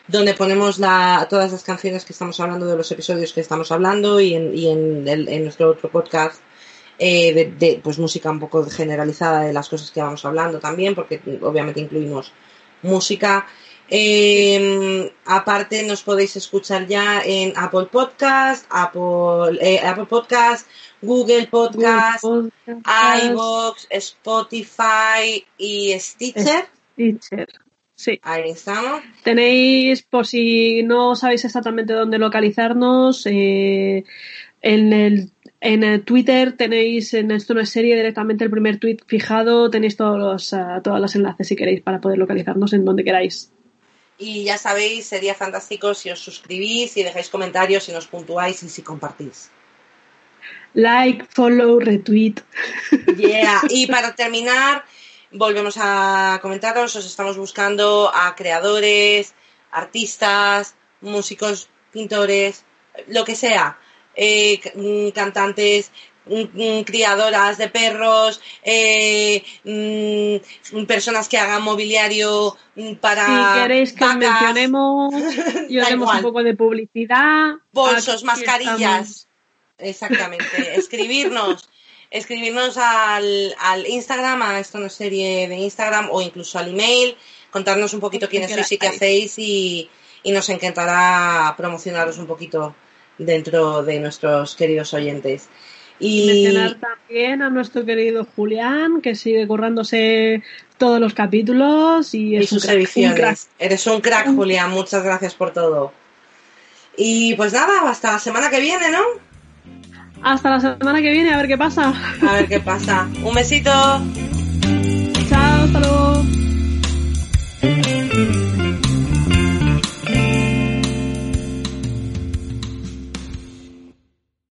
donde ponemos la, todas las canciones que estamos hablando de los episodios que estamos hablando y en, y en, el- en nuestro otro podcast eh, de, de, pues música un poco generalizada de las cosas que vamos hablando también, porque obviamente incluimos música. Eh, aparte nos podéis escuchar ya en Apple Podcast, Apple, eh, Apple Podcast, Google Podcast, Google Podcast, iVoox, Spotify y Stitcher. Stitcher. Sí. Ahí estamos. Tenéis, por si no sabéis exactamente dónde localizarnos, eh, en el en el Twitter tenéis en esto no es serie directamente el primer tweet fijado, tenéis todos los, ah, todos los enlaces si queréis para poder localizarnos en donde queráis. Y ya sabéis, sería fantástico si os suscribís, si dejáis comentarios, si nos puntuáis y si compartís. Like, follow, retweet. Yeah. [LAUGHS] Y para terminar, volvemos a comentaros, os estamos buscando a creadores, artistas, músicos, pintores, lo que sea, eh, mm, cantantes, mm, mm, criadoras de perros, eh, mm, personas que hagan mobiliario para Si queréis que vacas, mencionemos [LAUGHS] y os Da demos igual. un poco de publicidad. bolsos, mascarillas. estamos. Exactamente. [LAUGHS] Escribirnos. Escribirnos al, al Instagram, a esto no serie de Instagram, o incluso al email, contarnos un poquito quiénes sois y qué hacéis y, y nos encantará promocionaros un poquito dentro de nuestros queridos oyentes. Y Y mencionar también a nuestro querido Julián, que sigue currándose todos los capítulos y es un sus crack, un crack. Eres un crack, Julián. Muchas gracias por todo. Y pues nada, hasta la semana que viene, ¿no? Hasta la semana que viene, a ver qué pasa. A ver qué pasa. Un besito.